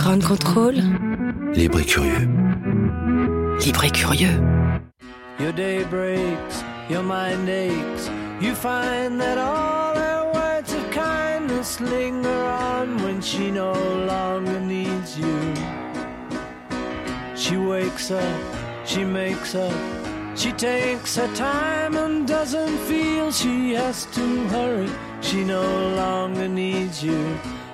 Grand contrôle. Libre et curieux. Libre et curieux. Your day breaks, your mind aches. You find that all her words of kindness linger on when she no longer needs you. She wakes up, she makes up, she takes her time and doesn't feel she has to hurry. She no longer needs you.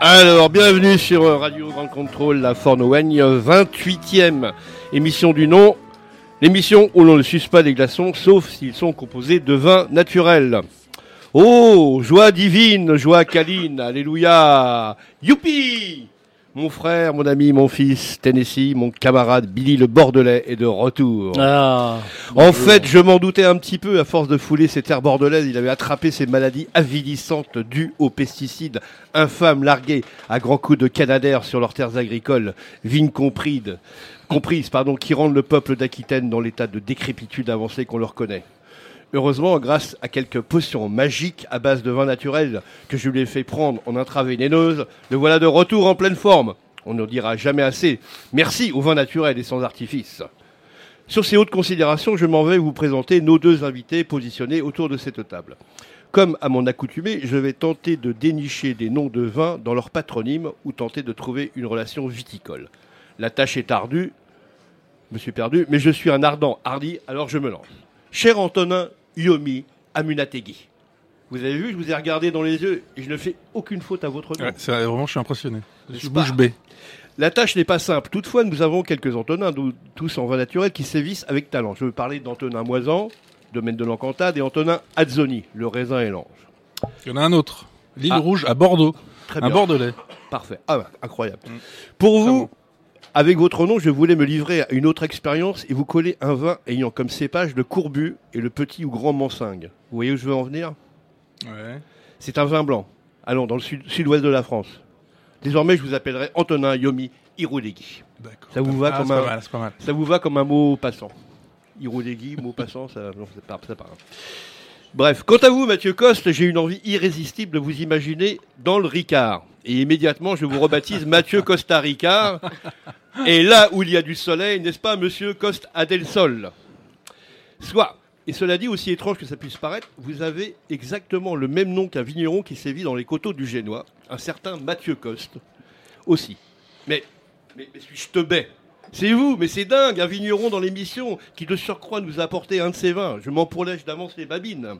Alors, bienvenue sur Radio Grand Contrôle, la Fornoigne, 28e émission du nom. L'émission où l'on ne suce pas les glaçons, sauf s'ils sont composés de vin naturel. Oh, joie divine, joie câline, alléluia, youpi Mon frère, mon ami, mon fils, Tennessee, mon camarade Billy le Bordelais est de retour. Ah, En fait, je m'en doutais un petit peu, à force de fouler ces terres bordelaises, il avait attrapé ces maladies avilissantes dues aux pesticides infâmes largués à grands coups de canadair sur leurs terres agricoles, vignes comprises, comprises pardon, qui rendent le peuple d'Aquitaine dans l'état de décrépitude avancée qu'on leur connaît. Heureusement, grâce à quelques potions magiques à base de vin naturel que je lui ai fait prendre en intraveineuse, le voilà de retour en pleine forme. On ne dira jamais assez. Merci au vin naturel et sans artifice. Sur ces hautes considérations, je m'en vais vous présenter nos deux invités positionnés autour de cette table. Comme à mon accoutumée, je vais tenter de dénicher des noms de vins dans leur patronyme ou tenter de trouver une relation viticole. La tâche est ardue, je me suis perdu, mais je suis un ardent hardi, alors je me lance. Cher Antonin Yomi Amunategui, vous avez vu, je vous ai regardé dans les yeux et je ne fais aucune faute à votre nom. Ouais, c'est vraiment, je suis impressionné. Je bouge bée. La tâche n'est pas simple. Toutefois, nous avons quelques Antonins, tous en vin naturel, qui sévissent avec talent. Je veux parler d'Antonin Moisan, domaine de l'Encantade, et Antonin Azzoni, le raisin et l'ange. Il y en a un autre. L'île Ah. Rouge à Bordeaux. Très Un bien. Bordelais. Parfait. Ah, bah, incroyable. Mm. Pour vous. Avec votre nom, je voulais me livrer à une autre expérience et vous coller un vin ayant comme cépage le courbu et le petit ou grand mansingue. Vous voyez où je veux en venir? Ouais. C'est un vin blanc. Allons, dans le sud- sud-ouest de la France. Désormais, je vous appellerai Antonin Yomi. D'accord. Ça vous va Ah, comme un- mal. Ça vous va comme un mot passant. Irodégui, mot passant, ça, non, c'est pas grave. Bref, quant à vous, Mathieu Coste, j'ai une envie irrésistible de vous imaginer dans le Ricard. Et immédiatement, je vous rebaptise Mathieu Costa Ricard. Et là où il y a du soleil, n'est-ce pas, monsieur Coste a del Sol Soit, et cela dit, aussi étrange que ça puisse paraître, vous avez exactement le même nom qu'un vigneron qui sévit dans les coteaux du Génois, un certain Mathieu Coste, aussi. Mais, mais, mais suis-je c'est vous, mais c'est dingue, un vigneron dans l'émission qui de surcroît nous a apporté un de ses vins. Je m'en pourlèche d'avance les babines.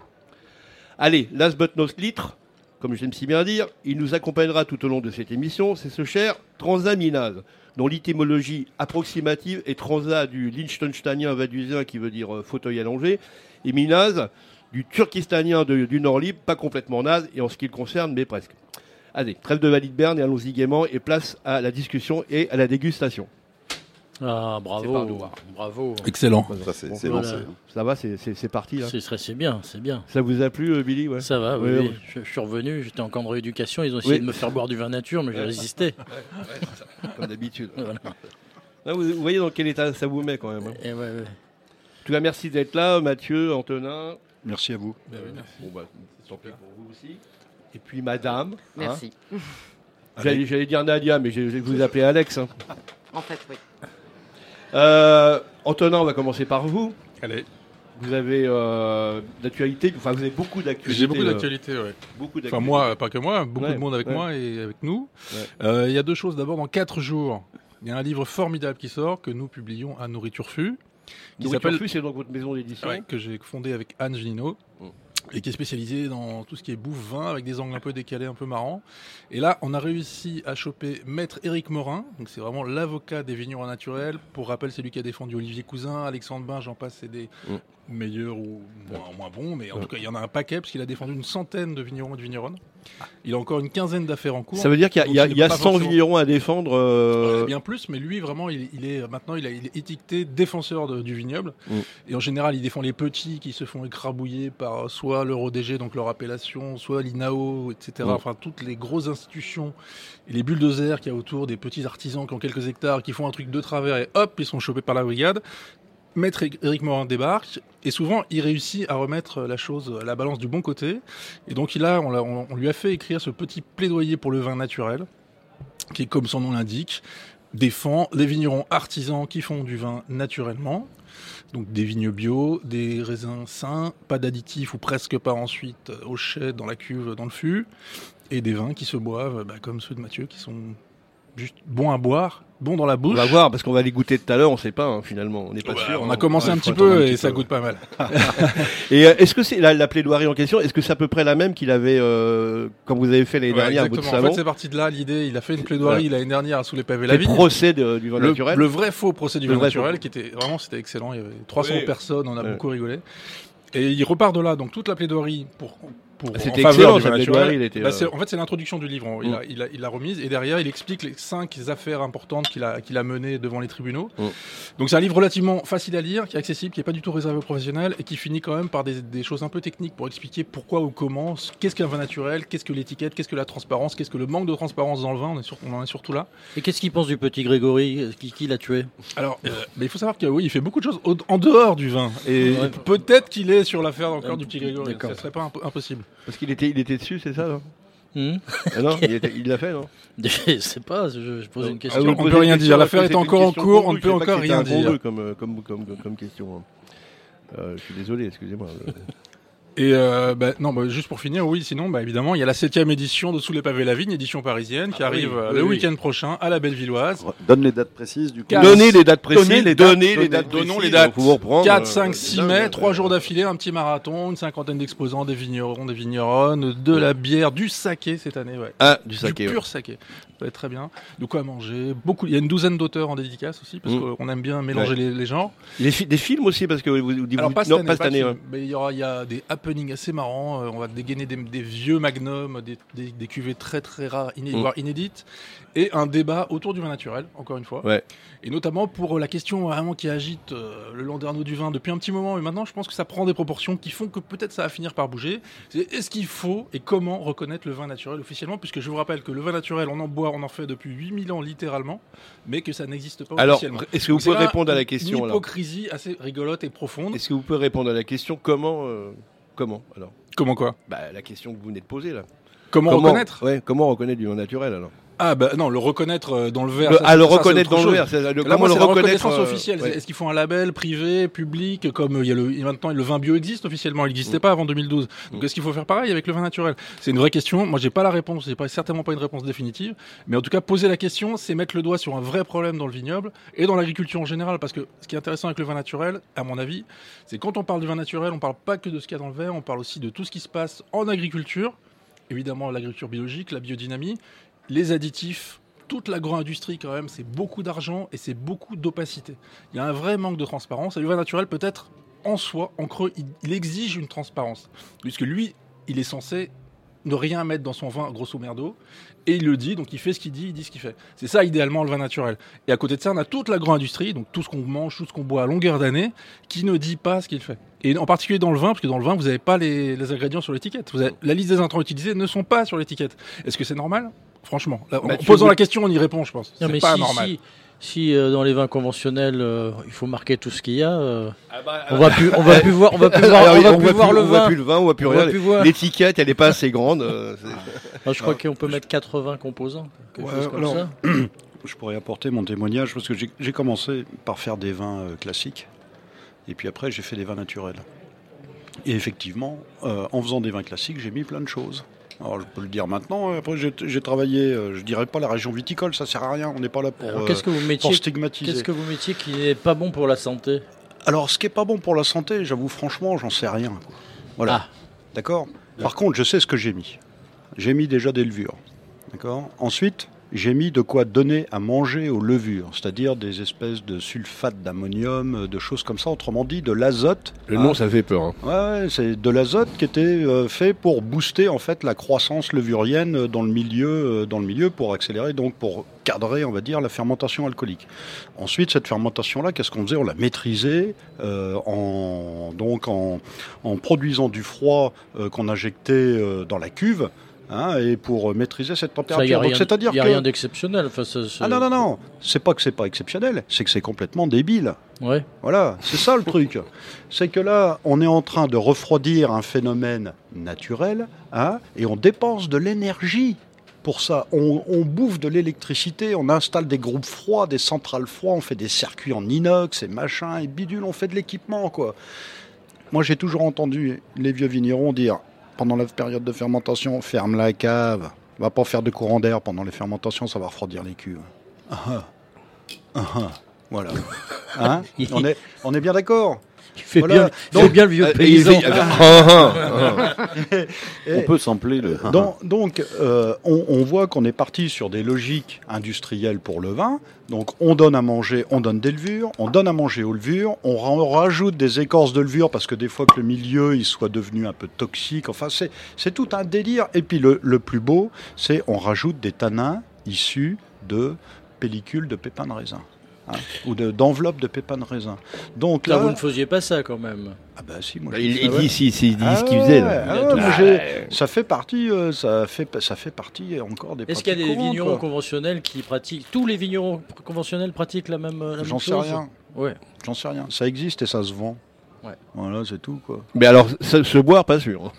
Allez, last but not litre, comme j'aime si bien dire, il nous accompagnera tout au long de cette émission, c'est ce cher transaminase, dont l'étymologie approximative est transa du liechtensteinien vadusien qui veut dire euh, fauteuil allongé, et minase du turkistanien du nord libre, pas complètement naze, et en ce qui le concerne, mais presque. Allez, trêve de valide berne et allons-y gaiement, et place à la discussion et à la dégustation. Ah bravo, hein. bravo. Excellent. Ça, c'est Bon, c'est voilà. lancé. Ça va, c'est- c'est c'est parti là. C'est c'est- c'est bien, c'est bien. Ça vous a plu, euh, Billy ouais. Ça va, oui. Je, je suis revenu, j'étais en camp de rééducation, ils ont essayé Oui. de me faire boire du vin nature, mais j'ai résisté. Comme d'habitude. Voilà. Là, vous, vous voyez dans quel état ça vous met quand même. hein. Et ouais, ouais. En tout cas, merci d'être là, Mathieu, Antonin. Merci à vous. Bon, bah, tant pis pour vous aussi. Et puis Madame. hein. Merci. J'allais j'allais dire Nadia, mais je je vais vous appeler Alex. hein. En fait, oui. Euh, Antonin, on va commencer par vous. Allez. Vous avez euh, d'actualité, enfin vous avez beaucoup d'actualité. J'ai beaucoup euh, d'actualités, ouais. beaucoup d'actualité. Enfin, moi, pas que moi, beaucoup Ouais, de monde avec ouais. moi et avec nous. Ouais. Euh, Il y a deux choses. D'abord, dans quatre jours, il y a un livre formidable qui sort que nous publions à Nourriture Fu. Qui Nourriture Fus, c'est donc votre maison d'édition. Que j'ai fondé avec Anne Genino. Mm. Et qui est spécialisé dans tout ce qui est bouffe vin avec des angles un peu décalés, un peu marrants. Et là, on a réussi à choper Maître Éric Morin. Donc c'est vraiment l'avocat des vignerons naturels. Pour rappel, c'est lui qui a défendu Olivier Cousin, Alexandre Bain, j'en passe, c'est des Mm. meilleurs ou moins, moins bons. Mais en tout cas, il y en a un paquet parce qu'il a défendu une centaine de vignerons et de vigneronnes. Il a encore une quinzaine d'affaires en cours. Ça veut dire qu'il y a, Donc, il y a- il est il y a pas 100 forcément- vignerons à défendre. euh, bien plus, mais lui vraiment, il, il est maintenant, il, a- il est étiqueté défenseur de- du vignoble. Mm. Et en général, il défend les petits qui se font écrabouiller par soit l'Eurodg, donc leur appellation, soit l'INAO, etc. Mm. Enfin, toutes les grosses institutions et les bulldozers qu'il y a autour des petits artisans qui ont quelques hectares, qui font un truc de travers et hop, ils sont chopés par la brigade. Maître Éric Morin débarque et souvent il réussit à remettre la chose la balance du bon côté. Et donc il a, on, lui a fait écrire ce petit plaidoyer pour le vin naturel, qui comme son nom l'indique, défend les vignerons artisans qui font du vin naturellement. Donc des vignes bio, des raisins sains, pas d'additifs ou presque pas ensuite euh, au chai, dans la cuve, dans le fût, et des vins qui se boivent bah, comme ceux de Mathieu, qui sont juste bons à boire, bons dans la On bouche. va voir, parce qu'on va les goûter tout à l'heure, on sait pas hein, finalement, on n'est pas Ouais, sûr. on hein. a commencé Ouais, un petit peu un et ça goûte pas mal. Et euh, est-ce que c'est la, la plaidoirie en question Est-ce que c'est à peu près la même qu'il avait euh, quand vous avez fait l'année Ouais, dernière au bout de exactement. En salon fait, c'est parti de là l'idée. Il a fait une plaidoirie Ouais. l'année dernière sous les pavés la vigne. procès de- du vin Le, naturel le vrai faux procès du Le vin vrai naturel faux. qui était vraiment c'était excellent. Il y avait 300 Oui. personnes, on a Ouais. beaucoup rigolé. Et il repart de là, donc toute la plaidoirie pour pour en C'était faveur excellent, naturel. il était, Bah, euh, en fait, c'est l'introduction du livre. Il Mm. a, il a, il l'a remise et derrière, il explique les cinq affaires importantes qu'il a, qu'il a menées devant les tribunaux. Mm. Donc, c'est un livre relativement facile à lire, qui est accessible, qui n'est pas du tout réservé aux professionnels et qui finit quand même par des, des choses un peu techniques pour expliquer pourquoi ou comment, qu'est-ce qu'un vin naturel, qu'est-ce que l'étiquette, qu'est-ce que la transparence, qu'est-ce que le manque de transparence dans le vin. On, est sur- on en est surtout là. Et qu'est-ce qu'il pense du petit Grégory? Qui, qui l'a tué? Alors, euh, mais il faut savoir que oui, il fait beaucoup de choses au- en dehors du vin. Et Ouais. peut-être qu'il est sur l'affaire encore Euh, du petit Grégory. Ça serait pas imp- impossible. Parce qu'il était, il était dessus, c'est ça non Hmm Ah non, il était- il l'a fait, non Je sais pas, je, je pose une Ah, question. vous on peut rien question, dire. L'affaire est encore en cours, on ne peut encore rien dire. Comme, euh, comme, comme, comme, comme question. hein. Euh, je suis désolé, excusez-moi. Et euh, bah, non, bah, juste pour finir, oui, sinon, bah, évidemment, il y a la septième édition de Sous les pavés la vigne, édition parisienne, qui Ah arrive oui, euh, oui, le oui. week-end prochain à la Bellevilloise. Donne les dates précises du coup. Donnez les dates précises. Donnez les dates, donnez les donnez- dates donnons précises, les dates. faut vous reprendre, 4, euh, 5, 6 dingue, mai, euh, 3 jours d'affilée, un petit marathon, une cinquantaine d'exposants, des vignerons, des vigneronnes, de la bière, du saké cette année, ouais. Ah, du saké. du ouais. pur saké. Ça va être très bien. De quoi manger. Beaucoup. Il y a une douzaine d'auteurs en dédicace aussi, parce Mm. qu'on aime bien mélanger Ouais. les, les genres. Les fi- des films aussi, parce que vous, vous- Alors pas cette non, année, pas cette pas de année. film. ouais. mais il y aura il y a des happenings assez marrants. Euh, on va dégainer des, des vieux magnums, des, des, des cuvées très très rares, Mm. voire inédites, et un débat autour du vin naturel, encore une fois. Ouais. Et notamment pour la question vraiment qui agite euh, le landerneau du vin depuis un petit moment, mais maintenant je pense que ça prend des proportions qui font que peut-être ça va finir par bouger. C'est est-ce qu'il faut et comment reconnaître le vin naturel officiellement, puisque je vous rappelle que le vin naturel, on en boit, on en fait depuis 8000 ans littéralement, mais que ça n'existe pas Alors, officiellement. est-ce que vous Donc c'est pouvez répondre à la une- question Une là hypocrisie assez rigolote et profonde. Est-ce que vous pouvez répondre à la question comment euh, Comment alors? Comment quoi? Bah la question que vous venez de poser là. Comment, reconnaître? Ouais, comment reconnaître du vin naturel alors? Ah bah non, le reconnaître euh, dans le verre. Le- ça, Ah, c'est- le ça, reconnaître dans le verre, c'est le, Là, comment moi, le c'est la reconnaître reconnaissance euh, officielle. ouais. Est-ce qu'ils font un label privé, public, comme euh, il y a le, maintenant le vin bio existe officiellement, il n'existait Mm. pas avant 2012. Donc Mm. est-ce qu'il faut faire pareil avec le vin naturel? C'est une vraie question. Moi, j'ai pas la réponse. J'ai pas certainement pas une réponse définitive. Mais en tout cas, poser la question, c'est mettre le doigt sur un vrai problème dans le vignoble et dans l'agriculture en général. Parce que ce qui est intéressant avec le vin naturel, à mon avis, c'est quand on parle du vin naturel, on parle pas que de ce qu'il y a dans le verre, on parle aussi de tout ce qui se passe en agriculture. Évidemment, l'agriculture biologique, la biodynamie, les additifs, toute l'agro-industrie quand même, c'est beaucoup d'argent et c'est beaucoup d'opacité. Il y a un vrai manque de transparence et le vin naturel peut-être en soi, en creux, il, exige une transparence. Puisque lui, il est censé ne rien mettre dans son vin, grosso merdo, et il le dit, donc il fait ce qu'il dit, il dit ce qu'il fait. C'est ça idéalement le vin naturel. Et à côté de ça, on a toute l'agro-industrie, donc tout ce qu'on mange, tout ce qu'on boit à longueur d'année, qui ne dit pas ce qu'il fait. Et en particulier dans le vin, parce que dans le vin, vous n'avez pas les, ingrédients sur l'étiquette. La liste des intrants utilisés ne sont pas sur l'étiquette. Est-ce que c'est normal? Franchement, là, en posant la question, on y répond, je pense. C'est pas si, normal. si, si, euh, dans les vins conventionnels, euh, il faut marquer tout ce qu'il y a, euh, Ah bah, on va plus, on va plus voir, on va plus voir, Alors, on va on plus voit voir plus- le on voit vin. plus le vin, on voit plus On rien. va plus voir. L'étiquette, elle est pas assez grande. euh, Moi, je crois qu'on peut mettre 80 composants, quelque Ouais, chose comme alors, ça. Je pourrais apporter mon témoignage parce que j'ai commencé par faire des vins classiques et puis après j'ai fait des vins naturels. Et effectivement, euh, en faisant des vins classiques, j'ai mis plein de choses. Alors je peux le dire maintenant, euh, après j'ai travaillé, euh, je dirais pas la région viticole, ça sert à rien, on n'est pas là pour, Alors, euh, Qu'est-ce que vous pour mettiez, stigmatiser. qu'est-ce que vous mettiez qui n'est pas bon pour la santé Alors ce qui est pas bon pour la santé, j'avoue franchement, j'en sais rien. quoi. Voilà. Ah. D'accord? Par contre, je sais ce que j'ai mis. J'ai mis déjà des levures. D'accord? Ensuite, j'ai mis de quoi donner à manger aux levures, c'est-à-dire des espèces de sulfate d'ammonium, euh, de choses comme ça, autrement dit de l'azote. Le nom, ça fait peur. hein. Ouais, c'est de l'azote qui était euh, fait pour booster en fait la croissance levurienne euh, dans le milieu, euh, dans le milieu pour accélérer donc pour cadrer, on va dire, la fermentation alcoolique. Ensuite, cette fermentation-là, qu'est-ce qu'on faisait? On la maîtrisait euh, en donc en, en produisant du froid qu'on injectait dans la cuve. Hein, et pour maîtriser cette a température. c'est-à-dire y a que rien d'exceptionnel. Enfin, ah non non non, c'est pas que c'est pas exceptionnel, c'est que c'est complètement débile. Ouais. Voilà, c'est ça le truc. C'est que là, on est en train de refroidir un phénomène naturel, hein, et on dépense de l'énergie pour ça. On, on bouffe de l'électricité, on installe des groupes froids, des centrales froides, on fait des circuits en inox et machin, et bidule, on fait de l'équipement, quoi. Moi, j'ai toujours entendu les vieux vignerons dire, pendant la période de fermentation, ferme la cave, va pas faire de courant d'air pendant les fermentations, ça va refroidir les cuves. Ah, ah. Ah, ah. Voilà. Hein on, est, on est bien d'accord Tu fais, Voilà. bien, Donc- fais bien le vieux Euh, paysan. Ah, ah, ah. Et- On peut sampler le. Donc, donc, euh, on, on voit qu'on est parti sur des logiques industrielles pour le vin. Donc, on donne à manger, on donne des levures, on donne à manger aux levures, on ra- rajoute des écorces de levure parce que des fois que le milieu il soit devenu un peu toxique. Enfin, c'est c'est tout un délire. Et puis, le, le plus beau, c'est on rajoute des tanins issus de pellicules de pépins de raisin. Hein, ou de- d'enveloppes de, pépins de raisin. Donc Là, là, vous ne faisiez pas ça quand même. ah bah si, moi Bah, je Il, il dit si, si, il dit Ah ce qu'il faisait. là. ah ouais, Ah, ça fait partie, euh, ça fait, ça fait partie encore des. Est-ce qu'il y a des vignerons quoi. conventionnels qui pratiquent Tous les vignerons conventionnels pratiquent la même, la même J'en sais chose rien. Ouais. J'en sais rien. Ça existe et ça se vend. Ouais. Voilà, c'est tout quoi. Mais alors, se boire, pas sûr.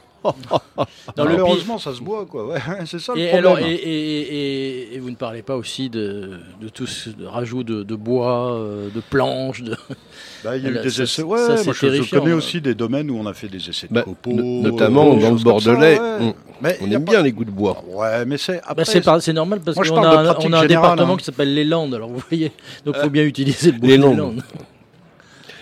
Dans le Malheureusement, ça se boit quoi. Ouais, c'est ça le Et, problème. alors, et, et- et- et vous ne parlez pas aussi de, de tout ce de rajout de, de bois, euh, de planches, de... Bah, il y a eu Là, des ça, essais. Ouais, ça, moi je- connais là. aussi des domaines où on a fait des essais de Bah, copeaux, no- notamment euh, dans le ça, Bordelais. ouais. Mm. Mais On aime pas- bien les goûts de bois. Ouais, mais c'est après. Bah, c'est par- c'est normal parce qu'on a, un- on a un générale, département hein. qui s'appelle les Landes, alors vous voyez. Donc il faut bien utiliser le bois les des Landes.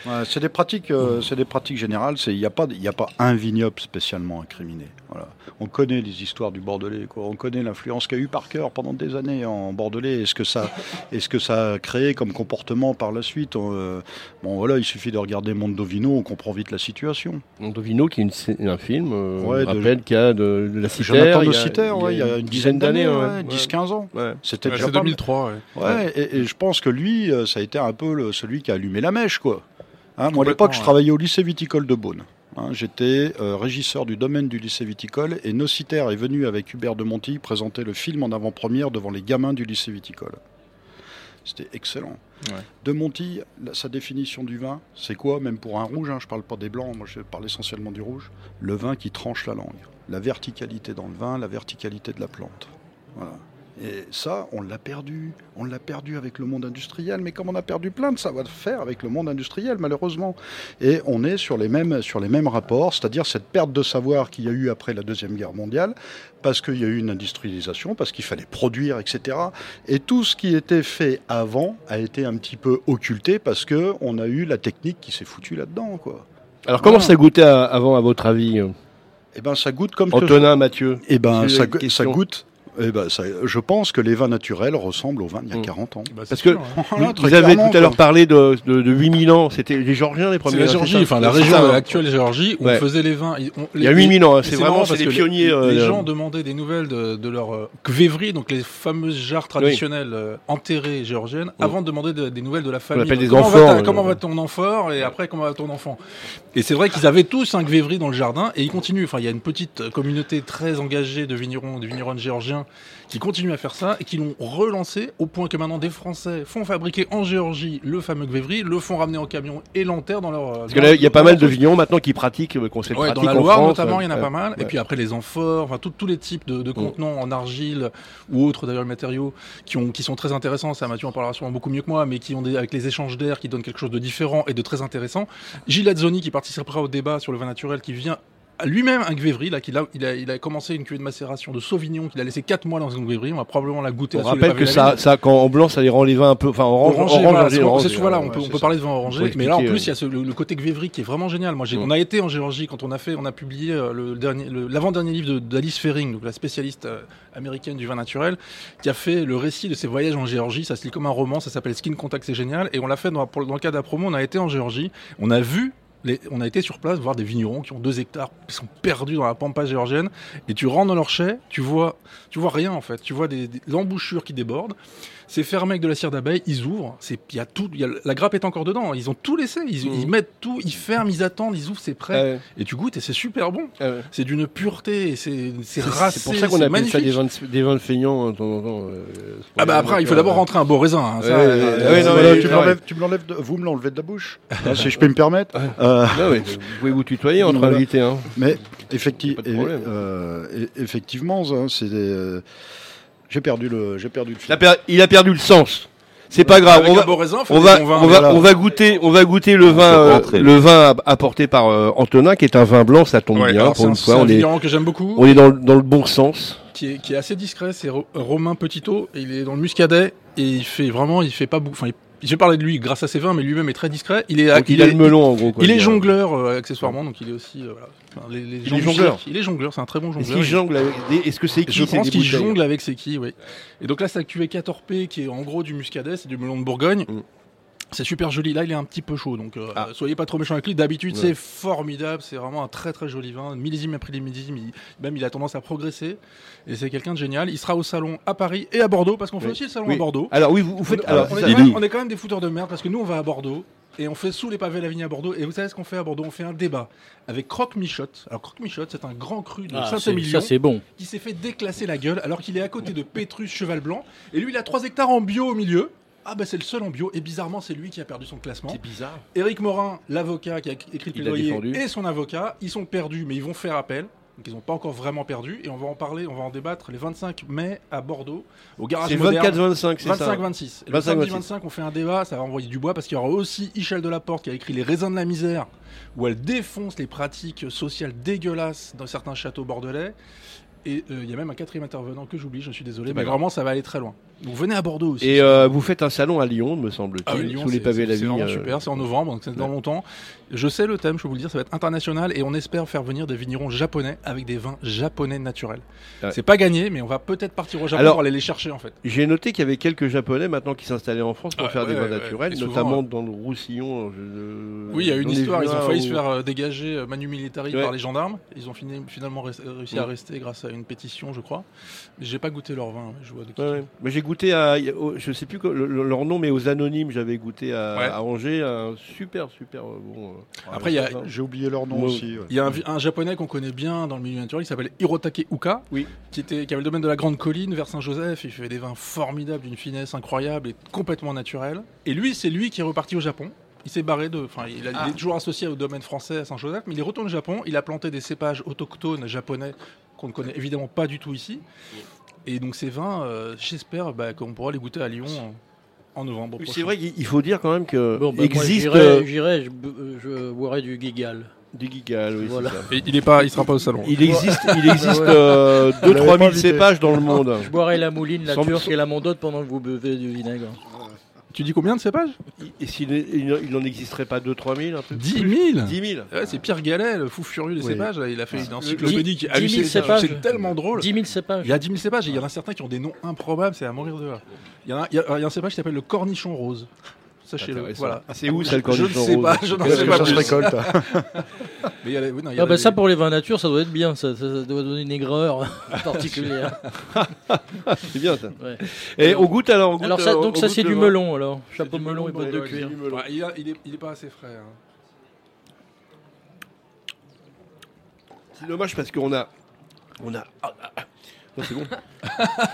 Ouais, c'est des pratiques, euh, c'est des pratiques générales. Il n'y a pas, il y a pas un vignoble spécialement incriminé. Voilà. On connaît les histoires du Bordelais, quoi. On connaît l'influence qu'a eu Parker pendant des années en Bordelais. Est-ce que ça, est-ce que ça a créé comme comportement par la suite On, euh, Bon, voilà, il suffit de regarder Mondovino, on comprend vite la situation. Mondovino, qui est une un film, euh, Ouais, on rappelle qu'il y a de, de la Citer, ouais, il y a une dizaine d'années, ouais, ouais, ouais. 10-15 ans. Ouais. C'était Ouais, déjà c'est pas mal. 2003. ouais. Ouais, et, et je pense que lui, euh, ça a été un peu le- celui qui a allumé la mèche, quoi. Hein, moi, à l'époque, je travaillais au lycée viticole de Beaune. Hein, J'étais euh, régisseur du domaine du lycée viticole et Nociter est venu avec Hubert de Montilly présenter le film en avant-première devant les gamins du lycée viticole. C'était excellent. Ouais. De Montilly, la- sa définition du vin, c'est quoi? Même pour un rouge, hein, je parle pas des blancs, moi je parle essentiellement du rouge. Le vin qui tranche la langue. La verticalité dans le vin, la verticalité de la plante. Voilà. Et ça, on l'a perdu. On l'a perdu avec le monde industriel. Mais comme on a perdu plein de savoir-faire avec le monde industriel, malheureusement. Et on est sur les mêmes, sur les mêmes rapports, c'est-à-dire cette perte de savoir qu'il y a eu après la Deuxième Guerre mondiale, parce qu'il y a eu une industrialisation, parce qu'il fallait produire, etc. Et tout ce qui était fait avant a été un petit peu occulté parce que on a eu la technique qui s'est foutue là-dedans, quoi. Alors, comment ça goûtait à- avant, à votre avis? Eh ben, ça goûte comme que Antonin, Mathieu Eh ben, ça, ça goûte. Eh ben, ça- je pense que les vins naturels ressemblent aux vins d'il y a Mm. 40 ans. Bah, Parce que hein. Voilà, Vous, avez tout à l'heure parlé de, de, de 8000 ans. C'était les Géorgiens les premiers. la Géorgie, enfin la région ça, hein. actuelle Géorgie où Ouais. on faisait les vins. on- Il y a les- 8000 ans. hein, C'est vraiment c'est que pionniers. Les, euh, les gens demandaient des nouvelles de, de leur euh, kvévri, donc les fameuses jarres traditionnelles euh, enterrées géorgiennes, avant de demander de- des nouvelles de la famille. appelle Donc, des comment enfants, Va euh, comment va ton enfant et après comment va ton enfant Et c'est vrai qu'ils avaient tous un kvévri dans le jardin et ils continuent. Enfin, il y a une petite communauté très engagée de vignerons, de vignerons géorgiens qui continuent à faire ça et qui l'ont relancé au point que maintenant des Français font fabriquer en Géorgie le fameux kvévri, le font ramener en camion et l'enterrent dans leur. Parce que là, il y a pas mal de vignerons maintenant qui pratiquent, euh, qu'on sait Ouais, dans la Loire France, notamment, euh, il y en a pas mal. Et puis après les amphores, enfin tous les types de, de contenants en argile ou autres d'ailleurs matériaux qui, ont, qui sont très intéressants. Ça, Mathieu en parlera sûrement beaucoup mieux que moi, mais qui ont des, avec les échanges d'air qui donnent quelque chose de différent et de très intéressant. Gilles Azzoni qui participera au débat sur le vin naturel qui vient lui-même un Gvévry, là, qu'il a, il a, il a commencé une cuvée de macération de Sauvignon qu'il a laissé 4 mois dans un Gvévry. On va probablement la goûter On rappelle que ça, ça, quand en blanc, ça les rend les vins un peu, enfin orange, Orangé, orange, orange, c'est souvent là, ouais, on peut, on peut parler de vin orangé. Mais là, en plus, il y a ce- le, le côté Gvévry qui est vraiment génial. Moi, j'ai- Mm. on a été en Géorgie quand on a fait, on a publié euh, le dernier, le- l'avant-dernier livre d'Alice Fering, donc la spécialiste euh, américaine du vin naturel, qui a fait le récit de ses voyages en Géorgie. Ça se lit comme un roman, ça s'appelle Skin Contact, c'est génial. Et on l'a fait dans, pour- dans le cadre de la promo, on a été en Géorgie, on a vu. Les- on a été sur place voir des vignerons qui ont deux hectares, qui sont perdus dans la pampa géorgienne, et tu rentres dans leur chai, tu vois, tu vois rien en fait, tu vois des, des embouchures qui débordent, c'est fermé avec de la cire d'abeille, ils ouvrent, c'est, il y a tout, il y a, la grappe est encore dedans, ils ont tout laissé, ils, ils mettent tout, ils ferment, ils attendent, ils ouvrent, c'est prêt, Ouais, et tu goûtes et c'est super bon, ouais, ouais. c'est d'une pureté, et c'est, c'est C'est racé, c'est pour ça qu'on appelle ça magnifique. des vins, de, des vins de feignants hein, de temps en temps. euh, Ah bah après, il faut d'abord rentrer un beau raisin. hein, ça, euh, euh, tu me l'enlèves- vous me l'enlevez de la bouche, si je peux me permettre. Non, mais vous pouvez vous tutoyer entre Voilà. invités. Hein. mais effecti- Pas de problème. euh, e- effectivement, c'est des, euh, j'ai perdu le, j'ai perdu le Il fil. a, per- il a perdu le sens. C'est pas grave. On va, raisin, on va, on va, on va goûter, on va goûter le vin, euh, le vin apporté par euh, Antonin, qui est un vin blanc. Ça tombe Ouais, bien pour c'est une un, fois. c'est un On est, vigneron que j'aime beaucoup. on est dans, le- dans le bon sens. qui est, qui est assez discret, c'est Ro- Romain Petitot, et il est dans le Muscadet, et il fait vraiment, il fait pas beaucoup, enfin, il- j'ai parlé de lui grâce à ses vins, mais lui-même est très discret. Il est, Donc, il, il est, le melon en gros. quoi. il est jongleur euh, accessoirement, donc il est aussi, euh, voilà. Enfin, les, les Il est jongleur. Il est jongleur, c'est un très bon Est-ce jongleur. qu'il jongle avec des... Est-ce que c'est qui Je pense qu'il jongle avec ses quilles, oui. Et donc là, c'est la cuvée 14 P qui est en gros du muscadet, c'est du melon de Bourgogne. Mm. C'est super joli. Là, il est un petit peu chaud, donc euh, Ah. soyez pas trop méchant avec lui. D'habitude, Ouais. c'est formidable. C'est vraiment un très très joli vin. Millésime après millésime, il, même il a tendance à progresser. Et c'est quelqu'un de génial. Il sera au salon à Paris et à Bordeaux, parce qu'on fait aussi le salon Oui. à Bordeaux. Alors oui, vous, vous faites. on, alors, on est quand même, on est quand même des fouteurs de merde, parce que nous, on va à Bordeaux. Et on fait sous les pavés la vigne à Bordeaux. Et vous savez ce qu'on fait à Bordeaux? On fait un débat avec Croque Michotte. Alors Croque Michotte, c'est un grand cru de Ah, Saint-Émilion ça c'est bon. qui s'est fait déclasser la gueule alors qu'il est à côté de Pétrus Cheval Blanc. Et lui, il a 3 hectares en bio au milieu. Ah bah c'est le seul en bio et bizarrement c'est lui qui a perdu son classement. C'est bizarre. Éric Morin, l'avocat qui a écrit le plaidoyer et son avocat, ils sont perdus mais ils vont faire appel. Donc ils n'ont pas encore vraiment perdu et on va en parler, on va en débattre les 25 mai à Bordeaux au garage C'est moderne. 24-25, c'est ça 25-26. Et Le 25, samedi 26. 25, on fait un débat, ça va envoyer du bois parce qu'il y aura aussi Michel Delaporte qui a écrit Les raisins de la misère, où elle défonce les pratiques sociales dégueulasses dans certains châteaux bordelais. Et euh, il y a même un quatrième intervenant que j'oublie, je suis désolé, mais vraiment ça va aller très loin. Donc venez à Bordeaux aussi. Et euh, vous faites un salon à Lyon, me semble-t-il, Ah, sous les pavés de la c'est- C'est euh, super, c'est en novembre, donc c'est dans ouais. longtemps. Je sais le thème, je peux vous le dire, ça va être international et on espère faire venir des vignerons japonais avec des vins japonais naturels. Ouais. C'est pas gagné, mais on va peut-être partir au Japon Alors- pour aller les chercher en fait. J'ai noté qu'il y avait quelques Japonais maintenant qui s'installaient en France pour Ouais, faire des vins naturels, souvent, notamment dans le Roussillon. je- Oui, il y a une histoire, ils ont failli se faire euh, dégager euh, Manu Militari par les gendarmes. Ils ont fini- finalement réussi à Ouais. rester grâce à une pétition, je crois. Mais J'ai pas goûté leur vin, je vois de. Mais j'ai goûté à, je sais plus leur nom, mais aux Anonymes, j'avais goûté à, à Angers, un super, super euh, bon. Après, il y a, vin. J'ai oublié leur nom aussi. ouais. il y a un, japonais qu'on connaît bien dans le milieu naturel qui s'appelle Hirotake Uka, Oui. qui, était, qui avait le domaine de la Grande Colline vers Saint-Joseph. Il fait des vins formidables, d'une finesse incroyable et complètement naturelle. Et lui, c'est lui qui est reparti au Japon. Il s'est barré de. Enfin, il, a- il Ah. est toujours associé au domaine français à Saint-Joseph, mais il est retourné au Japon. Il a planté des cépages autochtones japonais qu'on ne connaît évidemment pas du tout ici. Et donc, ces vins, euh, j'espère bah, qu'on pourra les goûter à Lyon en, novembre. Prochain. C'est vrai qu'il il faut dire quand même que Bon, bah, moi, existe j'irai, euh, j'irai, je, je boirai du Gigal. du Gigal, oui, Voilà. ça. Il est pas, il sera pas au salon. Il existe, il existe euh, Vous l'avez 2-3 pas 000 invité. cépages dans le monde. Je boirai la mouline, la Sans- turque et la mondote pendant que vous buvez du vinaigre. Tu dis combien de cépages Et s'il est- il il n'en existerait pas 2-3 000 un truc 10 plus 000 10 000 Ouais, c'est Pierre Gallet, le fou furieux des Oui. cépages. là, Il a fait une Dix- encyclopédie qui est dix mille hallucinante. cépages. C'est tellement drôle. 10 000 cépages. Il y a 10 000 cépages et il y en a certains qui ont des noms improbables, c'est à mourir de rire. Il y, en a, il y a- il y a un cépage qui s'appelle le cornichon rose. Sachez-le. Voilà. Ah, C'est où ça le Je ne sais pas, je n'en sais pas plus. récolte Mais il y a les- oui, non, il y a Ah bah les- ça pour les vins nature, ça doit être bien, ça, ça- ça doit donner une aigreur particulière. C'est bien ça. Ouais. Et on goûte alors on goûte, Alors ça, donc on ça c'est du vin. melon alors, chapeau melon et bottes de cuir. il, a- il est, il est pas assez frais. hein. C'est dommage parce qu'on a. On a. Ah, ah, ah. C'est bon.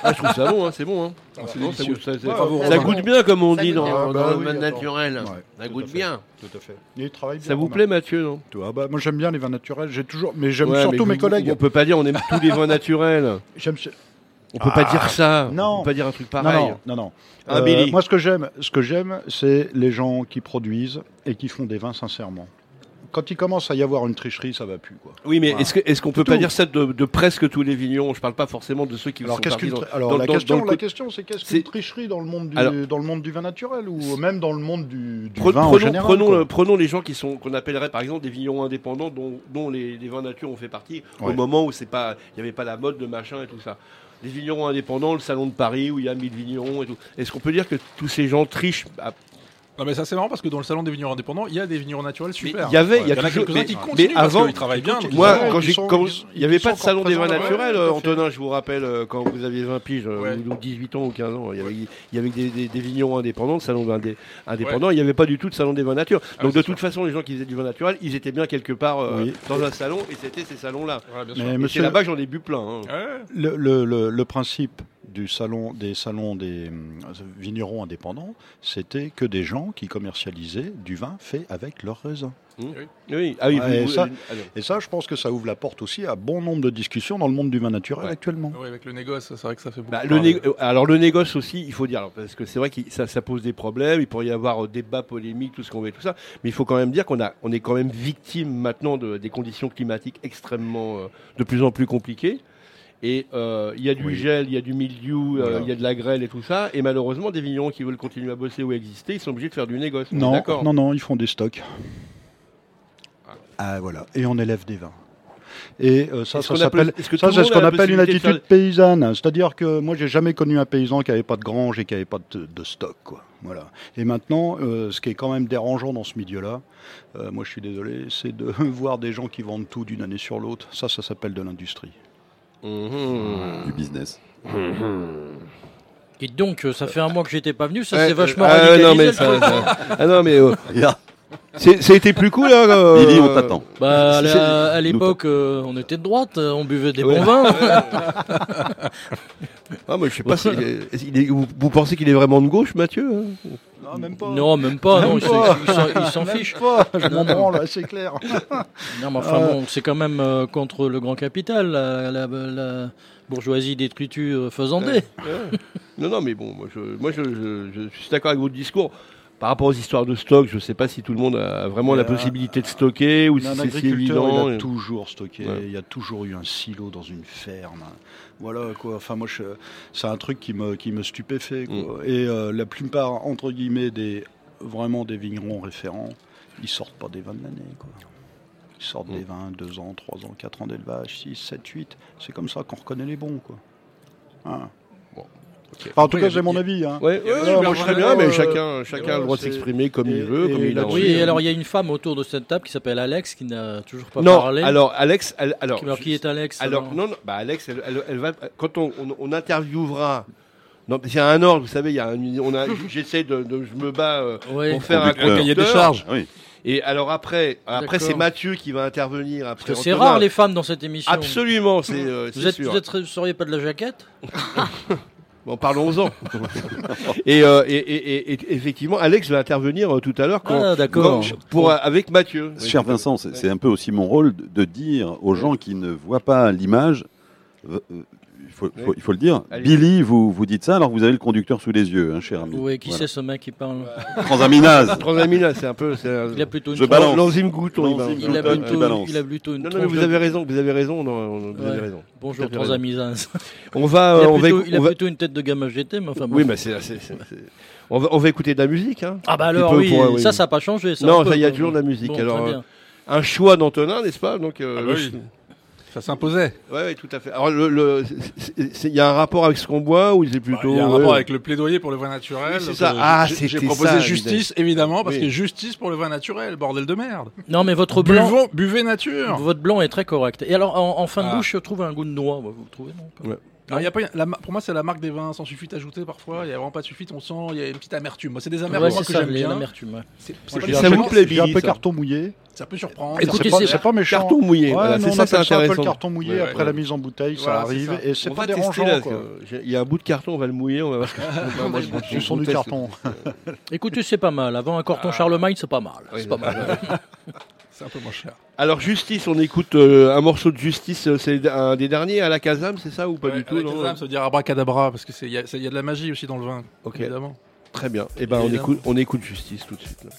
Ah, je trouve ça bon, hein, c'est bon. Hein. Ah, c'est ça goûte, ça, c'est- Bravo, ça Romain. goûte bien, comme on Ça dit dans, bien. dans Ah bah le oui, domaine naturel. Ouais, ça goûte fait. bien. Tout à fait. Il travaille bien. Ça vous plaît, Mathieu, non? Ah bah, Moi j'aime bien les vins naturels. J'ai toujours, mais j'aime Ouais, surtout mais mes vous- collègues. On peut pas dire on aime tous les vins naturels. J'aime. On peut pas Ah, dire ça. non. On peut pas dire un truc pareil. non, non, non. Ah, Euh, Billy. moi, ce que j'aime, ce que j'aime, c'est les gens qui produisent et qui font des vins sincèrement. Quand il commence à y avoir une tricherie, ça va plus. Quoi. Oui, mais Voilà. est-ce que- est-ce qu'on peut Tout. pas dire ça de, de presque tous les vignerons Je parle pas forcément de ceux qui Alors, sont qu'est-ce qu'une alors dans- la, dans- question, dans le la question, c'est qu'est-ce qu'une tricherie dans le monde du Alors- dans le monde du vin naturel ou même dans le monde du, vin en prenons, général prenons, quoi. euh, prenons les gens qui sont qu'on appellerait par exemple des vignerons indépendants dont, dont les, les vins nature ont fait partie au moment où c'est pas il n'y avait pas la mode de machin et tout ça. Les vignerons indépendants, le salon de Paris où il y a 1000 vignerons et tout. Est-ce qu'on peut dire que tous ces gens trichent Non mais ça c'est marrant parce que dans le salon des vignerons indépendants, il y a des vignerons naturels super. il y avait- il y a quelques-uns mais- qui mais continuent parce avant- qu'ils travaillent bien. Moi, quand ils j'ai, ils- il n'y avait ils pas de salon des vins naturels. Antonin, je vous rappelle, euh, quand vous aviez 20 piges, euh, Ouais. ou 18 ans ou 15 ans, il y avait, il y avait des, des- des vignerons indépendants, le salon indépendant, il n'y avait pas du tout de salon des vins nature. Ah, Donc de sûr. toute façon, les gens qui faisaient du vin naturel, ils étaient bien quelque part euh, Oui. dans un salon, et c'était ces salons-là. Mais c'est là-bas que j'en ai bu plein. hein. Le principe du salon des salons des hum, vignerons indépendants, c'était que des gens qui commercialisaient du vin fait avec leurs raisins. Oui, ah oui, vous- ça- vous- alors, Et ça, je pense que ça ouvre la porte aussi à bon nombre de discussions dans le monde du vin naturel Ouais. actuellement. Ouais, avec le négoce, c'est vrai que ça fait beaucoup. bah, le né- euh, alors le négoce aussi, il faut dire, alors, parce que c'est vrai que ça, ça pose des problèmes, il pourrait y avoir euh, débat polémique, tout ce qu'on veut, tout ça, mais il faut quand même dire qu'on a, on est quand même victime maintenant de, des conditions climatiques extrêmement, euh, de plus en plus compliquées. Et euh, il y a du Oui. gel, il y a du mildiou, euh, Voilà. il y a de la grêle et tout ça. Et malheureusement, des vignerons qui veulent continuer à bosser ou exister, ils sont obligés de faire du négoce. Non, non, non, ils font des stocks. Ah voilà, et on élève des vins. Et euh, ça, ça s'appelle c'est ce qu'on appelle une attitude paysanne. C'est-à-dire que moi, j'ai jamais connu un paysan qui avait pas de grange et qui avait pas de, de stock, quoi. Voilà. Et maintenant, euh, ce qui est quand même dérangeant dans ce milieu-là, euh, moi, je suis désolé, c'est de voir des gens qui vendent tout d'une année sur l'autre. Ça, ça s'appelle de l'industrie. Mhm. du business. Et donc, euh, ça fait un mois que j'étais pas venu, ça c'est vachement ah, radicalisé, non, mais ça, ça- ah non, mais euh, été plus cool. Hein, euh, Lily, on t'attend. Bah, à l'époque, euh, on était de droite, euh, on buvait des Ouais. bons vins. Ah, moi, je sais pas si. est- vous pensez qu'il est vraiment de gauche, Mathieu hein Non, même pas. non, même pas, non, il s'en- il s'en- il s'en Même fiche. pas, je m'en branle, c'est clair. Non, mais enfin Euh. bon, c'est quand même euh, contre le grand capital, la, la- la bourgeoisie détritus euh, faisandée. Non, non, mais bon, moi, je, moi, je, je- je suis d'accord avec votre discours. Par rapport aux histoires de stock, je ne sais pas si tout le monde a vraiment la Euh, possibilité de stocker ou si c'est si évident. il a toujours stocké, Ouais. il y a toujours eu un silo dans une ferme. Voilà quoi. Enfin moi, je- c'est un truc qui me qui me stupéfait. Quoi. Mm. Et euh, la plupart entre guillemets des vraiment des vignerons référents, ils sortent pas des vins de l'année. Quoi. Ils sortent Mm. des vins 2 ans, 3 ans, 4 ans d'élevage, 6, 7, 8. C'est comme ça qu'on reconnaît les bons. Quoi. Hein. Enfin, en tout cas, c'est mon avis. Hein. Ouais, ouais, moi, je serais bien, mais euh, chacun, chacun a le droit de s'exprimer comme et- il veut, et comme il a. Oui, alors il y a une femme autour de cette table qui s'appelle Alex qui n'a toujours pas Non, parlé. alors Alex, elle- alors, alors qui est Alex alors non, non, bah Alex, elle, elle- elle va quand on, on, on interviewera. Non, il y a un ordre, vous savez, il y a un, on a, j'essaie de, de- je me bats euh, Ouais. pour faire un cahier des charges. Oui. Et alors après, après c'est. Mathieu qui va intervenir. Parce que c'est rare les femmes dans cette émission. Absolument, c'est euh, Vous êtes, sûr. vous êtes, vous seriez pas de la jaquette? Bon, parlons-en. et, euh, et, et- effectivement, Alex va intervenir euh, tout à l'heure quand, Ah, d'accord. quand- pour avec Mathieu. Cher Vincent, c'est c'est un peu aussi mon rôle de, de dire aux gens qui ne voient pas l'image, euh, faut, il faut- il faut le dire, Allez. Billy, vous, vous dites ça alors que vous avez le conducteur sous les yeux, hein, cher ami. Oui, qui Voilà. c'est ce mec qui parle Transaminase. Transamina, c'est un peu. c'est un- Il a plutôt une Je balance. L'enzyme glouton. il va- il a plutôt, balance. il a plutôt une Non, non, mais vous avez raison, vous avez raison, non, vous avez raison. Bonjour, transaminase. On va, Il a euh, on va, plutôt, écou- il a va- plutôt une tête de gamin GT, mais enfin bon. oui, mais c'est, c'est- c'est- c'est- on va, on va écouter de la musique, hein. Ah bah alors oui, ça, ça n'a pas changé. Ça, Non, il y a toujours de la musique. Alors, euh. Un choix d'Antonin, n'est-ce pas Donc, Ça s'imposait. Ouais, ouais, tout à fait. Alors, le, le- il y a un rapport avec ce qu'on boit ou c'est Bah, plutôt Il y a un ouais. rapport avec le plaidoyer pour le vin naturel. Oui, c'est ça. euh, Ah, j'ai- J'ai c'était proposé ça, justice, évidemment, parce Oui. que justice pour le vin naturel, bordel de merde. Non, mais votre blanc, Buvons, buvez nature. votre blanc est très correct. Et alors, en, en fin de Ah. bouche, je trouve un goût de noix. Vous trouvez non? Ouais. Alors, y a pas, la pour moi, c'est la marque des vins sans sulfite ajouté parfois. Il n'y a vraiment pas de sulfite. On sent, il y a une petite amertume. Moi, c'est des amertumes Ouais, moi, que ça, j'aime bien. ouais. C'est- pas ça peu- vous plaît, un peu ça carton mouillé. Ça peut surprendre. Écoutez, c'est pas, c'est- pas méchant. Carton mouillé. Ouais, voilà, c'est on ça, c'est un peu le intéressant. carton mouillé Ouais, après ouais. la mise en bouteille, ça arrive ça. et c'est On pas dérangeant. Il y a un bout de carton, on va le mouiller. On va voir ce Du carton. Écoutez, c'est pas mal. Avant un carton Charlemagne, c'est pas mal. C'est pas mal. C'est un peu moins cher. Alors, Justice, on écoute euh, un morceau de Justice. euh, C'est un des derniers à la Casam, c'est ça ou pas Ouais, du tout non les âmes, ça veut dire abracadabra, parce qu'il y, a- c'est- il y a de la magie aussi dans le vin. Ok. Évidemment. Très bien. Et ben, on écoute, on écoute Justice tout de suite. là.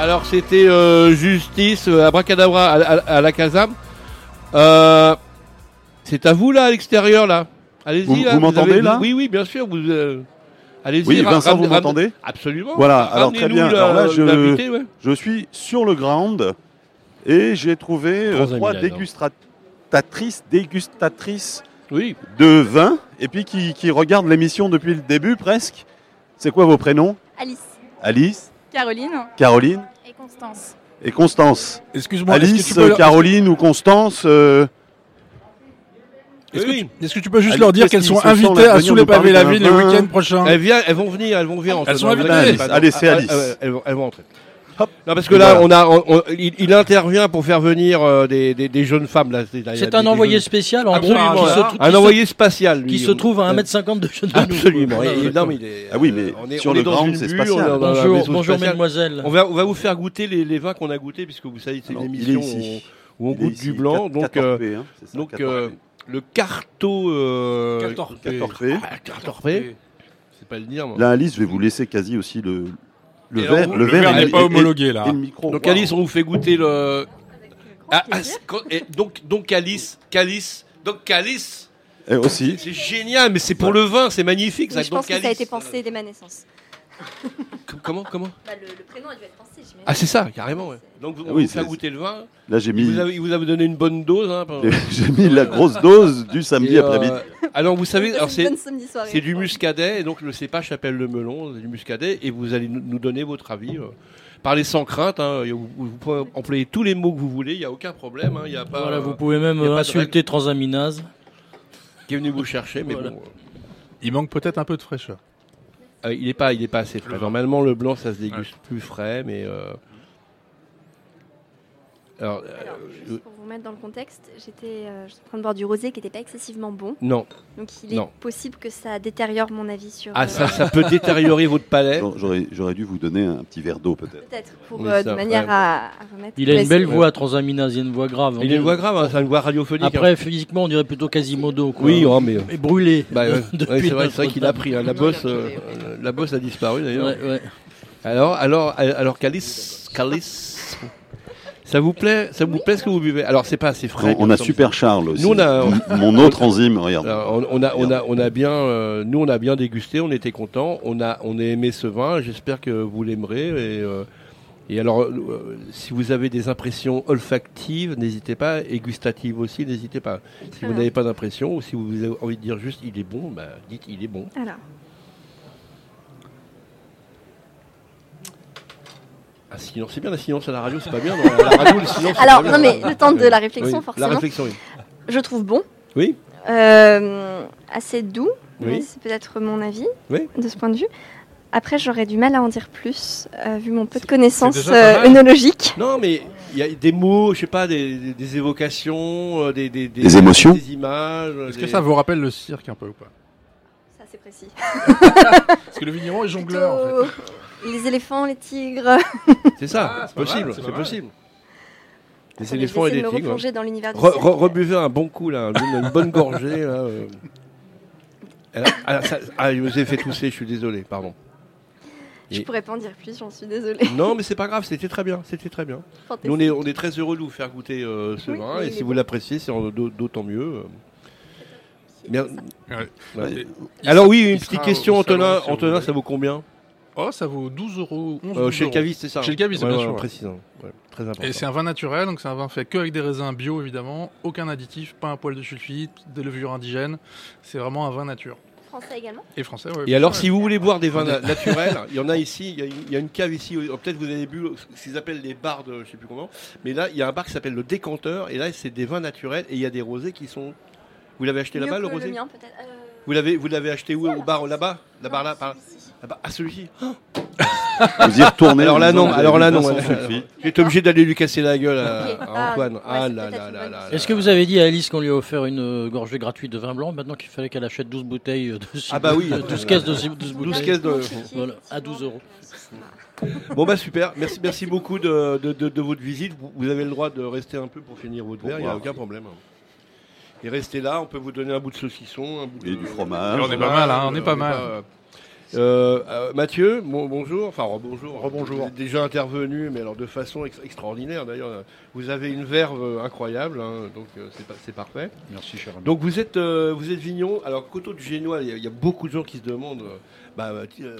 Alors, c'était euh, Justice, euh, Abracadabra à, à- à la Casam. Euh, c'est à vous, là, à l'extérieur, là. Allez-y, Vous- là. vous m'entendez, avez- là Oui, oui, bien sûr. Vous, euh, allez-y. Oui, ra- Vincent, ramenez- vous m'entendez Absolument. Voilà, alors très Ramenez-nous bien. la- Alors là, je- l'invité, ouais. Je suis sur le ground et j'ai trouvé euh, Trois amis, dégustatrices, dégustatrices Oui. de vin et puis qui, qui regardent l'émission depuis le début presque. C'est quoi vos prénoms? Alice, Alice, Caroline Caroline Constance. et Constance. Excuse-moi, Alice, peux Caroline ou Constance euh, Est-ce que, Oui. tu- est-ce que tu peux juste Allez, leur dire qu'elles sont invitées à Sous les pavés la ville le week-end prochain Elles, viennent, elles vont venir, elles vont venir. Elles Antoine. sont invitées. Allez, c'est Alice. elles, vont, elles Non, parce que là, voilà. on a, on- on- il, il intervient pour faire venir euh, des, des- des jeunes femmes. là. C'est C'est un envoyé spécial en gros Absolument. qui se, Un envoyé spatial, lui. qui se trouve à 1m50 de chez nous. Absolument. Voilà, Et- et- d'accord. non, mais il est- Ah oui, mais on est, sur on le est dans ground, une c'est bulle, spatial. Bonjour, mesdemoiselles. On va, on va vous faire goûter les, les vins qu'on a goûtés, puisque vous savez, c'est une émission où, on goûte du blanc. Donc, 14 euh, hein, donc 14 euh, P. le carto. Euh, 14 P. 14 P. Ah, cartorpé. C'est pas le dire, moi. Là, Alice, je vais vous laisser quasi aussi le, le verre. alors, le Le verre verre et- n'est pas et- homologué là. et le micro. Donc. Alice, on vous fait goûter le. Ah, ah, et donc, donc Alice, Calice, donc Calice, Et aussi. c'est génial, mais c'est pour le vin, c'est magnifique. Ça. je Donc, pense que ça a été pensé dès ma naissance. Comment, comment? Bah, le, le prénom a dû être pensé, j'imagine. Ah, c'est ça, carrément. Ouais. Donc, vous- on Ah oui, vous goûter le vin. Là, j'ai Il mis, vous, a, il vous a donné une bonne dose. Hein, j'ai mis la grosse dose du samedi euh, après-midi. alors, vous savez, c'est du muscadet, et donc le cépage s'appelle le melon, c'est du muscadet, et vous allez nous donner votre avis. euh. Parlez sans crainte, hein, vous, vous pouvez employer tous les mots que vous voulez, il n'y a aucun problème. hein, Il y a pas, Voilà, vous pouvez même insulter transaminase. qui est venu vous chercher, mais Voilà. bon. euh, Il manque peut-être un peu de fraîcheur. Euh, il n'est pas, il est pas assez frais. Normalement, le blanc, ça se déguste plus frais, mais. euh, Alors, euh, Alors, juste pour vous mettre dans le contexte, j'étais euh, en train de boire du rosé qui n'était pas excessivement bon. non. Donc il est Non. possible que ça détériore mon avis sur. Ah, euh, ça, ça peut détériorer votre palais. J'aurais- dû vous donner un petit verre d'eau peut-être. Peut-être, pour, Oui, euh, de manière ouais. à, à remettre. Il a une belle voix, transaminase, il a une voix grave. Il a une voix grave, hein, c'est une voix radiophonique. Après, hein. physiquement, on dirait plutôt Quasimodo. Quoi. Oui, oh, mais. Et brûlé. Bah, ouais, c'est vrai, qu'il a pris. hein, la, bosse, euh, euh, la bosse a disparu d'ailleurs. Ouais, ouais. Alors, alors, alors, Calice, Calice, ça vous plaît, ça vous plaît ce que vous buvez Alors, c'est pas assez frais. On, a Super Charles aussi. Nous, on a- Mon autre enzyme, regarde. Alors, on, on a, on a, on a bien, euh, nous on a bien dégusté, on était contents, on a, on a aimé ce vin. J'espère que vous l'aimerez. Et, euh, et alors, euh, si vous avez des impressions olfactives, n'hésitez pas, et gustatives aussi, n'hésitez pas. Si vous bien. n'avez pas d'impression, ou si vous avez envie de dire juste il est bon, bah, dites il est bon. Alors, Ah, silence, c'est bien la silence à la radio, c'est pas bien. dans la radio, le silence. c'est Alors, bien. non, mais le temps de la réflexion, Oui, forcément. La réflexion, oui. je trouve bon. Oui. Euh, assez doux. Oui. C'est peut-être mon avis Oui. de ce point de vue. Après, j'aurais du mal à en dire plus, euh, vu mon peu de connaissances euh, œnologiques. Non, mais il y a des mots, je sais pas, des, des- des évocations, euh, des, des, Des émotions des images. Est-ce des- que ça vous rappelle le cirque un peu ou pas? Ça, c'est précis. Parce que le vigneron est jongleur en fait. Les éléphants, les tigres. C'est ça, Ah, c'est possible, c'est possible. Des Attendez, éléphants et des me tigres. replonger dans l'univers du Re- cirque. re- rebuvez un bon coup là, une, une bonne gorgée là. euh. Ah, ah, ça- ah, je vous ai fait tousser, je suis désolé, pardon. Je Et- pourrais pas en dire plus, j'en suis désolée. Non, mais c'est pas grave, c'était très bien, c'était très bien. Nous, on est, on est très heureux de vous faire goûter euh, ce Oui, vin, et si vous l'appréciez, c'est d'autant mieux. Bien- Ouais. ouais. Et- il Alors oui, une petite question, Antonin. Antonin, ça vaut combien? Oh, ça vaut 12 euros. 11 Euh, 12 Chez le caviste, c'est ça Chez le caviste, Ouais, bien ouais, sûr, ouais. précisant. Ouais, très important. Et c'est un vin naturel, donc c'est un vin fait que avec des raisins bio évidemment, aucun additif, pas un poil de sulfite, des levures indigènes. C'est vraiment un vin nature. Français également? Et français, ouais. Et alors, si vous voulez boire des vins na- naturels, il y en a ici, il y a une, il y a une cave ici, peut-être vous avez bu ce qu'ils appellent les bars de je sais plus comment, mais là, il y a un bar qui s'appelle le Décanteur, et là, c'est des vins naturels, et il y a des rosés qui sont... Vous l'avez acheté là-bas, le rosé? mien, peut-être. Euh, Vous l'avez vous l'avez acheté où? Au bar là-bas? Là-bas, non, là, par celui-ci. là-bas Ah, celui-ci Vous y retournez. Alors là, non, alors là, non. Euh. J'étais obligé d'aller lui casser la gueule à, à Ah, Antoine. Ah c'est là là là là. Est-ce que vous avez dit à Alice qu'on lui a offert une euh, gorgée gratuite de vin blanc maintenant qu'il fallait qu'elle achète 12 bouteilles euh, de Ah bah oui. de 12 caisses de 12 12 bouteilles caisses de... Voilà, à 12 euros. Bon bah super, merci, merci beaucoup de, de, de- de votre visite. Vous, vous avez le droit de rester un peu pour finir votre verre, il n'y a aucun problème. Et restez là, on peut vous donner un bout de saucisson, un bout Et de... du fromage. Et on est pas mal, hein, on est pas mal. Euh, Euh, Mathieu, bon- bonjour. Enfin, bonjour. Rebonjour. Déjà intervenu, mais alors de façon ex- extraordinaire d'ailleurs. Vous avez une verve euh, incroyable, hein, donc c'est parfait. Merci, cher ami. Donc vous êtes, euh, vous êtes vignon. Alors Coteau du Génois, il y, a- il y a beaucoup de gens qui se demandent. bah, euh,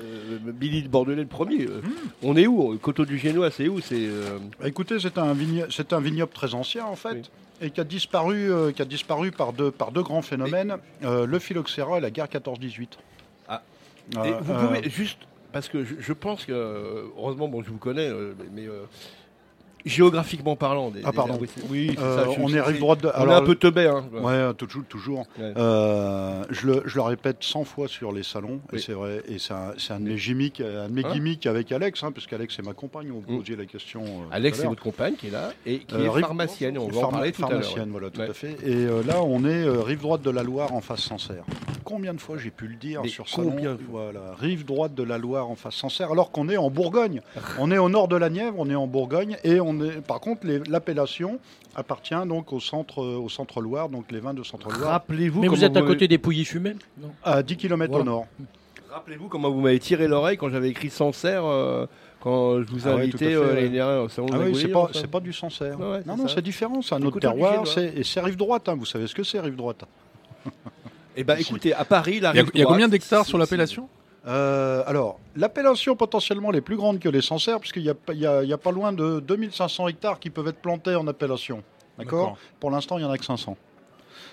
Billy de Bordelais le premier. euh, On est où Coteau du Génois, c'est où C'est Bah, Écoutez, c'est un, vigno- c'est un vignoble très ancien en fait, et qui a disparu, euh, qui a disparu par, deux, par deux grands phénomènes, euh, le phylloxéra et la guerre 14-18. Euh, Et vous euh, pouvez juste parce que je, je pense que euh, heureusement bon je vous connais euh, mais euh, géographiquement parlant des, Ah des- pardon. c'est- oui, c'est Euh, ça, je- on je- est rive droite de. on est alors, un peu teubé hein. Ouais, euh, toujours. toujours. Ouais. Euh, je, le, je le répète 100 fois sur les salons, et Oui. c'est vrai. Et c'est un, un de mes gimmicks, un de mes Hein gimmicks avec Alex, hein, parce qu'Alex c'est ma compagne. On vous Mm. posiez la question. euh, Alex c'est votre compagne qui est là et qui Euh, est pharmacienne et on va en parler tout à l'heure. pharmacienne, voilà, tout Ouais. à fait. Et euh, là, on est euh, rive droite de la Loire en face Sancerre. Combien de fois j'ai pu le dire Mais sur salon Voilà, rive droite de la Loire en face Sancerre, alors qu'on est en Bourgogne. on est au nord de la Nièvre, on est en Bourgogne, et on est. Par contre, l'appellation appartient donc au centre, euh, au centre Loire, donc les vins de centre Loire, Rappelez-vous Mais vous êtes à côté des Pouilly fumées non à 10 km Voilà. au nord. Rappelez-vous comment vous m'avez tiré l'oreille quand j'avais écrit Sancerre euh, quand je vous ai Ah invité euh, ouais. l'année dernière au salon de Ah oui, c'est pas, du Sancerre. Ouais, non, c'est non, ça. c'est différent, c'est un autre terroir, et c'est rive droite, hein, vous savez ce que c'est rive droite. Eh ben écoutez à Paris la Il y a, rive il y a combien d'hectares sur l'appellation? Euh, alors, l'appellation potentiellement les plus grande que les Sancerres, puisqu'il n'y a, y a- il y a pas loin de 2500 hectares qui peuvent être plantés en appellation. D'accord. Pour l'instant, il n'y en a que 500.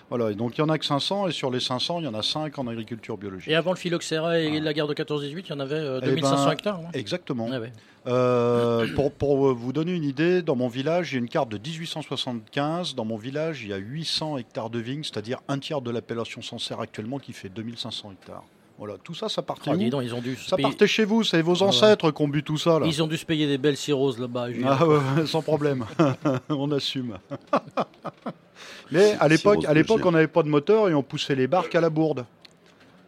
Voilà, et donc il y en a que 500, et sur les 500, il y en a 5 en agriculture biologique. Et avant le phylloxéra et la guerre de 14-18, il y en avait euh, Eh 2500 ben, hectares. non Exactement. Ouais. Euh, pour, pour vous donner une idée, dans mon village, j'ai une carte de 1875. Dans mon village, il y a 800 hectares de vignes, c'est-à-dire un tiers de l'appellation Sancerre actuellement qui fait 2500 hectares. Voilà, tout ça, ça partait Ah, où dis donc, ils ont dû se Ça payer- partait chez vous, c'est vos Ah ouais. ancêtres qui ont bu tout ça. Là. Ils ont dû se payer des belles cirrhoses là-bas. Ah ouais, sans problème, on assume. Mais à l'époque, à l'époque, on n'avait pas de moteur et on poussait les barques à la bourde.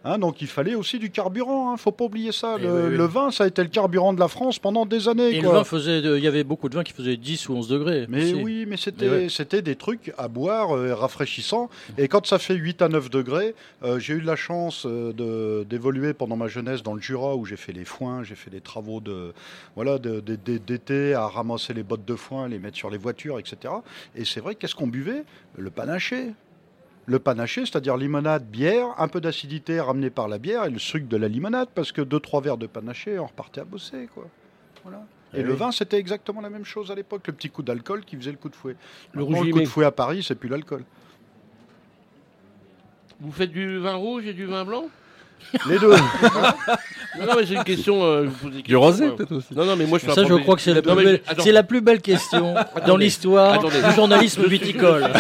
Hein, donc il fallait aussi du carburant, hein, faut pas oublier ça. Le, oui, oui. le vin, ça a été le carburant de la France pendant des années. Et le vin faisait, il y avait beaucoup de vins qui faisaient 10 ou 11 degrés. Mais aussi. oui, mais c'était des trucs à boire euh, rafraîchissants. Et quand ça fait 8 à 9 degrés, euh, j'ai eu la chance euh, d'évoluer pendant ma jeunesse dans le Jura où j'ai fait les foins, j'ai fait des travaux de voilà d'été à ramasser les bottes de foin, les mettre sur les voitures, etc. Et c'est vrai, qu'est-ce qu'on buvait? Le panaché. Le panaché, c'est-à-dire limonade, bière, un peu d'acidité ramenée par la bière et le sucre de la limonade, parce que deux trois verres de panaché, on repartait à bosser, quoi. Voilà. Et Eh le oui. vin, c'était exactement la même chose à l'époque, le petit coup d'alcool qui faisait le coup de fouet. Le rouge le coup de fouet à Paris, c'est plus l'alcool. Vous faites du vin rouge et du vin blanc? Les deux. Non, non, mais c'est une question. euh, je vous pose des Du rosé euh. peut-être aussi. Non, non, mais moi je suis Ça, je crois que c'est la, Non, plus mais belle- attends. c'est la plus belle question dans l'histoire du journalisme viticole.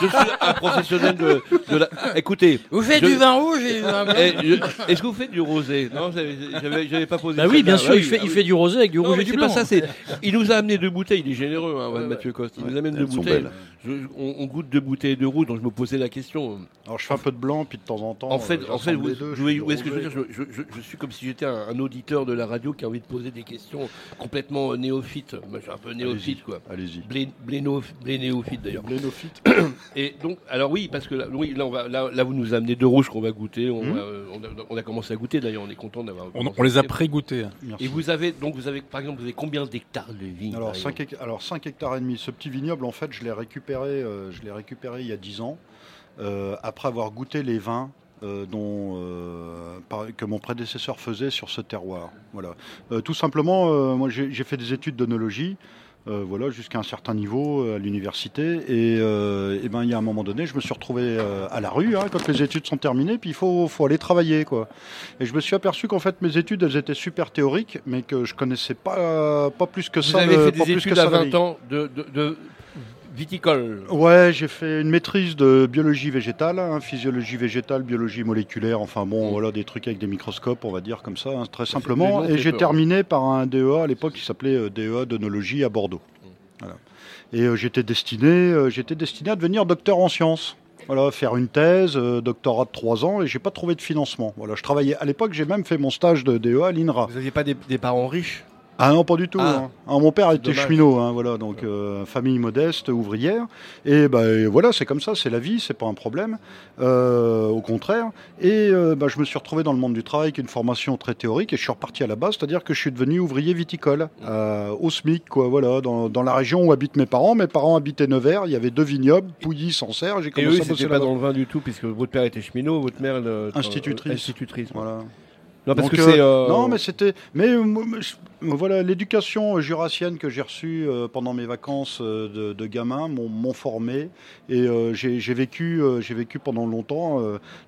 Je suis, un professionnel de, de la. Écoutez. Vous faites je- du vin rouge et du vin blanc eh, je- Est-ce que vous faites du rosé? Non, j'avais pas posé. Bah oui, bien sûr, Ah il, oui, fait, ah il fait du rosé avec du Non, rouge et du blanc. pas ça. C'est. Il nous a amené deux bouteilles. Il est généreux, hein, Mathieu Coste. Il nous amène deux Elles bouteilles. Je- on, on goûte deux bouteilles de rouge, donc je me posais la question. Alors je fais un peu de blanc, puis de temps en temps. En fait, euh, en fait, où est-ce que je veux dire je, je- je- je suis comme si j'étais un, un auditeur de la radio qui a envie de poser des questions complètement euh, néophytes. Moi, je suis un peu néophyte, quoi. Allez-y. Blé, blé, blé néophyte d'ailleurs. Blénophyte. Et donc, alors oui, parce que là, oui, là, on va, là, là, vous nous amenez deux rouges qu'on va goûter. On, va, euh, on, a, on a commencé à goûter d'ailleurs. On est content d'avoir. On, les a pré-goûtés. Merci. Et vous avez donc vous avez par exemple vous avez combien d'hectares de vignes Alors par 5, exemple alors 5 hectares et demi. Ce petit vignoble, en fait, je l'ai récupéré, euh, je l'ai récupéré il y a 10 ans, euh, après avoir goûté les vins. euh, dont, euh, par- que mon prédécesseur faisait sur ce terroir. Voilà. Euh, tout simplement, moi j'ai fait des études d'œnologie, euh, voilà, jusqu'à un certain niveau à l'université, et, et ben il y a un moment donné, je me suis retrouvé à la rue hein, quand les études sont terminées, puis il faut, faut aller travailler quoi. Et je me suis aperçu qu'en fait mes études elles étaient super théoriques, mais que je connaissais pas pas plus que Vous ça. avez le- fait des études à la 20 vie. ans de, de, de viticole. Ouais, j'ai fait une maîtrise de biologie végétale, hein, physiologie végétale, biologie moléculaire, enfin bon, Mm. voilà des trucs avec des microscopes, on va dire comme ça, hein, très simplement. Et j'ai terminé par un DEA à l'époque qui s'appelait euh, DEA d'œnologie à Bordeaux. Mm. Voilà. Et euh, j'étais destiné, euh, j'étais destiné à devenir docteur en sciences. Voilà, faire une thèse, euh, doctorat de trois ans, et j'ai pas trouvé de financement. Voilà, je travaillais à l'époque, j'ai même fait mon stage de DEA à l'INRA. Vous n'aviez pas des, des parents riches? Ah non, pas du tout. Ah. hein. Ah, mon père était cheminot, hein, voilà, donc euh, famille modeste, ouvrière. Et bah, et voilà, c'est comme ça, c'est la vie, c'est pas un problème. Euh, au contraire. Et euh, bah, je me suis retrouvé dans le monde du travail avec une formation très théorique et je suis reparti à la base, c'est-à-dire que je suis devenu ouvrier viticole au SMIC, quoi, voilà, dans, dans la région où habitent mes parents. Mes parents habitaient Nevers, il y avait deux vignobles, Pouilly, Sancerre. J'ai Et commencé eux, à bosser pas dans le vin du tout, puisque votre père était cheminot, votre mère euh, Institutrice. institutrice. Voilà. Non, parce Donc, que euh, c'est. euh, Non, mais c'était. Mais euh, je- voilà, l'éducation jurassienne que j'ai reçue pendant mes vacances de, de gamin m'ont formé. Et j'ai vécu, j'ai vécu pendant longtemps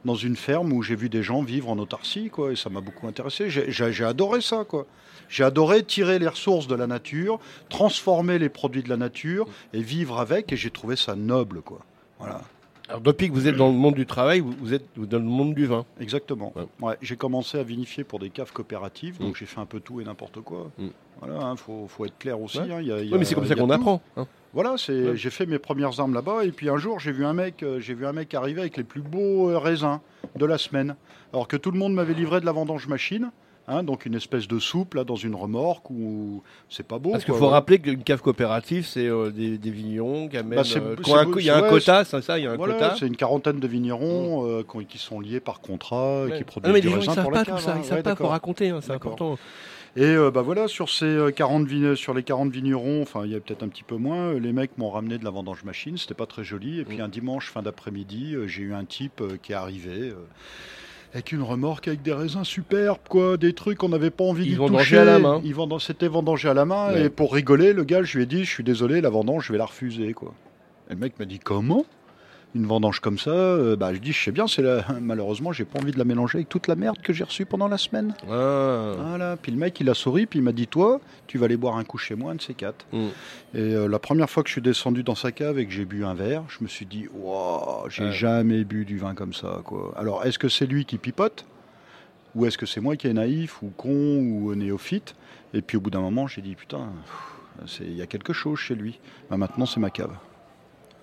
dans une ferme où j'ai vu des gens vivre en autarcie, quoi. Et ça m'a beaucoup intéressé. J'ai adoré ça, quoi. J'ai adoré tirer les ressources de la nature, transformer les produits de la nature et vivre avec. Et j'ai trouvé ça noble, quoi. Voilà. Alors, depuis que vous êtes dans le monde du travail, vous, êtes dans le monde du vin. Exactement. Ouais. Ouais, j'ai commencé à vinifier pour des caves coopératives, donc Mm. j'ai fait un peu tout et n'importe quoi. Mm. Voilà, il faut, faut être clair aussi. Ouais. hein, il y a- il y Oui, a- mais c'est comme ça qu'on apprend. hein. Voilà, c'est, j'ai fait mes premières armes là-bas, et puis un jour j'ai vu un mec, euh, j'ai vu un mec arriver avec les plus beaux euh, raisins de la semaine, alors que tout le monde m'avait livré de la vendange machine. Hein, donc une espèce de soupe là dans une remorque où c'est pas beau. Parce qu'il faut rappeler qu'une cave coopérative, c'est euh, des, des vignerons qui amènent. Bah, euh, il y a un ouais, quota, c'est ça, il y a un Voilà, quota. c'est une quarantaine de vignerons euh, qui, sont liés par contrat, et Ouais. qui Ah produisent non, mais du les gens, ils raisin savent pour pas la tout cave. ça, hein. ils savent pas, faut raconter, hein, c'est important. Et euh, bah voilà, sur ces euh, 40 vine- sur les 40 vignerons, enfin il y a peut-être un petit peu moins, les mecs m'ont ramené de la vendange machine, c'était pas très joli. Et puis Mm. un dimanche fin d'après-midi, j'ai eu un type qui est arrivé avec une remorque avec des raisins superbes, quoi, des trucs qu'on n'avait pas envie Ils vendangeaient toucher. à la main. Ils C'était vendangé à la main. Ouais. Et pour rigoler, le gars, je lui ai dit, je suis désolé, la vendange, je vais la refuser, quoi. Et le mec m'a dit comment? Une vendange comme ça, euh, bah, je dis, je sais bien, c'est la... malheureusement, j'ai pas envie de la mélanger avec toute la merde que j'ai reçue pendant la semaine. Ah. Voilà, puis le mec il a souri, puis il m'a dit Toi, tu vas aller boire un coup chez moi, un de ces quatre. Mm. Et euh, la première fois que je suis descendu dans sa cave et que j'ai bu un verre, je me suis dit Waouh, j'ai Ouais. jamais bu du vin comme ça. Quoi. Alors, est-ce que c'est lui qui pipote? Ou est-ce que c'est moi qui est naïf, ou con, ou néophyte? Et puis au bout d'un moment, j'ai dit Putain, il y a quelque chose chez lui. Bah, maintenant, c'est ma cave.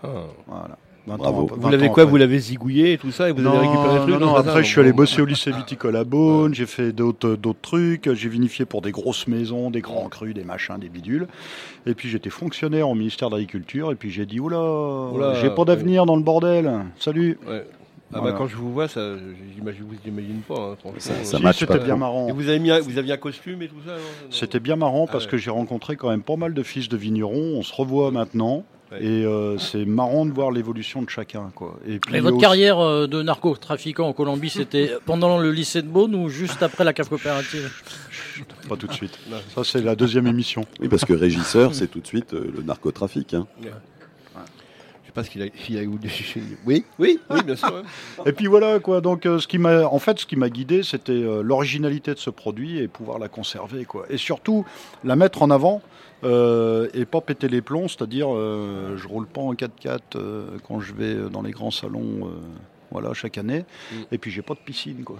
Ah. Voilà. 20 Bravo. ans- Vous 20 l'avez quoi après. Vous l'avez zigouillé et tout ça et vous non, avez récupéré le truc non, dans non, le après je suis allé bosser au lycée viticole à Beaune, j'ai fait d'autres d'autres trucs, j'ai vinifié pour des grosses maisons, des grands crus, des machins, des bidules. Et puis j'étais fonctionnaire au ministère de l'Agriculture et puis j'ai dit oula, Oula, j'ai pas d'avenir dans le bordel. Salut. Ouais. Ah Voilà. bah quand je vous vois, ça, j'imagine, vous imaginez pas. hein. Ça- ça Si, c'était bien marrant. Et vous avez mis, vous aviez un costume et tout ça C'était bien marrant Ah parce ouais. que j'ai rencontré quand même pas mal de fils de vignerons. On se revoit maintenant. Ouais. Et euh, c'est marrant de voir l'évolution de chacun. Quoi. Et puis Et votre aussi- carrière euh, de narcotrafiquant en Colombie, c'était pendant le lycée de Beaune ou juste après la cave coopérative? Pas tout de suite. Ça, c'est la deuxième émission. Oui, parce que régisseur, c'est tout de suite euh, le narcotrafic. hein. Je sais pas ce qu'il a, il a eu des- Oui, oui, oui, bien sûr. ouais. Et puis voilà quoi. Donc euh, ce qui m'a, en fait, ce qui m'a guidé, c'était euh, l'originalité de ce produit et pouvoir la conserver quoi. Et surtout la mettre en avant euh, et pas péter les plombs. C'est-à-dire, euh, je roule pas en 4x4 euh, quand je vais dans les grands salons. voilà, chaque année. Mm. Et puis j'ai pas de piscine quoi.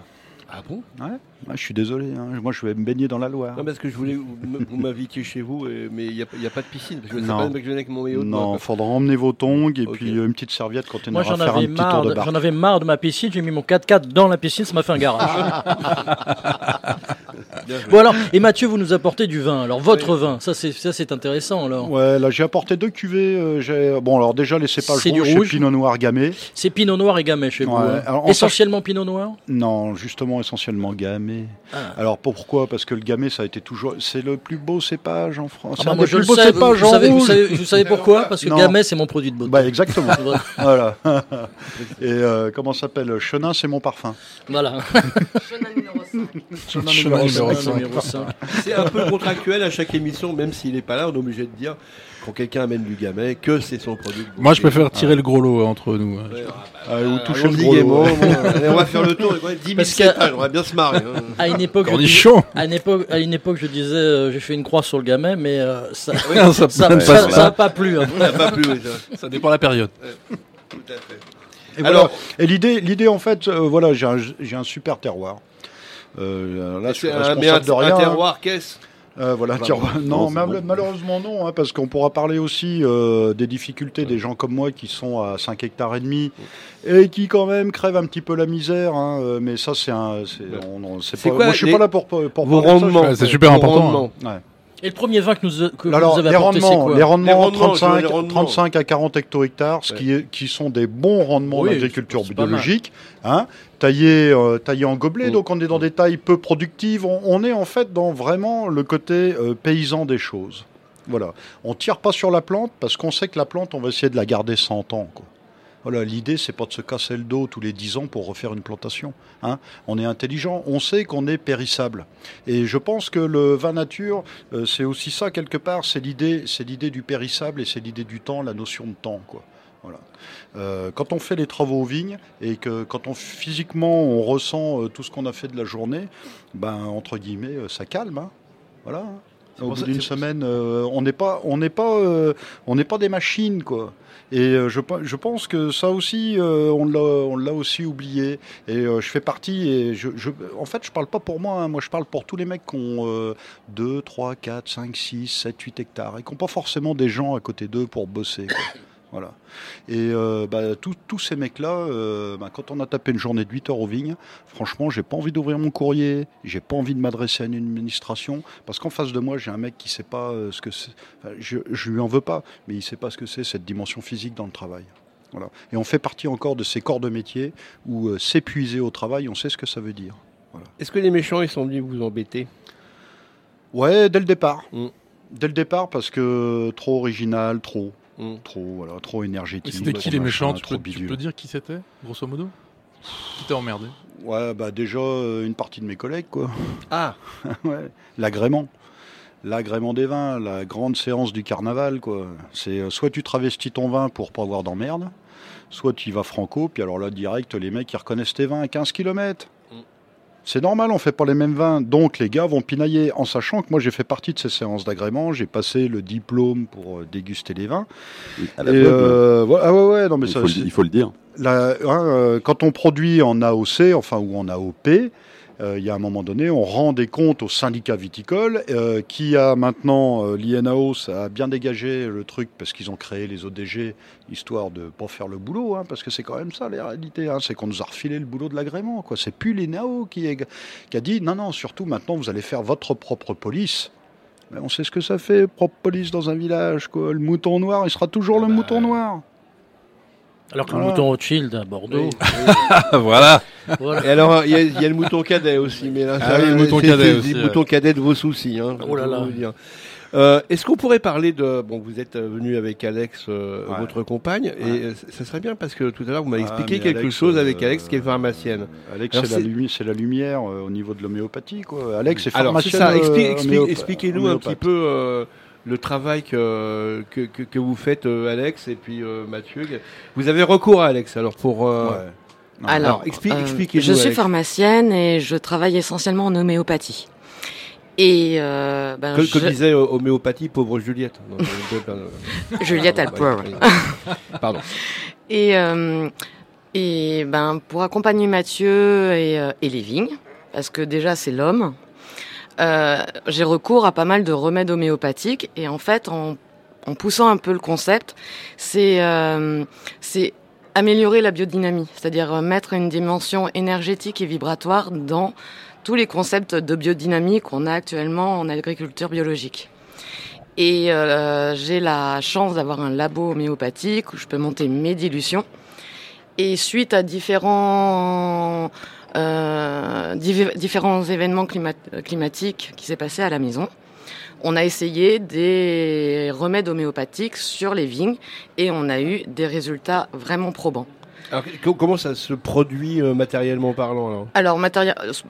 Ah bon? Ouais, Ouais, je suis désolé. hein. Moi, je vais me baigner dans la Loire. Non, parce que je voulais vous, vous m'invitiez chez vous, et- mais il n'y a, il y a pas de piscine. Parce que c'est Non. pas le mec que je venais avec mon maillot Non, quoi. faudra emmener vos tongs et puis euh, une petite serviette quand on ira faire un petit tour de de, j'en avais marre de ma piscine. J'ai mis mon 4x4 dans la piscine, ça m'a fait un garage. Bon alors, et Mathieu, vous nous apportez du vin. Alors votre vin, ça c'est ça c'est intéressant. Alors, Ouais, là j'ai apporté deux cuvées. euh, bon, alors déjà les cépages C'est du rouges, rouge. Pinot Noir gamay. c'est Pinot Noir et Gamay chez vous. Ouais, hein. alors, en Essentiellement Pinot Noir? Non, justement essentiellement gamay. Ah. Alors pourquoi? Parce que le gamay ça a été toujours, c'est le plus beau cépage en France. Ah bah moi je le sais. Vous, vous en savez, vous, savez, vous savez pourquoi? Parce que Non. Gamay c'est mon produit de beauté. Bah exactement. voilà. Et euh, comment ça s'appelle? Chenin, c'est mon parfum. voilà. Chenin numéro numéro cinq. Numéro. C'est un peu contractuel à chaque émission, même s'il n'est pas là, on est obligé de dire, quand quelqu'un amène du gamet, que c'est son produit. Moi, je préfère tirer le gros lot euh, entre nous. Ouais, ah, bah, Ah, ou euh, toucher le gros lot, on va faire le tour. ouais, 10 000 Parce que- cépages, on va bien se marrer. hein. À une époque, À une époque, à une époque, je disais, euh, j'ai fait une croix sur le gamin, mais euh, ça, Ça ça, ça ça, me ça, passe ça pas. a pas plu. hein. Ça n'a pas plu, oui, ça. Ça dépend de la période. Tout à fait. Et Alors- voilà. et l'idée, l'idée en fait, euh, voilà, j'ai un, j'ai un super terroir. Euh, là, je suis responsable de rien. un hein. terroir, qu'est-ce? Euh, voilà, Bah, terroir. bon, Non, non, mal- malheureusement non, hein, parce qu'on pourra parler aussi euh, des difficultés des gens comme moi qui sont à 5 hectares et demi et qui quand même crèvent un petit peu la misère. hein, euh, mais ça, c'est un, c'est, on- on- c'est C'est pas, quoi moi, je suis les- pas là pour pour Vos parler de ça, je- rendements. Ouais, c'est super vos important, rendements. Ouais. Et le premier vin que, nous, que Alors, vous avez les apporté, c'est rendements, quoi les rendements, Les rendements, je 35, veux les rendements. 35 à 40 hecto-hectares, ce Ouais. qui, est- qui sont des bons rendements Oui, d'agriculture biologique, hein, taillés, euh, taillés en gobelet, Mm. donc on est dans des tailles peu productives. On, on est en fait dans vraiment le côté euh, paysan des choses. Voilà. On tire pas sur la plante parce qu'on sait que la plante, on va essayer de la garder 100 ans. Quoi. Voilà, l'idée, c'est pas de se casser le dos tous les 10 ans pour refaire une plantation. Hein. On est intelligent, on sait qu'on est périssable. Et je pense que le vin nature, euh, c'est aussi ça quelque part, c'est l'idée, c'est l'idée du périssable et c'est l'idée du temps, la notion de temps. Euh, quand on fait les travaux aux vignes et que quand on physiquement on ressent euh, tout ce qu'on a fait de la journée, ben entre guillemets, ça calme. hein. Voilà. hein. Au bout d'une semaine, euh, on n'est pas, on n'est pas, euh, on n'est pas des machines, quoi. Et euh, je, je pense que ça aussi, euh, on l'a, on l'a aussi oublié. Et euh, je fais partie. Et je, je- en fait, je parle pas pour moi. hein. Moi, je parle pour tous les mecs qui ont euh, 2, 3, 4, 5, 6, 7, 8 hectares et qui n'ont pas forcément des gens à côté d'eux pour bosser. quoi. Voilà. Et euh, bah, tous- ces mecs-là, euh, bah, quand on a tapé une journée de 8 heures aux vignes, franchement, j'ai pas envie d'ouvrir mon courrier, j'ai pas envie de m'adresser à une administration, parce qu'en face de moi, j'ai un mec qui sait pas euh, ce que c'est. Enfin, je, je lui en veux pas, mais il sait pas ce que c'est cette dimension physique dans le travail. Voilà. Et on fait partie encore de ces corps de métier où euh, s'épuiser au travail, on sait ce que ça veut dire. Est-ce que les méchants, ils sont venus vous embêter? Ouais, dès le départ. Mm. Dès le départ, parce que trop original, trop. Mm. Trop, voilà, trop énergétique. C'était qui trop les méchants tu trop peux, tu bidule. peux dire qui c'était, grosso modo Qui t'a emmerdé Ouais, bah déjà euh, une partie de mes collègues, quoi. Ah ouais. L'agrément. L'agrément des vins, la grande séance du carnaval, quoi. C'est euh, soit tu travestis ton vin pour pas avoir d'emmerde, soit tu y vas franco, puis alors là, direct, les mecs, ils reconnaissent tes vins à 15 km. C'est normal, on fait pas les mêmes vins, donc les gars vont pinailler, en sachant que moi j'ai fait partie de ces séances d'agrément, j'ai passé le diplôme pour euh, déguster les vins. À Et l'aveugle, euh, ouais, ah ouais, ouais, non mais il, ça, faut le, il faut le dire. la- hein, euh, quand on produit en AOC, enfin ou en AOP, il y a un moment donné, on rend des comptes au syndicat viticole euh, qui a maintenant, euh, l'INAO, ça a bien dégagé le truc parce qu'ils ont créé les ODG histoire de pas faire le boulot, hein, parce que c'est quand même ça la réalité, hein, c'est qu'on nous a refilé le boulot de l'agrément. quoi. C'est plus l'INAO qui, est- qui a dit non, non, surtout maintenant vous allez faire votre propre police. Mais on sait ce que ça fait, propre police dans un village. Quoi. Le mouton noir, il sera toujours Ah le bah, mouton noir. Alors que Voilà. le mouton Rothschild à Bordeaux. voilà. voilà. Et alors, il y, a- il y a le mouton cadet aussi, mais là, Ah oui, le mouton cadet aussi, le ouais. mouton cadet de vos soucis. Hein, Oh là là. Euh, Est-ce qu'on pourrait parler de... Bon, vous êtes euh, venu avec Alex, euh, Ouais. votre compagne, et euh, ça serait bien parce que tout à l'heure, vous m'avez Ah, expliqué quelque Alex, chose avec euh, Alex qui est pharmacienne. Alex, c'est la, lumi- lumière euh, au niveau de l'homéopathie. quoi. Alex, c'est Alors, c'est ça, euh, expliquez-nous un petit peu euh, le travail que, que, que, que vous faites, euh, Alex, et puis euh, Mathieu. Vous avez recours à Alex, alors pour... euh, Ouais. Non, Alors, Alors, expli- euh, expliquez-nous, je suis Alex. pharmacienne et je travaille essentiellement en homéopathie. Et euh, ben, je- comme disait homéopathie, pauvre Juliette. Non, Juliette a le pardon, pauvre. bah, Pardon. Et, euh, et ben, pour accompagner Mathieu et, et les vignes, parce que déjà c'est l'homme, euh, j'ai recours à pas mal de remèdes homéopathiques. Et en fait, en, en poussant un peu le concept, c'est euh, améliorer la biodynamie, c'est-à-dire mettre une dimension énergétique et vibratoire dans tous les concepts de biodynamie qu'on a actuellement en agriculture biologique. Et euh, j'ai la chance d'avoir un labo homéopathique où je peux monter mes dilutions. Et suite à différents, euh, différents événements climat- climatiques qui s'est passé à la maison, on a essayé des remèdes homéopathiques sur les vignes et on a eu des résultats vraiment probants. Alors, co- comment ça se produit euh, matériellement parlant alors? Alors,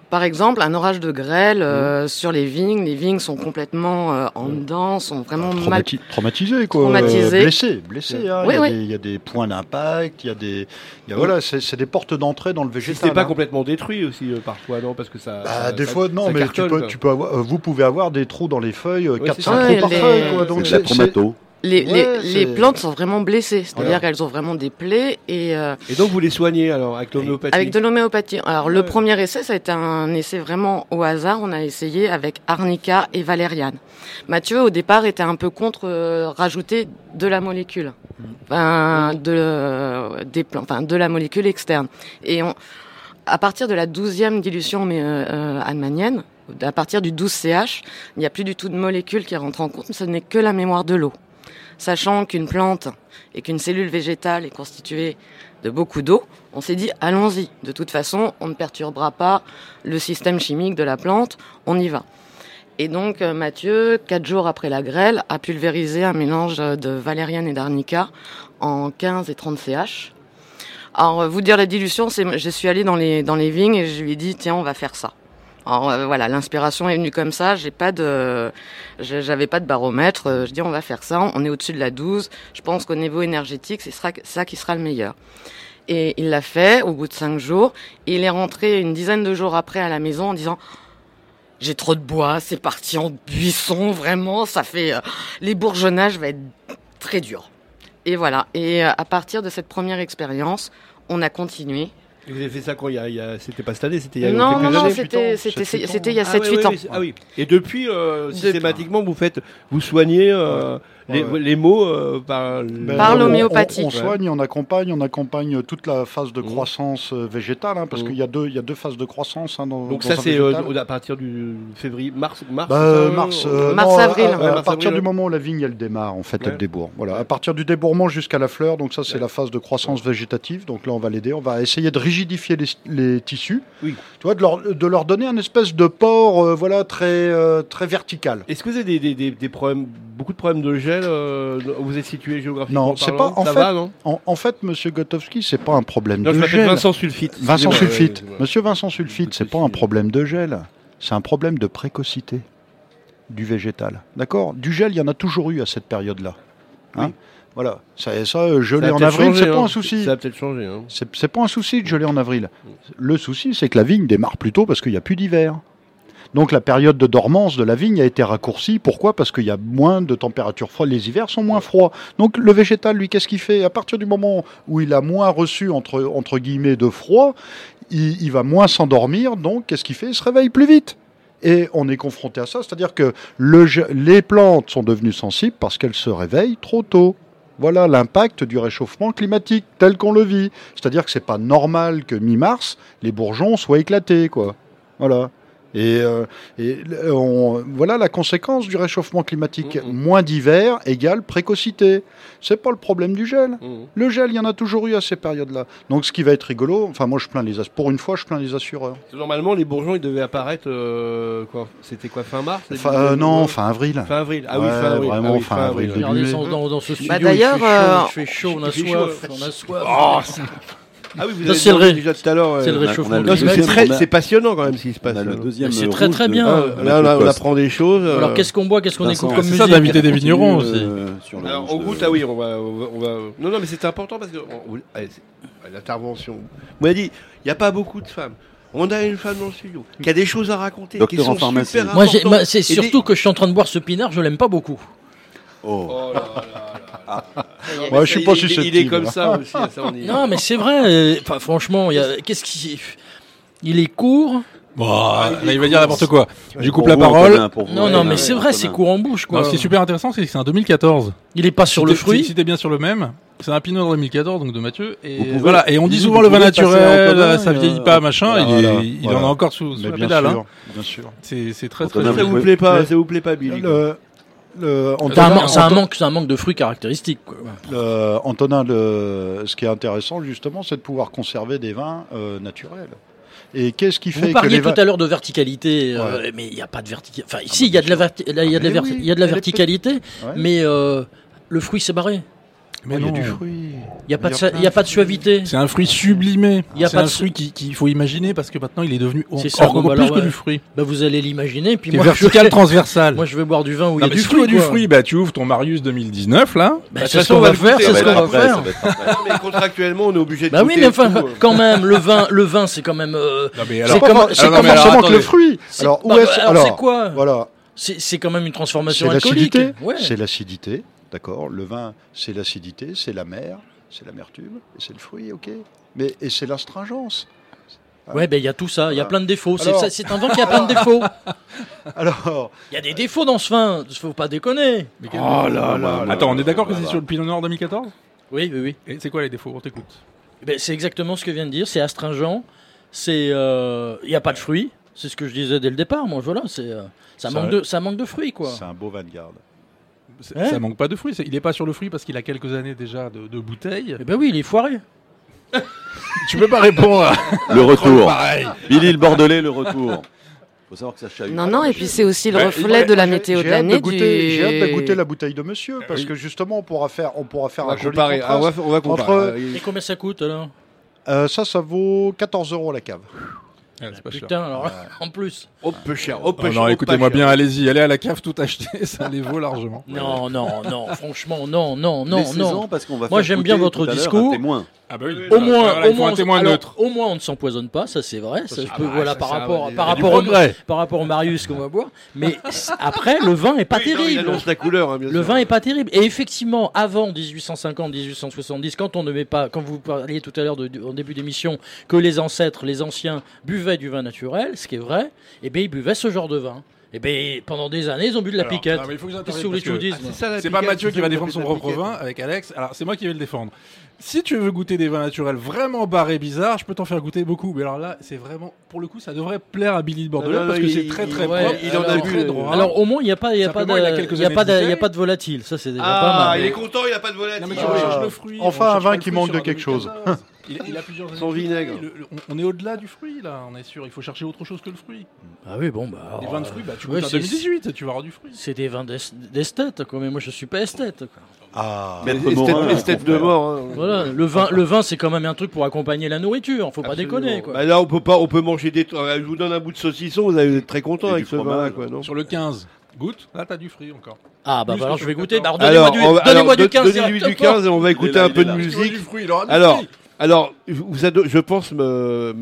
par exemple, un orage de grêle Mmh. euh, sur les vignes. Les vignes sont complètement euh, en dedans, sont vraiment mal Traumati- traumatisé, quoi. Traumatisé. Euh, blessé, blessé. hein. Oui, il, y a oui. des, il y a des points d'impact, il y a des. il y a- voilà, c'est c'est des portes d'entrée dans le Si végétal. c'était pas hein. complètement détruit aussi euh, parfois, non? Parce que ça. Bah, ça- des ça- fois, non, mais cartonne, tu peux, quoi. tu peux avoir, euh, vous pouvez avoir des trous dans les feuilles, Oui, 4-5 c'est trous par feuille. Quoi, C'est donc c'est-. Les, Ouais, les, les plantes sont vraiment blessées, c'est-à-dire Voilà. qu'elles ont vraiment des plaies et euh, Et donc vous les soignez alors avec l'homéopathie avec de l'homéopathie. Alors Ouais. le premier essai, ça a été un essai vraiment au hasard. On a essayé avec arnica et valériane. Mathieu au départ était un peu contre euh, rajouter de la molécule, enfin, de euh, des plants, enfin de la molécule externe. Et on, à partir de la douzième dilution mais, euh, euh, à partir du 12 CH, il n'y a plus du tout de molécules qui rentrent en compte, ce n'est que la mémoire de l'eau. Sachant qu'une plante et qu'une cellule végétale est constituée de beaucoup d'eau, on s'est dit allons-y. De toute façon, on ne perturbera pas le système chimique de la plante, on y va. Et donc euh, Mathieu, quatre jours après la grêle, a pulvérisé un mélange de valériane et d'arnica en 15 et 30 CH. Alors euh, vous dire la dilution, c'est je suis allée dans les dans les vignes et je lui ai dit tiens on va faire ça. Alors euh, voilà, l'inspiration est venue comme ça. J'ai pas de, j'avais pas de baromètre. Euh, Je dis on va faire ça. On est au-dessus de la 12. Je pense qu'au niveau énergétique, ce sera ça qui sera le meilleur. Et il l'a fait au bout de cinq jours. Il est rentré une dizaine de jours après à la maison en disant j'ai trop de bois, c'est parti en buisson, vraiment, ça fait euh, les bourgeonnages va être très dur. Et voilà. Et à partir de cette première expérience, on a continué. Vous avez fait ça quand il y a, il y a- c'était pas cette année, c'était il y a Non, quelques non, non, années. c'était- c'était- c'était il y a Ah sept, oui, huit oui, ans. Ah oui. Et depuis, euh, systématiquement, vous faites, vous soignez euh, les, Ouais. les mots euh, par, Ben, Par l'homéopathie. On, soigne, on accompagne, on accompagne toute la phase de Mmh. croissance euh, végétale, hein, parce Mmh. qu'il y, a deux- il y a deux phases de croissance hein, dans Donc dans ça c'est euh, à partir du février, mars, mars. Bah, mars, euh, euh, Mars, non, avril. À, à- Ouais, à mars, partir avril, du moment où la vigne elle démarre, en fait, Ouais. elle débourre. Voilà. À partir du débourrement jusqu'à la fleur, donc ça c'est la phase de croissance végétative. Donc là on va l'aider, on va essayer de rigidifier les, les tissus, Oui. tu vois, de leur, de leur donner un espèce de port, euh, voilà, très euh, très vertical. Est-ce que vous avez des, des, des, des problèmes, beaucoup de problèmes de gel euh, Vous êtes situé géographiquement Non, c'est pas- en Ça fait, va, non En, en fait, Monsieur Gotowski, c'est pas un problème Non, je de m'appelle gel. Vincent Sulfite. Vincent Sulfite. Monsieur Vincent Sulfite, c'est pas un problème de gel, c'est un problème de précocité du végétal. D'accord? Du gel, il y en a toujours eu à cette période-là. Hein? Oui. Voilà. Ça, ça a en avril, c'est pas hein. un souci. Ça a peut-être changé. Hein. C'est c'est pas un souci de geler en avril. Le souci, c'est que la vigne démarre plus tôt parce qu'il n'y a plus d'hiver. Donc la période de dormance de la vigne a été raccourcie. Pourquoi? Parce qu'il y a moins de température froide. Les hivers sont moins froids. Donc le végétal, lui, qu'est-ce qu'il fait? À partir du moment où il a moins reçu, entre, entre guillemets, de froid, il, il va moins s'endormir. Donc qu'est-ce qu'il fait? Il se réveille plus vite. Et on est confronté à ça. C'est-à-dire que le, les plantes sont devenues sensibles parce qu'elles se réveillent trop tôt. Voilà l'impact du réchauffement climatique tel qu'on le vit. C'est-à-dire que c'est pas normal que mi-mars, les bourgeons soient éclatés, quoi. Voilà. Et, euh, et, on- voilà la conséquence du réchauffement climatique. Mhm. Moins d'hiver égale précocité. C'est pas le problème du gel. Mmh. Le gel, il y en a toujours eu à ces périodes-là. Donc ce qui va être rigolo, enfin moi je plains les pour une fois je plains les assureurs. Normalement, les bourgeons, ils devaient apparaître. euh, quoi C'était quoi, fin mars Fin- euh, non, fin avril. Fin avril. Ah oui, Ouais, fin avril. vraiment, Ah oui, fin avril, début Regardez mai. dans, dans, dans ce studio, Bah, d'ailleurs, il, fait chaud, euh, il fait chaud, on a soif, chaud. on a soif. Oh, ça- Ah oui, vous avez c'est le déjà tout à l'heure. c'est le euh, réchauffement climatique. c'est c'est passionnant quand même ce qui se passe. Deuxième C'est très, très de- bien. Ah, là, on, apprend des choses. euh, Alors qu'est-ce qu'on boit, qu'est-ce qu'on écoute comme c'est musique ça d'inviter des vignerons Euh, aussi. Alors, on goûte, ah oui, on va, on va, on va- Non, non, mais c'est important parce que c'est- l'intervention. Vous m'avez dit, il n'y a pas beaucoup de femmes. On a une femme dans le studio qui a des choses à raconter, Docteur qui sont en pharmacie. super Moi, c'est des- surtout que je suis en train de boire ce pinard, je l'aime pas beaucoup. Oh. Oh là là Ouais, je suis pas il Il est comme ça aussi. ça, on y- Non, mais c'est vrai. euh, Enfin, franchement, il y a- qu'est-ce qui. Il est court. Bon, là, il va dire n'importe quoi. Je coupe la vous, parole. Vous, Non, ouais, non, mais c'est vrai, c'est court en bouche, quoi. Non, ce qui est super intéressant, c'est que c'est un 2014. Il est pas sur Si le fruit. Si, si t'es bien sur le même, c'est un pinot de 2014, donc de Mathieu. Et pouvez- voilà. Et on dit souvent le vin naturel, Antonin, ça et, vieillit euh, pas, machin. voilà, il est- voilà, il voilà. en a encore sous, sous la bien pédale. sûr, hein. bien sûr. C'est c'est très très Ça vous plaît pas, ça vous plaît pas, Billy C'est un, manque, c'est un manque de fruits caractéristiques. quoi. le- Antonin, le- ce qui est intéressant justement, c'est de pouvoir conserver des vins euh, naturels. Et qu'est-ce qui Vous fait que parliez les tout à l'heure de verticalité, euh, mais il n'y a pas de verticalité. Enfin, ici, il y a de la, verti- là, il y a de la, mais verti- oui, il y a de la verticalité, Ouais. mais euh, le fruit s'est barré. Mais Oh, il y a non. du fruit. Il n'y a, pas de y a pas de suavité. C'est un fruit sublimé. Il y a C'est pas un de- fruit qui- qu'il faut imaginer parce que maintenant il est devenu C'est encore, ça, encore bah plus alors, que ouais. du fruit. Bah, vous allez l'imaginer, puis Qui est moi, vertical je, transversal. moi, je vais boire du vin où il y a mais du fruit. du fruit, bah, tu ouvres ton Marius 2019 là. Bah, c'est ce qu'on on va faire, c'est ce qu'on va faire. mais contractuellement, on est obligé de Bah oui, mais enfin, euh. quand même, le vin, le vin, c'est quand même. euh, C'est alors, comme- Pas- c'est C'est alors, pas non, mais alors, forcément que le fruit. c'est- Alors, où est-ce alors, alors, c'est quoi Voilà, C'est c'est quand même une transformation c'est alcoolique. l'acidité. C'est l'acidité, d'accord. Le vin, c'est l'acidité, c'est la mer, c'est l'amertume, et c'est le fruit, ok. Mais et c'est l'astringence. Ouais, ben il y a tout ça, il y a plein de défauts. C'est Alors- ça- c'est un vin qui a plein de défauts. Alors, Il y a des défauts dans ce vin, faut pas déconner. Oh là là là. Attends, on est d'accord que là c'est là. sur le Pinot Noir 2014 Oui, oui, oui. Et c'est quoi les défauts On t'écoute. Ben, c'est exactement ce que vient de dire. C'est astringent. C'est, il n'y a pas de fruits. C'est ce que je disais dès le départ. Moi, voilà, c'est euh, ça, Ça- manque de ça manque de fruits, quoi. C'est un beau Vanguard. Ouais. Ça manque pas de fruits. Il est pas sur le fruit parce qu'il a quelques années déjà de, de bouteilles. Eh ben oui, il est foiré. Tu peux pas répondre. à- Le retour. Pareil. Billy le Bordelais, le retour. faut savoir que ça chahute. Non, non, et puis c'est aussi le reflet ouais, de la météo de j'ai hâte l'année. du- J'ai hâte de goûter la bouteille de monsieur parce Oui. que justement on pourra faire, on pourra faire On va un joli comparer. Ah, on va, contraste. on va comparer. Entre- Euh, Et combien ça coûte alors? Euh, ça, ça vaut 14 euros la cave. Ah, cher. Putain, alors en plus. Oh, peu cher. Oh, peu Oh cher, non, oh, écoutez-moi bien, allez-y, allez à la cave tout acheter, ça les vaut largement. Non, non, non, franchement, non, non, non, non. parce qu'on va Moi, j'aime bien votre discours. Ah bah oui, Au moins, voilà, au moins, un témoin alors, neutre. au moins, on ne s'empoisonne pas, ça c'est vrai. Ça, je peux, bah, voilà, ça, par rapport, par rapport au, par rapport au Marius qu'on va boire. Mais après, le vin est pas Oui, non, il terrible. annonce la couleur, hein, bien Le sûr. vin est pas terrible. Et effectivement, avant 1850, 1870, quand on ne met pas, quand vous parliez tout à l'heure en début d'émission, que les ancêtres, les anciens buvaient du vin naturel, ce qui est vrai, et bien ils buvaient ce genre de vin. Et bien pendant des années, ils ont bu de la piquette. non, mais il faut que Qu'est-ce que j'intervienne vous voulez que je vous parce dise que- moi C'est la C'est pas Mathieu qui va défendre on son propre vin avec Alex. Alors c'est moi qui vais le défendre. Si tu veux goûter des vins naturels vraiment barrés bizarres, je peux t'en faire goûter beaucoup. Mais alors là, c'est vraiment, pour le coup, ça devrait plaire à Billy de Bordelais non, parce que c'est très très ouais, propre. il en a bu, très euh, droit. Alors au moins, il n'y a pas, il y a pas de, il y a pas de, il y a pas de volatile. Ça c'est déjà pas Ah, mal. il est content, il a pas de volatile. Non mais tu Ah. recherches le fruit. Enfin, un vin pas qui manque de quelque chose. 2014. Il, il a plusieurs Sans vinaigre. Le- le- on, est au-delà du fruit là, on est sûr. Il faut chercher autre chose que le fruit. Ah oui, bon bah. Des vins de fruits, bah tu ouais, goûtes en c'est- 2018, tu vas avoir du fruit. C'est des vins d'es- d'esthète, quoi. Mais moi, je suis pas esthète. Quoi. Ah, Esthète- Morin, esthète de mort. hein. Voilà, le vin, le vin, c'est quand même un truc pour accompagner la nourriture. Faut pas Absolument. déconner, quoi. Bah là, on peut pas, on peut manger des. euh, Je vous donne un bout de saucisson, vous allez être très content avec ce vin-là, quoi, non Sur le 15, goûte. Là, t'as du fruit encore. Ah bah, bah, alors je vais goûter. Bah, Alors, donnez-moi du, alors, du 15 donnez-lui du directement. 15 et on va écouter là, un peu de musique. du fruit, Alors. Alors, vous je pense, me-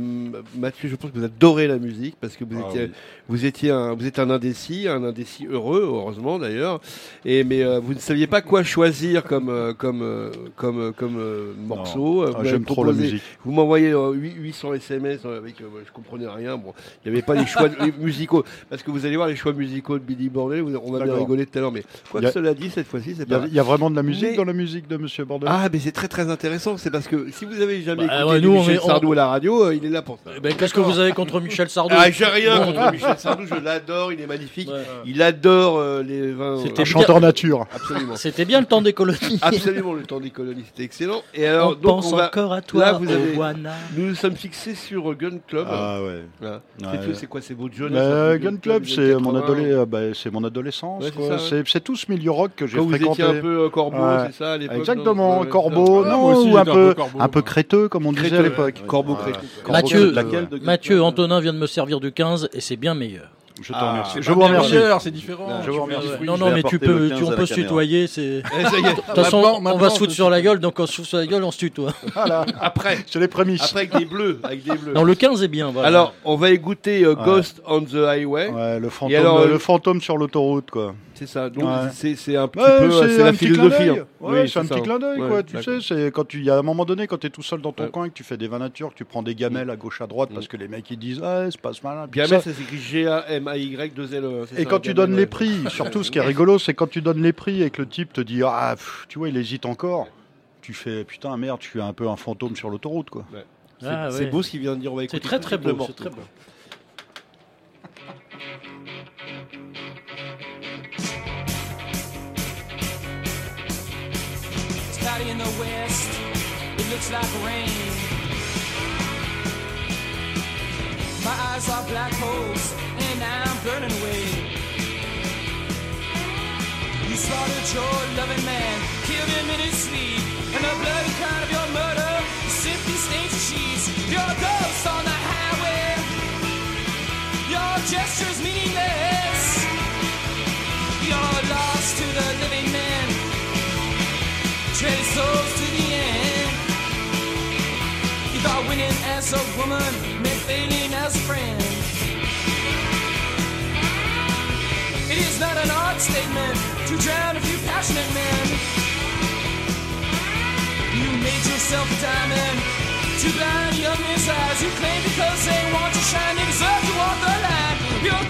Mathieu, je pense que vous adorez la musique parce que vous Ah étiez, oui. vous étiez un, vous êtes un indécis, un indécis heureux, heureusement d'ailleurs. Et mais euh, vous ne saviez pas quoi choisir comme, euh, comme, euh, comme, euh, comme euh, morceau. Ah, J'aime trop la musique. Vous m'envoyez euh, huit- 800 SMS avec, euh, je comprenais rien. Bon, il n'y avait pas les choix de- musicaux parce que vous allez voir les choix musicaux de Billy Bordelais. On va bien rigoler tout à l'heure, mais quoi que a- cela dit, cette fois-ci, c'est Il y, pas. a, il y a vraiment de la musique Mais- dans la musique de Monsieur Bordelais Ah, mais c'est très très intéressant. C'est parce que si vous avez jamais Bah, écouté ouais, du nous, on Michel est- on- Sardou à la radio, euh, il est là pour ça. Eh ben, Qu'est-ce que vous avez contre Michel Sardou Ah, j'ai rien contre Michel Sardou, je l'adore, il est magnifique. Ouais. Il adore euh, les vins. C'était Un chanteur nature. Absolument. C'était bien le temps des colonies. Absolument, le temps des colonies, c'était excellent. Et alors, on donc, pense on va- encore à toi, là, vous avez- Owana. nous nous sommes fixés sur euh, Gun Club. Ah ouais. Voilà. Ouais. C'est tout- C'est quoi C'est votre jeunesse Bah, Gun Club, des c'est années mon, 80, adolé- euh, bah, c'est mon adolescence. Ouais, c'est quoi. ça, ouais. c'est c'est tout ce milieu rock que j'ai Quand vous fréquenté. étiez un peu euh, corbeau, Ouais. c'est ça à l'époque Exactement, Ouais, corbeau, Ah, non, moi aussi, ou un j'étais un peu, peu corbeau, un peu moi. Créteux, comme on disait à l'époque. Corbeau créteux. Corbeau Mathieu, Mathieu Antonin vient de me servir du 15 et c'est bien meilleur. Je, te ah, remercie. je vous remercie. C'est différent. Non, je vous remercie. Non, non, mais tu peux, tu, on peut se tutoyer. C'est. Eh, De toute façon, on va se foutre sur la gueule, donc on se fout sur la gueule, on se tutoie. Voilà. Ah Après, je l'ai promis. Après avec des bleus, avec des bleus. Non, le 15 est bien. Alors, on va écouter euh, Ghost on the Highway. Ouais, le fantôme, le euh, fantôme sur l'autoroute, quoi. C'est ça. Donc c'est un petit peu, c'est la philosophie. Ouais, c'est un petit clin hein. d'œil, quoi. Tu sais, quand il y a un moment donné, quand tu es tout seul dans ton coin et que tu fais des vanatures, tu prends des gamelles mm. à gauche à droite mm. parce que les mecs ils disent, ah, c'est pas ce malin. Gamelle, ça s'écrit G A M a, Y, deux, L. Euh, et quand tu donnes les prix, surtout ce qui est rigolo, c'est quand tu donnes les prix et que le type te dit Ah, tu vois, il hésite encore, tu fais Putain, merde, tu es un peu un fantôme sur l'autoroute, quoi. Ah, c'est beau ce qu'il vient de dire. Bah, c'est très très beau. beau c'est très and I'm burning away. You slaughtered your loving man, killed him in his sleep, and the bloody crown of your murder simply stains the sheets. You're ghost on the highway. Your gestures meaningless. You're lost to the living man trade souls to the end. You thought winning as a woman meant failing as a friend. An art statement to drown a few passionate men. You made yourself a diamond to blind young men's eyes. You claim because they want to shine, they deserve to walk the line. You're a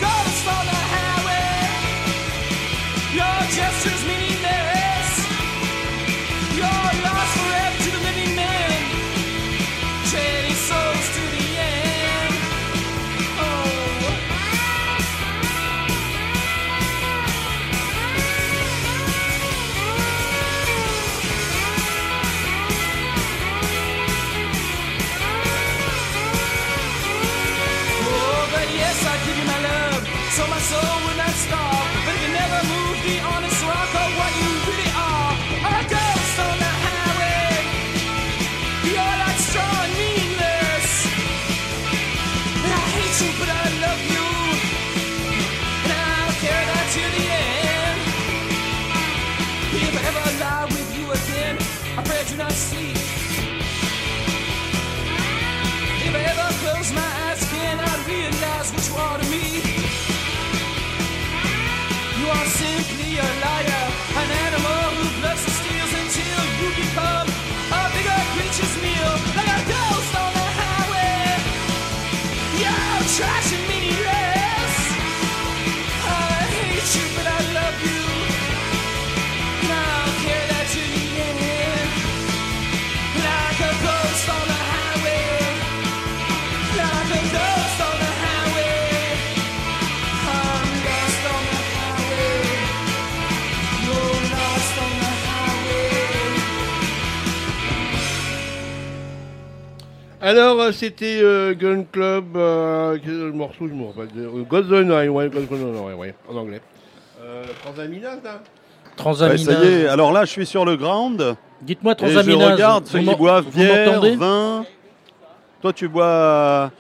Alors, euh, c'était euh, Gun Club, euh, quel est le morceau, je me rappelle. euh, God the Nine, ouais, God the Nine, ouais, ouais, en anglais. Euh, Transamina, ça Ouais, Transamina. ça y est, alors là, je suis sur le ground. Dites-moi Et je Transamina. regarde vous ceux qui m'en- boivent vous bière, m'entendez vin. Toi, tu bois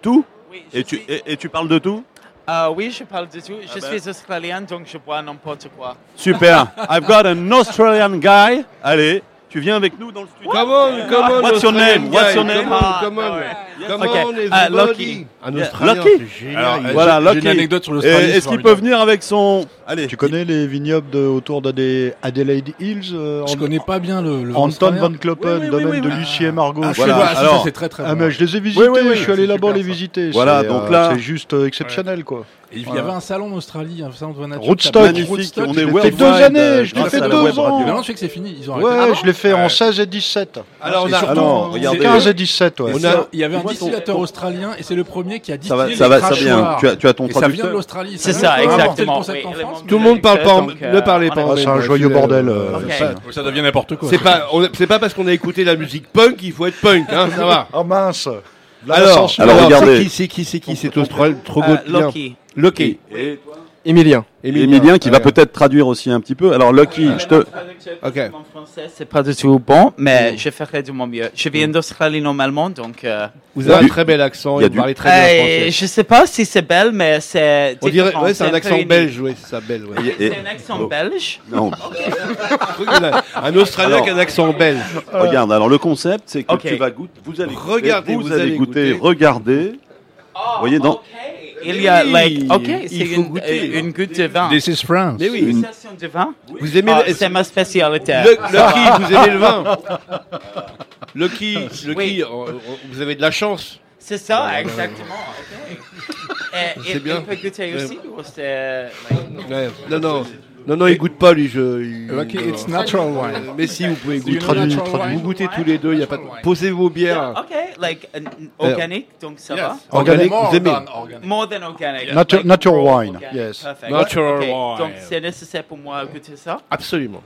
tout et, tu, et, et tu parles de tout? Ah oui, je parle de tout. Je Ah suis australien, donc je bois n'importe quoi. Super. I've got an Australian guy. Allez, tu viens avec nous dans le studio. Come on, come on, What's your Australian name? What's guy, your name? Come on, come on. Come Ok, on, ah, everybody. Lucky. Un Yeah. Australien, Lucky. c'est génial. Alors, il- euh, Voilà, j'ai Lucky. une anecdote sur l'Australie. Est-ce qu'il peut venir avec son. Allez, Tu connais les vignobles de, autour d'Adé- Adelaide Hills euh, Je connais pas bien le. le Anton. Van Kloppen, Oui, oui, oui, domaine oui, de. Lucie et Margot. Ah, Voilà, voilà, alors- c'est très très Ah, mais je les ai visités, Oui, oui, oui, je suis allé là-bas les visiter. Voilà, c'est, donc euh, là- C'est juste euh, exceptionnel, quoi. Et il y avait un salon en Australie, un salon de nature. Rootstock. magnifique. On est fait deux euh, années, je l'ai fait deux ans. maintenant, je sais que c'est fini. Ils ont arrêté. Ouais, Ah je l'ai fait en Ouais. 16 et 17. Alors, on a, surtout, alors, c'est- regardez. 15 et 17, ouais. Et On c'est a- un- Il y avait un Moi, ton- distillateur australien et c'est le premier qui a Ça distillé va, les ça va, ça vient. Tu as, tu as ton Et ça vient de l'Australie. C'est ça, exactement. Tout le de monde parle pas euh, ne parlez pas Ah, c'est même un joyeux bordel. euh, euh, ça. Ça devient n'importe quoi. C'est pas, c'est pas parce qu'on a écouté la musique punk qu'il faut être punk, hein, ça va. Oh mince Alors, alors, alors, regardez. c'est qui, c'est qui, c'est qui, c'est Austral, trop Euh, bien. Loki. Loki. Et Emilien. Emilien qui va peut-être traduire aussi un petit peu. Alors Lucky, je te. Ok. Mon français, c'est pas du tout bon, mais je ferai de mon mieux. Je viens d'Australie normalement, donc. euh, Vous avez Du- un très bel accent il y a et vous du- parlez très bien euh, français. je sais pas si c'est belle, mais c'est. On dirait, ouais, c'est un accent unique. belge, oui, c'est ça, belge. ouais. Et- C'est un accent Oh. belge. Non, un Australien qui a un accent belge. regarde. Alors le concept, c'est que tu vas goûter. Vous allez goûter, Regardez, vous, vous allez goûter, goûter. regardez. Oh, voyez, dans-. Il y a, like, ok, c'est faut une, goûter. une goutte de vin. This is France. Mais oui. Une Une- station de vin. Vous aimez Ah, le- c'est ma spécialité. Le- Lucky, vous aimez le vin Lucky, Lucky, Oui. vous avez de la chance. C'est ça, exactement. ok. Et C'est il, bien. il peut goûter Ouais. aussi ou c'est. like- Ouais. Non, non, non, non, il goûte pas lui. Je, il- Lucky, non. it's natural wine. Mais si, vous pouvez Do you goûter. natural Vous wine? goûtez tous les deux, il y a pas de... Posez vos bières. Ok, like uh, organic, donc ça va? Organique, More vous aimez than organic. More than organic. Natu- like natural raw wine, organic. yes. Perfect. Natural wine. Donc c'est nécessaire pour moi de goûter ça? Absolument.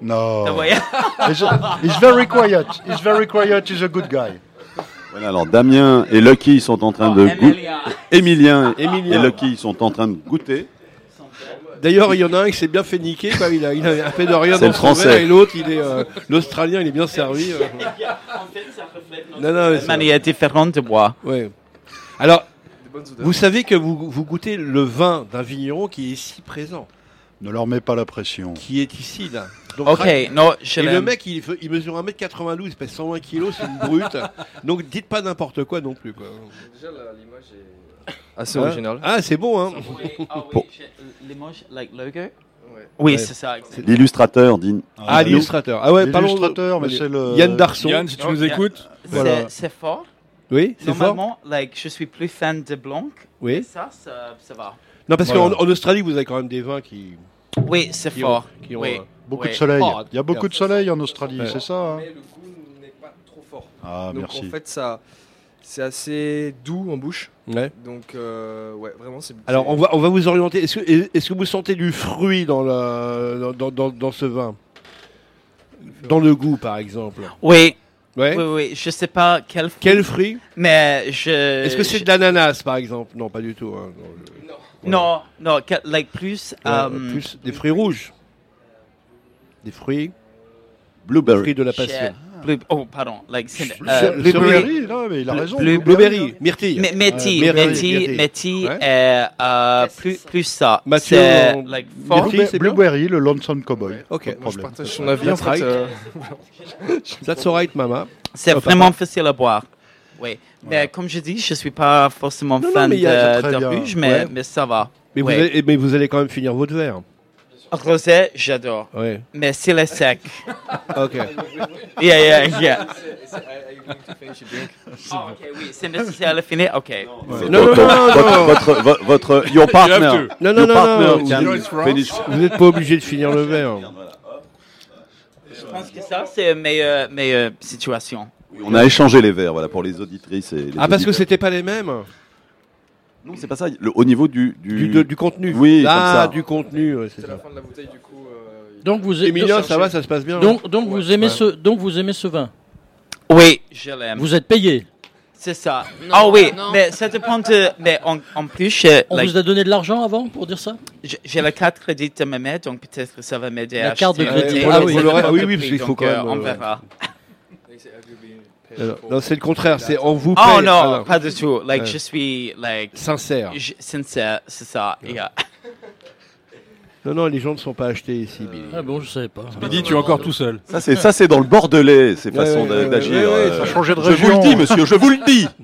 No. Ah, voyez. He's, he's very quiet. He's very quiet. He's a good guy. Voilà, alors Damien et Lucky sont en train de goûter. Emilien. Emilien et Emilien. Lucky sont en train de goûter. D'ailleurs, il y en a un qui s'est bien fait niquer. quoi. Il, a, il a un peu de rien C'est dans le son Français. verre, et l'autre, il est euh, l'Australien, il est bien servi. euh. En fait, ça reflète notre Non, non, manière différente de boire. Ouais. Alors, vous savez que vous, vous goûtez le vin d'un vigneron qui est ici présent, Ne leur mets pas la pression. qui est ici là. Donc, Ok, rac- non, je Et le mec, il mesure 1m92, il pèse 120 kg, c'est une brute. Donc dites pas n'importe quoi non plus. Quoi. Déjà, l'image est assez Hein originale. Ah, c'est bon, hein Oui, ah l'image, like logo. Ouais. Oui, Ouais. c'est ça. L'illustrateur dit. Ah, l'illustrateur. Ah ouais, parlons- L'illustrateur, mais c'est le. Yann Darson. Yann, si tu nous écoutes. C'est- fort. Oui, c'est fort Normalement, like, je suis plus fan de blanc. Et Oui. ça, ça, ça va. Non, parce Voilà. qu'en en Australie, vous avez quand même des vins qui, Oui, c'est fort. ont, qui ont, Oui. euh, Beaucoup de soleil. Il y a beaucoup de soleil en Australie, c'est ça hein Mais le goût n'est pas trop fort. Ah, Donc merci. en fait, ça, c'est assez doux en bouche. ouais. Donc euh, ouais, vraiment, c'est. Alors, on va, on va vous orienter. Est-ce que, est-ce que vous sentez du fruit dans, le, dans, dans, dans ce vin? Dans le goût, par exemple Oui, Ouais. oui, oui. Je sais pas quel fruit, Quel fruit? Mais je. Est-ce que c'est je- de l'ananas, par exemple? Non, pas du tout. hein. Non, je- Non, non, quel- like plus. Ouais, um, plus des fruits rouges. Des fruits, Blueberry. fruits de la passion. Blue, oh, pardon, like, euh, Blueberry, là, mais il a raison. Blue- Blueberry, myrtille. Mais- Myrtille, myrtille, myrtille. euh, euh, plus, plus ça. Mathieu, c'est, like, Blueberry, le Lonesome Cowboy. Ok. Pas de Moi, je problème. partage son avis, en That's right. euh, That's alright, mama. C'est Oh, vraiment papa. facile à boire. Oui. Mais comme je dis, je suis pas forcément Non, non, fan de, mais, Ouais. mais ça va. Mais, Ouais. vous allez, mais vous allez quand même finir votre verre. Rosé, j'adore. Ouais. Mais s'il est sec. Ok. Yeah, yeah, yeah. Ah, ok, oui, c'est nécessaire à le finir? Ok. Non, non, non, non, Votre, votre, votre- your partner. Non, non, non, vous- n'êtes pas obligé de finir le verre. Je pense que ça, c'est une meilleure, meilleure situation. On a échangé les verres, voilà, pour les auditrices et les Ah, parce que c'était pas les mêmes Non, c'est pas ça. Le- au niveau du du, du, de- du contenu. Oui, ah, comme ça. du contenu, ouais, c'est C'est la ça. fin de la bouteille, du coup. euh, il- Donc vous, Emilien, donc- ça va, ça se passe bien donc, donc vous Ouais. aimez Ouais. ce, donc vous aimez ce vin. Oui, je l'aime. Vous êtes payé. C'est ça. Non, Ah oui, non. mais ça dépend de. Mais en, en plus, je- On like, vous a donné de l'argent avant pour dire ça j'ai- j'ai la carte crédit de ma mère, donc peut-être que ça va m'aider La à carte de acheter crédit. Ah Mais oui, vous dépend oui, oui, parce qu'il faut donc, quand euh, même, On euh, verra. Alors, Non, c'est le contraire, c'est on vous paye. Oh non, Alors, pas du tout. Like, Ouais. je suis, like, Sincère. je- sincère, c'est ça. yeah. Non, non, les gens ne sont pas achetés ici, Billy. Ah bon, je savais pas. Midi, tu es encore tout seul. Ça, c'est ça, c'est dans le Bordelais, ces Ouais, façons ouais, d'a- ouais, d'agir. ouais, ouais, euh, ça a changé de Je vous région. le dis, monsieur, je vous le dis.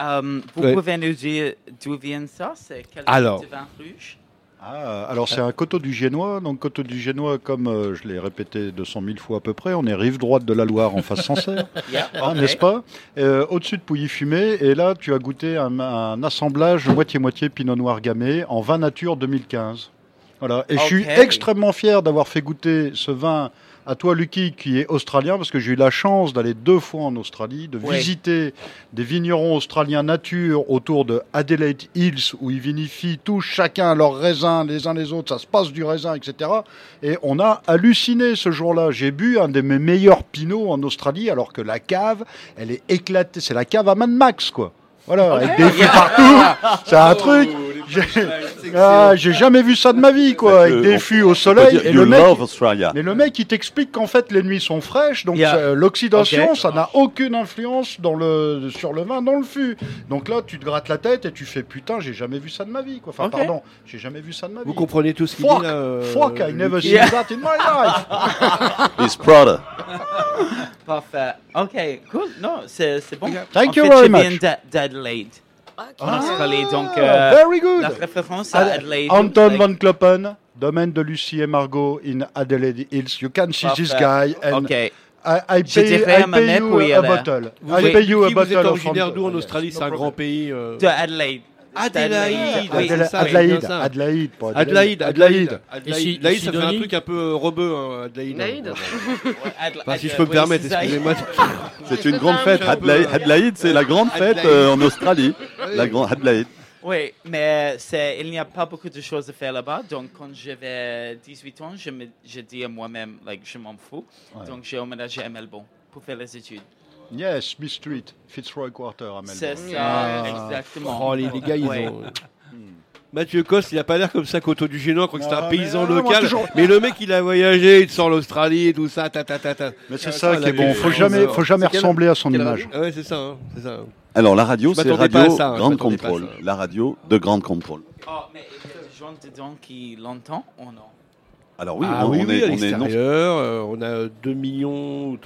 Euh, vous Ouais. pouvez nous dire d'où vient ça? C'est quel Alors. type de vin rouge? Ah, alors c'est un coteau du Génois. Donc coteau du Génois, comme euh, je l'ai répété 200 000 fois à peu près, on est rive droite de la Loire en face Sancerre, Yeah, hein, n'est-ce pas? Euh, Au-dessus de Pouilly-Fumé. Et là, tu as goûté un, un assemblage moitié-moitié Pinot Noir Gamay en vin nature 2015. Voilà. Et je suis extrêmement fier d'avoir fait goûter ce vin à toi, Lucky, qui est australien, parce que j'ai eu la chance d'aller deux fois en Australie, de Ouais. visiter des vignerons australiens nature autour de Adelaide Hills, où ils vinifient tous chacun leurs raisins, les uns les autres, ça se passe du raisin, etc. Et on a halluciné ce jour-là. J'ai bu un de mes meilleurs pinots en Australie, alors que la cave, elle est éclatée. C'est la cave à Mad Max, quoi. Voilà, avec des partout. C'est un truc. J'ai ah, j'ai jamais vu ça de ma vie, quoi. Avec des fûts au soleil. Et you le mec, love Australia. mais le mec, il t'explique qu'en fait, les nuits sont fraîches, donc Yeah. l'oxydation, ça n'a aucune influence dans le, sur le vin, dans le fût. Donc là, tu te grattes la tête et tu fais putain, j'ai jamais vu ça de ma vie, quoi. Enfin, Ok. pardon, j'ai jamais vu ça de ma vie. Vous comprenez tout ce qu'il Fuck, dit là euh, fuck, I never seen that in my life. He's proud. Parfait. Ok, cool. Non, c'est bon. Thank en you fait, very much. d'Adelaide, Australie. Donc, euh, very good. la référence à Ad- Adelaide. Anton like- Van Kloppen, domaine de Lucie et Margot in Adelaide Hills. You can see this guy Parfait. and Ok. I, I Je pay, I pay you a bottle. Vous I pay you a qui vous êtes bottle originaire d'où en Australie? C'est un grand pays. euh, De Adelaide. Adélaïde, Oui, Adela- ça, Adelaide, c'est bien ça. Adelaide, pas Adelaide, Adelaide. Adelaide, Ici- Adelaide, ça fait un truc un peu rebeu, hein, Adelaide. Adelaide. Adela- Enfin, si je peux me permettre, excusez-moi. C'est une grande fête. Adelaide, c'est la grande fête euh, en Australie. La grande Adelaide. Oui, mais c'est, il n'y a pas beaucoup de choses à faire là-bas. Donc, quand j'avais 18 ans, je me je dis à moi-même, like, je m'en fous. Ouais. Donc, j'ai emménagé à Melbourne pour faire les études. Yes, Smith Street, Fitzroy Quarter à Melbourne. C'est ça, Ah. exactement. Oh, les, les gars, ils Ouais. ont. Mathieu Coste, il a pas l'air comme ça qu'auto du Génois, crois que c'est Ah, un mais, paysan ah, moi, local. toujours- Mais le mec, il a voyagé, il sort l'Australie et tout ça, ta ta ta ta. Mais c'est Ça, ça qui est bon. Faut jamais, faut jamais ressembler à son image. Ah ouais, c'est ça, hein, c'est ça. Alors la radio, c'est radio ça, hein, Grande Contrôle. La radio de Grande Contrôle. Oh, mais il y a des gens dedans qui l'entendent ou non Alors oui, ah on, oui, on oui, est, à on est non. l'extérieur, euh, on a 2 millions, de,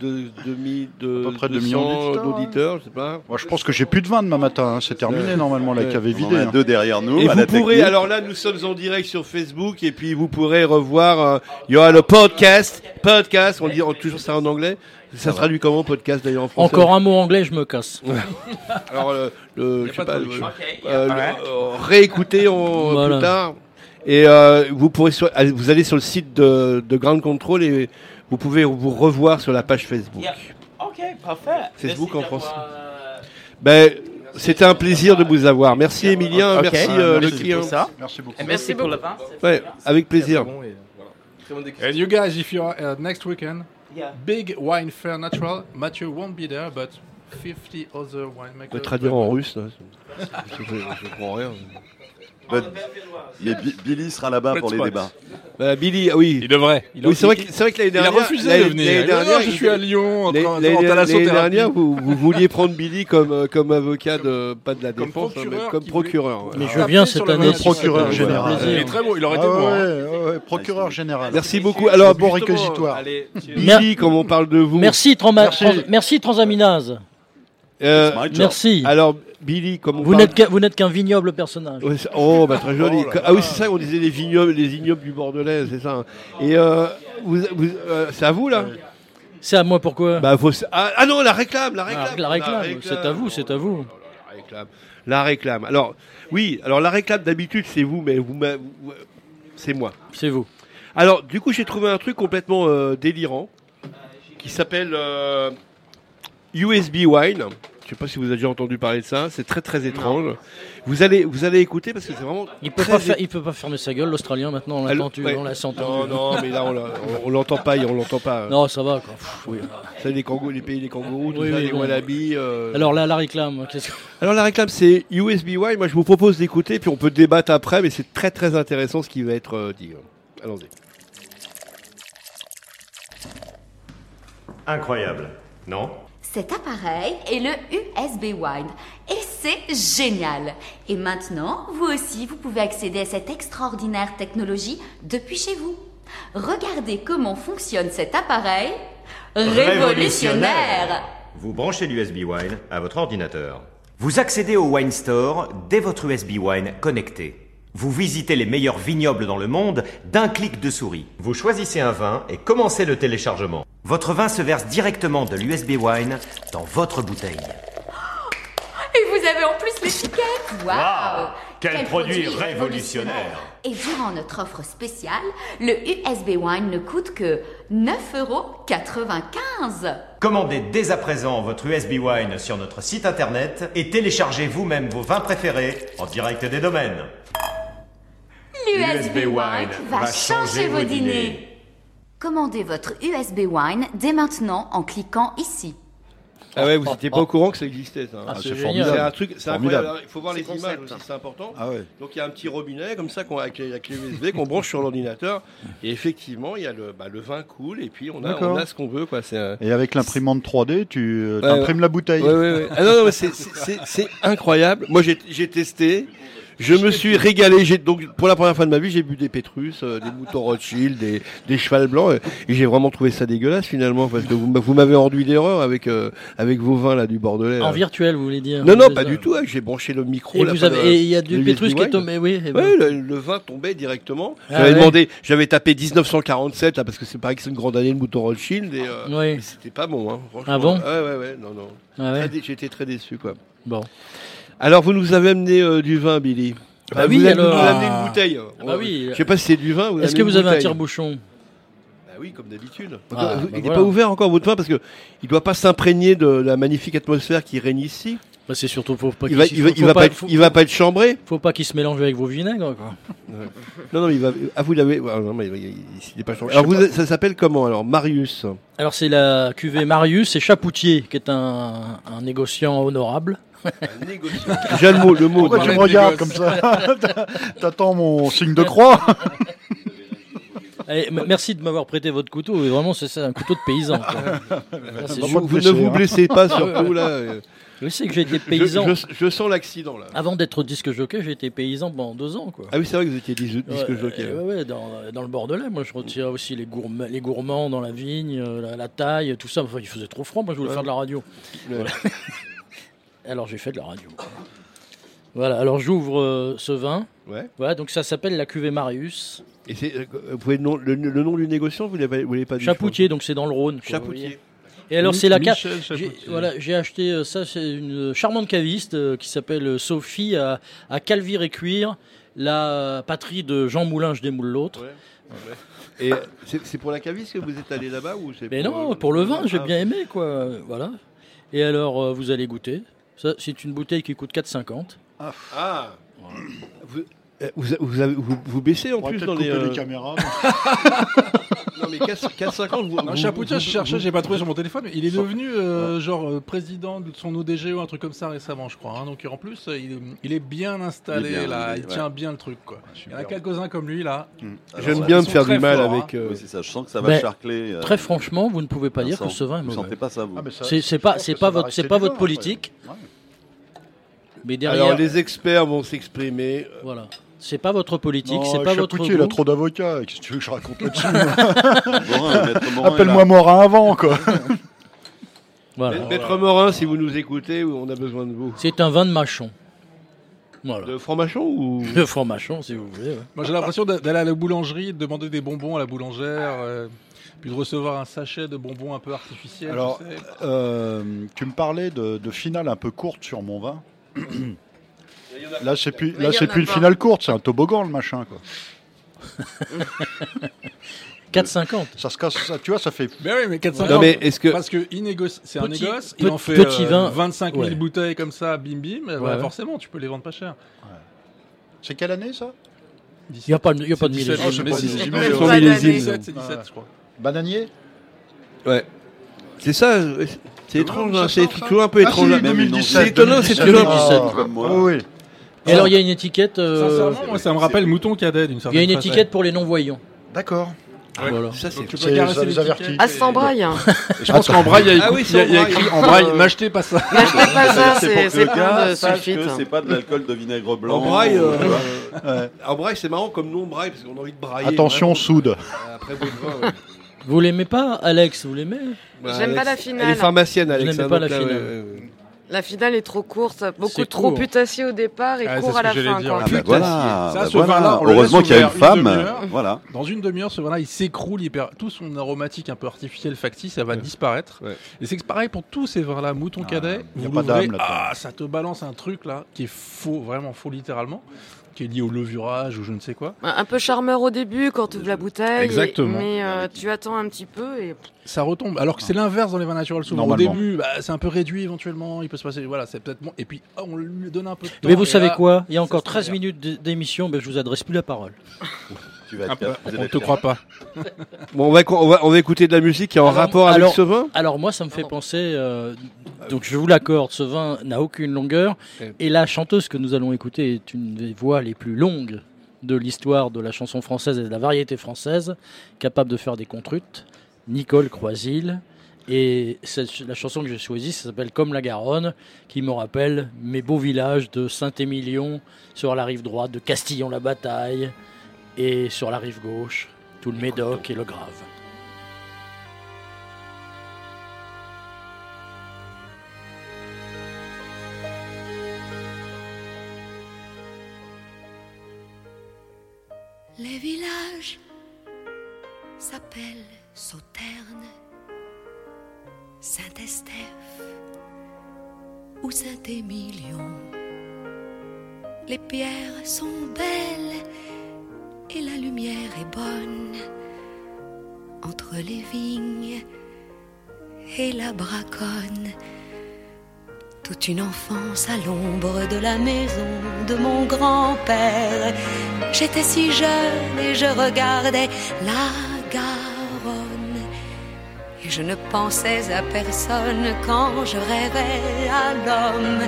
de, de, de, mi- de, À peu près 2 200 millions d'auditeurs, je sais pas. Moi, je pense que j'ai plus de vin demain matin. hein. C'est terminé normalement. La cave est On en vidée. a hein. deux derrière nous. Et à vous la pourrez, technique. alors là, nous sommes en direct sur Facebook et puis vous pourrez revoir. euh, il y aura le podcast, podcast. On dit on- toujours ça en anglais. Ça se traduit comment podcast d'ailleurs en français Encore un mot anglais, je me casse. Alors euh, le, je sais pas, le- Ok, euh, le- euh, réécouter en, Voilà. plus tard. Et euh, vous pourrez sur- vous allez sur le site de, de Ground Control et vous pouvez vous revoir sur la page Facebook. Yeah. Ok, parfait. Facebook Merci en France. euh, Ben, c'était un plaisir de vous avoir. Merci Emilien, Ok. merci Ah, euh, merci le client. pour ça. Merci beaucoup. Et merci pour le vin. Ouais, avec plaisir. Et. And you guys, if you're uh, next weekend, Yeah. big wine fair natural. Mathieu won't be there, but 50 other winemakers. peut traduire en russe. là. Je, je, je comprends rien. Mais Bi- Billy sera là-bas pour les débats. Voilà, Billy, ah oui. Il devrait. Il a- Oui, c'est vrai, que- il- c'est vrai que l'année il a dernière. refusé l'année- de venir. l'année Il a dit, dernière, non, je suis à Lyon, en l'année- train- en l'année- thalassothérapie. L'année dernière, vous, vous vouliez prendre Billy comme, euh, comme avocat de, pas de la Comme défense, hein, mais procureur comme qui voulait- procureur. ouais. Mais je viens cette année. Procureur général. Il est très bon, il aurait Ah été bon. ouais, hein. ouais, ouais, procureur général. Merci beaucoup. Alors, bon réquisitoire. Allez. Billy, comme on parle de vous. Merci, Trama- Merci. Trans- merci Transaminase. euh, It's my job. Merci. alors, Billy, comme on Vous parle. n'êtes qu'un- vous n'êtes qu'un vignoble personnage. Oh, bah très joli. Oh là ah oui, c'est ça qu'on disait les vignobles, les ignobles du Bordelais, c'est ça. hein. Et euh, vous, vous- euh, c'est à vous là C'est à moi pourquoi? Bah faut. Ah, ah non, la réclame, la réclame. Ah, la réclame, c'est à vous, c'est à vous. La réclame. La réclame. Alors, oui, alors la réclame d'habitude c'est vous, mais vous, vous- c'est moi. C'est vous. Alors, du coup, j'ai trouvé un truc complètement euh, délirant qui s'appelle euh, USB Wine. Je sais pas si vous avez déjà entendu parler de ça. C'est très très étrange. Vous allez vous allez écouter parce que c'est vraiment. Il peut très pas faire- il peut pas fermer sa gueule, l'Australien. Maintenant, on le- l'entend, ouais. on l'a Non, entendu. non, mais là on l'a- on- on l'entend pas, on l'entend pas. Non, ça va quoi. Pff, oui. Ça, les kangourous, les pays des kangourous, tout Oui, ça, oui, les wallabies. euh. Alors là, la réclame. qu'est-ce que- Alors la réclame c'est USB Wine. Moi je vous propose d'écouter, puis on peut débattre après, mais c'est très très intéressant ce qui va être euh, dit. Allons-y. Incroyable, non? Cet appareil est le USB Wine et c'est génial. Et maintenant, vous aussi, vous pouvez accéder à cette extraordinaire technologie depuis chez vous. Regardez comment fonctionne cet appareil révolutionnaire. Vous branchez l'USB Wine à votre ordinateur. Vous accédez au Wine Store dès votre USB Wine connecté. Vous visitez les meilleurs vignobles dans le monde d'un clic de souris. Vous choisissez un vin et commencez le téléchargement. Votre vin se verse directement de l'USB Wine dans votre bouteille. Et vous avez en plus l'étiquette. Waouh Quel produit révolutionnaire Et durant notre offre spéciale, le USB Wine ne coûte que 9,95€. Commandez dès à présent votre USB Wine sur notre site internet et téléchargez vous-même vos vins préférés en direct des domaines. L'USB Wine va changer vos dîners. Commandez votre USB Wine dès maintenant en cliquant ici. Ah ouais, vous n'étiez pas au courant que ça existait ça. hein. Ah, c'est c'est génial. C'est un truc, c'est Formidable. incroyable. Alors, Il faut voir les images aussi, c'est important. Ah ouais. Donc il y a un petit robinet comme ça qu'on avec la clé USB qu'on branche sur l'ordinateur et effectivement il y a le, bah, le vin coule et puis on a, D'accord. on a ce qu'on veut quoi. C'est un- Et avec l'imprimante 3D, tu euh, Ouais, imprimes la bouteille. Ouais, ouais, ouais. Ah non, non, mais c'est- c'est c'est- c'est incroyable. Moi, j'ai j'ai testé. Je me suis régalé. J'ai donc pour la première fois de ma vie, j'ai bu des Pétrus, euh, des moutons Rothschild, des, des cheval blancs, et, et j'ai vraiment trouvé ça dégueulasse finalement parce que vous, m'a- vous m'avez enduit d'erreur avec euh, avec vos vins là du Bordelais. là. En virtuel, vous voulez dire Non, non, pas ça. du tout. hein, J'ai branché le micro. Et là, vous avez, il y a du Pétrus qui est tombé, oui. et Ouais, le, le vin tombait directement. Ah j'avais ouais. demandé, j'avais tapé 1947 là parce que c'est pareil que c'est une grande année de mouton Rothschild et euh, Oui. c'était pas bon. Hein, franchement. Ah bon? Ouais, ouais, ouais. Non, non. Ah ouais. Été très déçu quoi. Bon. Alors, vous nous avez amené euh, du vin, Billy. Ah bah Vous oui, avez- vous alors. nous amené Ah. une bouteille. Ah bah oui. Je sais pas si c'est du vin. ou Est-ce amené que vous avez un bouteille. tire-bouchon Bah oui, comme d'habitude. Ah, Vous- bah il n'est voilà. pas ouvert encore votre vin parce que il doit pas s'imprégner de la magnifique atmosphère qui règne ici. Bah, C'est surtout faut pas Il va, qu'il il va, il faut va pas, être, faut- il va pas être chambré. faut pas qu'il se mélange avec vos vinaigres. Quoi. Non, non, il va. Ah, vous l'avez. ah, non, mais il, il- il n'est pas chambré. Alors, vous, ça s'appelle comment alors Marius? Alors c'est la cuvée Marius et Chapoutier qui est un, un négociant honorable. Négociant. Déjà le mot, le mot. Pourquoi tu me regardes comme ça T'attends mon signe de croix Allez, merci de m'avoir prêté votre couteau. Et vraiment, c'est ça, un couteau de paysan. quoi. Vous, ne vous hein. blessez pas surtout là. euh. Je sais que j'ai été paysan. je- je sens l'accident là. Avant d'être disque jockey, j'ai été paysan pendant deux ans. Quoi. Ah oui, c'est vrai que vous étiez dis- disque Ouais, jockey. euh, ouais, ouais, dans, dans le Bordelais, moi je retirais aussi les, gourma- les gourmands dans la vigne, euh, la, la taille, tout ça. Enfin, il faisait trop froid, moi je voulais Ouais. faire de la radio. Ouais. Voilà. alors j'ai fait de la radio. Voilà, alors j'ouvre euh, ce vin. Ouais. Voilà, donc ça s'appelle la cuvée Marius. Et c'est, euh, vous pouvez le nom, le, le nom du négociant, vous ne l'avez l'avez pas dit. Chapoutier, donc c'est dans le Rhône. quoi. Chapoutier. Et alors c'est la Chapoutier. voilà, j'ai acheté euh, ça, c'est une charmante caviste qui s'appelle Sophie à, à Calvire et Cuire, la patrie de Jean Moulin, je démoule l'autre. Ouais. Et c'est, pour la caviste que vous êtes allé là-bas ou c'est Mais pour, non, pour le vin, j'ai ah, bien aimé, quoi. Voilà. Et alors, vous allez goûter. Ça, c'est une bouteille qui coûte 4,50. Ah. Vous, vous, avez- vous, vous baissez en On plus dans les. euh, les caméras. Non mais 4-5 ans, vous. Non, vous- Chapoutier, vous- je cherchais, vous- j'ai pas trouvé sur mon téléphone. mais Il est devenu euh, genre euh, président de son ODG ou un truc comme ça récemment, je crois. hein. Donc en plus, euh, il, est- il est bien installé Il est bien, là, il il, tient ouais. bien le truc quoi. Il y en a quelques-uns comme lui là. J'aime Alors, bien me faire du mal forts, avec. hein. euh, Oui, ça. Je sens que ça va Ben, charcler. euh, Très franchement, vous ne pouvez pas dire que ce vin est Vous mauvais. sentez pas ça, vous Ah, mais C'est pas, c'est pas votre, c'est pas du votre politique. Ouais. Mais derrière, Alors les experts vont s'exprimer. voilà, c'est pas votre politique, c'est pas votre Chapoutier, il a goût. trop d'avocats. Qu'est-ce que tu veux que je raconte là-dessus Appelle-moi. Morin avant, quoi. Voilà. Maître Morin, si vous nous écoutez, on a besoin de vous. C'est un vin de machon. Voilà. De franc-machon ou De franc-machon, si vous voulez. ouais. Moi j'ai l'impression d'a- d'aller à la boulangerie, de demander des bonbons à la boulangère, euh, puis de recevoir un sachet de bonbons un peu artificiels. Alors, tu sais. euh, tu me parlais de, de finale un peu courte sur mon vin. Là, c'est plus, là, c'est plus une finale courte, c'est un toboggan le machin, quoi. 4,50. Ça se casse, ça, tu vois, ça fait. Mais oui, mais 450. Non, mais est-ce que- Parce que il négocie- c'est un Petit- négoce, pe- il en fait petit euh, vin. 25 000 Ouais. bouteilles comme ça, bim bim, voilà, ouais. forcément, tu peux les vendre pas cher. C'est quelle année ça? Il n'y a pas, de- il y a pas de C'est millésime. 17, Oh, c'est mais pas si, mais des- c'est des- pas des- d'année, des- 17, c'est Ouais. 17, je crois. Bananier? Ouais. C'est ça. euh, C'est étrange. hein, C'est toujours un peu Ah, étrange. si, là. 2017, C'est étonnant, c'est 2017. toujours. Ah, Comme moi. oui, oui. Et alors il y a une étiquette. euh, Sincèrement, moi, ça me rappelle Mouton Cadet d'une il certaine y a une façon. étiquette pour les non-voyants. D'accord. Voilà. Ça, c'est. Tu C'est- peux caresser les avertit. Ah, sans braille. Et Je pense qu'en braille, il y a, Ah oui, il y a- il y a sans écrit en braille, Euh, m'achetez pas ça. N'achetez pas ça, C'est pour c'est que c'est le plein de sulfite. c'est pas de l'alcool de vinaigre blanc. En braille, euh, euh, en braille, c'est marrant comme nom braille parce qu'on a envie de brailler. Attention, vraiment. soude. Après votre vin, ouais. Vous l'aimez pas, Alex Vous l'aimez? Bah, J'aime pas Alex- la finale. Elle est pharmacienne, Alex. n'aimais hein, pas la finale. La finale est trop courte, beaucoup trop court. putassier au départ et Ah, court à la fin. dire. quoi. Ah bah voilà, Ça, bah voilà. Heureusement qu'il y a une femme. Voilà. Dans une demi-heure, ce vin-là, il s'écroule, il perd tout son aromatique un peu artificiel, factice, ça va disparaître. Ouais. Et c'est que pareil pour tous ces vins-là, Mouton Ah, Cadet, y a vous pas là-dedans. ah, ça te balance un truc là qui est faux, vraiment faux littéralement, qui est lié au levurage ou je ne sais quoi. Un un peu charmeur au début quand tu ouvres la bouteille. Exactement. Mais euh, tu attends un petit peu et Ça retombe. Alors que c'est l'inverse dans les vins naturels souvent. Au début, bah, c'est un peu réduit éventuellement, il peut se passer, voilà, c'est peut-être bon. Et puis ah, on lui donne un peu de temps. Mais vous savez là, quoi? Il y a encore se 13 libère. minutes d'émission, ben, je vous adresse plus la parole. Tu vas être peu, capable on te croit pas. Bon, on va, on, va, on va écouter de la musique qui est en Alors, rapport avec alors- ce vin. Alors moi, ça me fait penser. euh, donc je vous l'accorde, ce vin n'a aucune longueur. Et la chanteuse que nous allons écouter est une des voix les plus longues de l'histoire de la chanson française et de la variété française, capable de faire des contrutes. Nicole Croisil. Et la chanson que j'ai choisie, ça s'appelle Comme la Garonne, qui me rappelle mes beaux villages de Saint-Émilion sur la rive droite, de Castillon-la-Bataille, et sur la rive gauche, tout le Médoc et le Grave. Les villages s'appellent Sauterne, Saint-Estèphe ou Saint-Émilion. Les pierres sont belles et la lumière est bonne entre les vignes et la braconne. Toute une enfance à l'ombre de la maison de mon grand-père. J'étais si jeune et je regardais la Garonne. Et je ne pensais à personne quand je rêvais à l'homme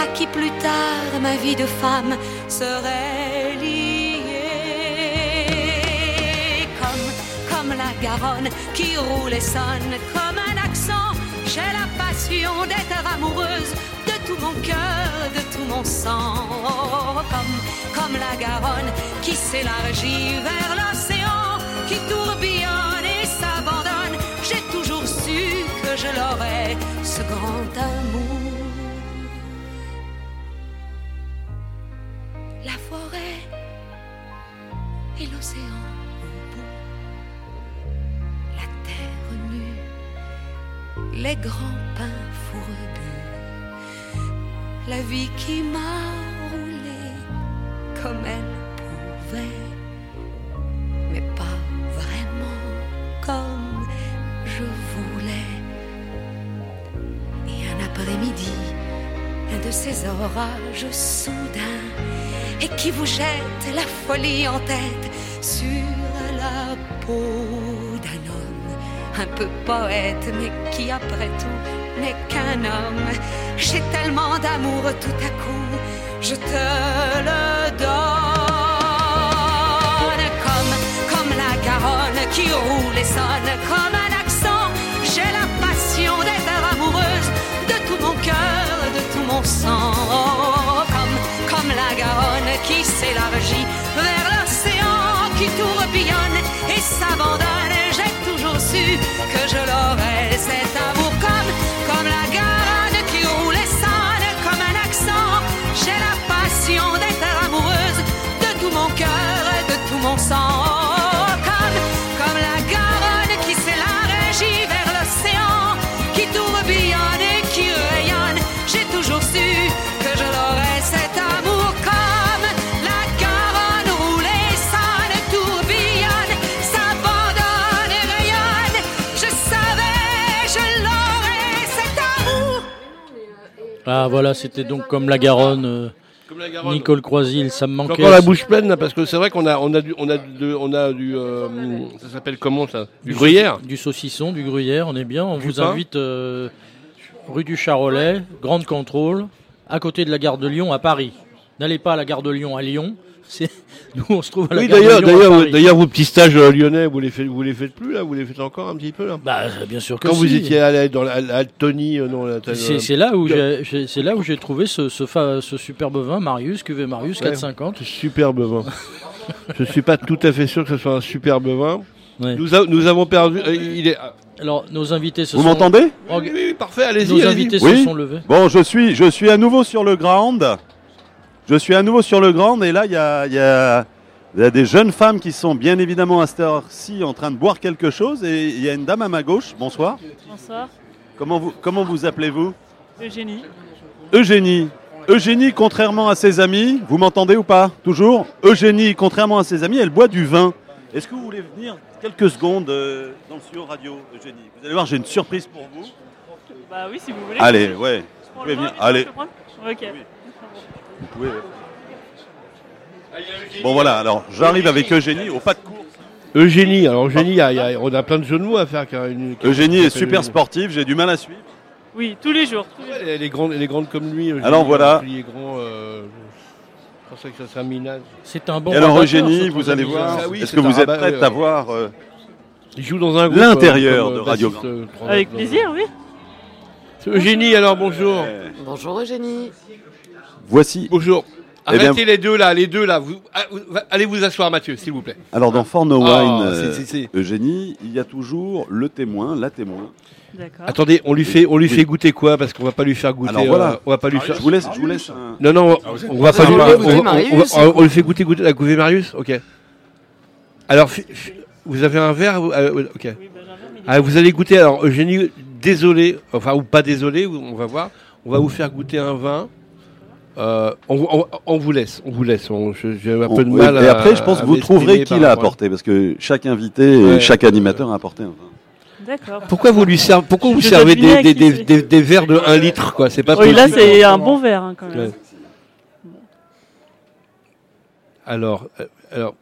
à qui plus tard ma vie de femme serait Garonne qui roule et sonne comme un accent. J'ai la passion d'être amoureuse de tout mon cœur, de tout mon sang. Comme, comme la Garonne qui s'élargit vers l'océan, qui tourbillonne et s'abandonne. J'ai toujours su que je l'aurais, ce grand amour. La forêt et l'océan les grands pins fourbus, la vie qui m'a roulé comme elle pouvait, mais pas vraiment comme je voulais. Et un après-midi, un de ces orages soudains, et qui vous jette la folie en tête sur la peau un peu poète, mais qui après tout n'est qu'un homme. J'ai tellement d'amour tout à coup, je te le donne. Comme, comme la Garonne qui roule et sonne comme un accent. J'ai la passion d'être amoureuse de tout mon cœur, de tout mon sang. Comme, comme la Garonne qui s'élargit vers l'océan, qui tourbillonne et s'abandonne. Que je l'aurais cet amour comme, comme la Garonne qui roule et sonne comme un accent. J'ai la passion d'être amoureuse de tout mon cœur et de tout mon sang. Ah voilà, c'était donc comme la Garonne. euh, Nicole Croisil, ça me manquait. encore la bouche pleine là, parce que c'est vrai qu'on a, on a du, on a de- on a du, euh, ça s'appelle comment ça? Du gruyère. Du saucisson, du gruyère, on est bien. On Du vous pain. invite euh, rue du Charolais, Grande Contrôle, à côté de la gare de Lyon à Paris. N'allez pas à la gare de Lyon à Lyon. Nous on se trouve à la Oui, d'ailleurs, vos petits stages euh, lyonnais, vous les faites, vous les faites plus là, vous les faites encore un petit peu là? Bah, bien sûr que Quand vous étiez à la, dans la, à la Tony, euh, non, la- C'est là où j'ai- j'ai c'est là où j'ai trouvé ce, ce, fa- ce superbe vin Marius, cuvée Marius Ouais. 450. Superbe vin. Je suis pas tout à fait sûr que ce soit un superbe vin. Ouais. Nous, a- nous avons perdu. euh, il est. Alors, nos invités se Vous sont... m'entendez? Oh, Oui, oui, parfait, allez-y. Nos invités se Oui. sont levés. Bon, je suis, je suis à nouveau sur le ground. Je suis à nouveau sur le ground et là, il y a, il y a- il y a des jeunes femmes qui sont bien évidemment à cette heure-ci en train de boire quelque chose et il y a une dame à ma gauche. Bonsoir. Bonsoir, Comment vous, comment vous appelez-vous? Eugénie. Eugénie. Eugénie, contrairement à ses amis, vous m'entendez ou pas? Toujours? Eugénie, contrairement à ses amis, elle boit du vin. Est-ce que vous voulez venir quelques secondes euh, dans le studio radio, Eugénie? Vous allez voir, j'ai une surprise pour vous. Bah oui, si vous voulez. Allez, ouais. Vous pouvez venir. Allez. Ok. Vous pouvez. Bon voilà, alors j'arrive avec Eugénie au pas de course. Eugénie, alors Eugénie, il y a- il y a- on a plein de jeux de mots à faire. car une- Eugénie est super sportive, j'ai du mal à suivre. Oui, tous les jours. tous les jours. Elle est grande, elle est grande comme lui. Eugénie, Alors voilà. Il est grand. euh, je pensais que ça serait Minage. C'est un bon Et alors Eugénie, vous allez voir, Ah oui, est-ce c'est que un vous êtes rabat- prête euh, à voir euh, Il joue dans un groupe. l'intérieur euh, de Radio Grand euh, Avec plaisir, oui. Eugénie, alors bonjour. Bonjour Eugénie. Voici. Bonjour. Eh bien- Arrêtez les deux là, les deux là. Vous, ah, allez vous asseoir, Mathieu, s'il vous plaît. Alors dans For No Ah, Wine, euh, Eugénie, il y a toujours le témoin, la témoin. D'accord. Attendez, on lui fait, on lui Oui. fait goûter quoi? Parce qu'on va pas lui faire goûter. Alors voilà. euh, on va pas lui faire. Je vous laisse, je vous laisse un- Non, non, Ah, êtes- on va pas lui on- goûter on- on- on- on lui fait goûter, goûter la cuvée Marius? Ok. Alors, vous avez un verre vous- euh, Ok. Ah, vous allez goûter. Alors, Eugénie, désolé, enfin, ou pas désolé, on va voir. On va vous faire goûter un vin. Euh, on, on- on vous laisse, on vous laisse. On- je- J'ai un peu de On- mal et à- après, je pense que vous trouverez qui l'a apporté, parce que chaque invité et chaque animateur a apporté un vin. D'accord. Pourquoi vous lui servez, pourquoi vous servez des, à des, qui des, c'est. des- des verres de 1 litre quoi C'est pas Oui, là, c'est un bon verre, hein, quand même. Ouais. Alors, euh, alors,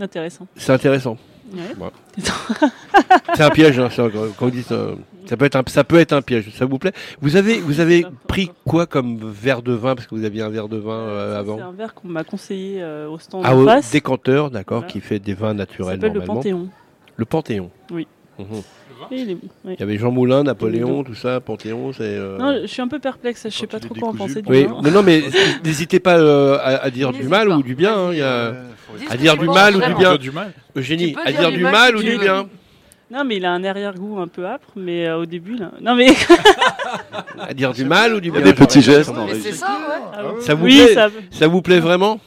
Intéressant. c'est intéressant. Ouais. Ouais. c'est un piège, hein, ça, quand euh, ça peut être un, ça peut être un piège. Ça vous plaît Vous avez, vous avez pris quoi comme verre de vin parce que vous aviez un verre de vin euh, avant C'est un verre qu'on m'a conseillé euh, au stand Ah, au face. décanteur, d'accord, Voilà. qui fait des vins Ça naturels s'appelle le normalement. Panthéon. Le Panthéon. Oui. Mhm. Il est bon, oui. Il y avait Jean Moulin, Napoléon, tout ça, Panthéon, c'est. euh, Non, je suis un peu perplexe, je sais pas trop quoi en penser du Oui, non, non, mais n'hésitez pas euh, à, à dire du mal ou du bien. hein, il y a- à dire du mal ou du bien. Eugénie, à dire du mal ou du bien Non, mais il a un arrière-goût un peu âpre, mais euh, au début, là. Non, mais. À dire du mal ou du Il y a bien des petits gestes, c'est ça, ouais. Ah oui. Ça vous Oui, plaît ça- ça vous plaît vraiment?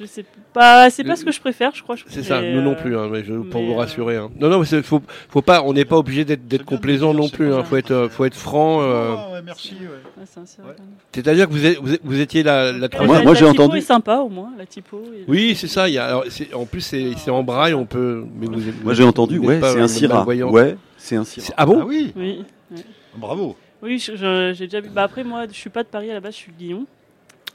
Je sais pas, c'est pas ce que je préfère, je crois. C'est ça, nous non euh, plus, hein, mais je, pour mais, vous euh, rassurer. hein. Non, non, mais faut, faut pas, on n'est pas obligé d'être, complaisant non plus. Il faut être, euh, faut être franc. euh. merci. Ouais, c'est un sérieux, quand même. C'est-à-dire que vous, êtes- vous, êtes- vous étiez la, la La- troisième. la- la typo est sympa au moins, la typo. Oui, c'est ça. Il y a, alors, c'est- en plus, c'est, c'est en braille, on peut. Mais vous, êtes- Moi j'ai entendu, ouais, pas c'est un Syrah. malvoyante. Ouais, c'est un Syrah. Ah bon Ah oui. Bravo. Oui, j'ai déjà vu. Bah après, moi, je suis pas de Paris à la base, je suis de Lyon.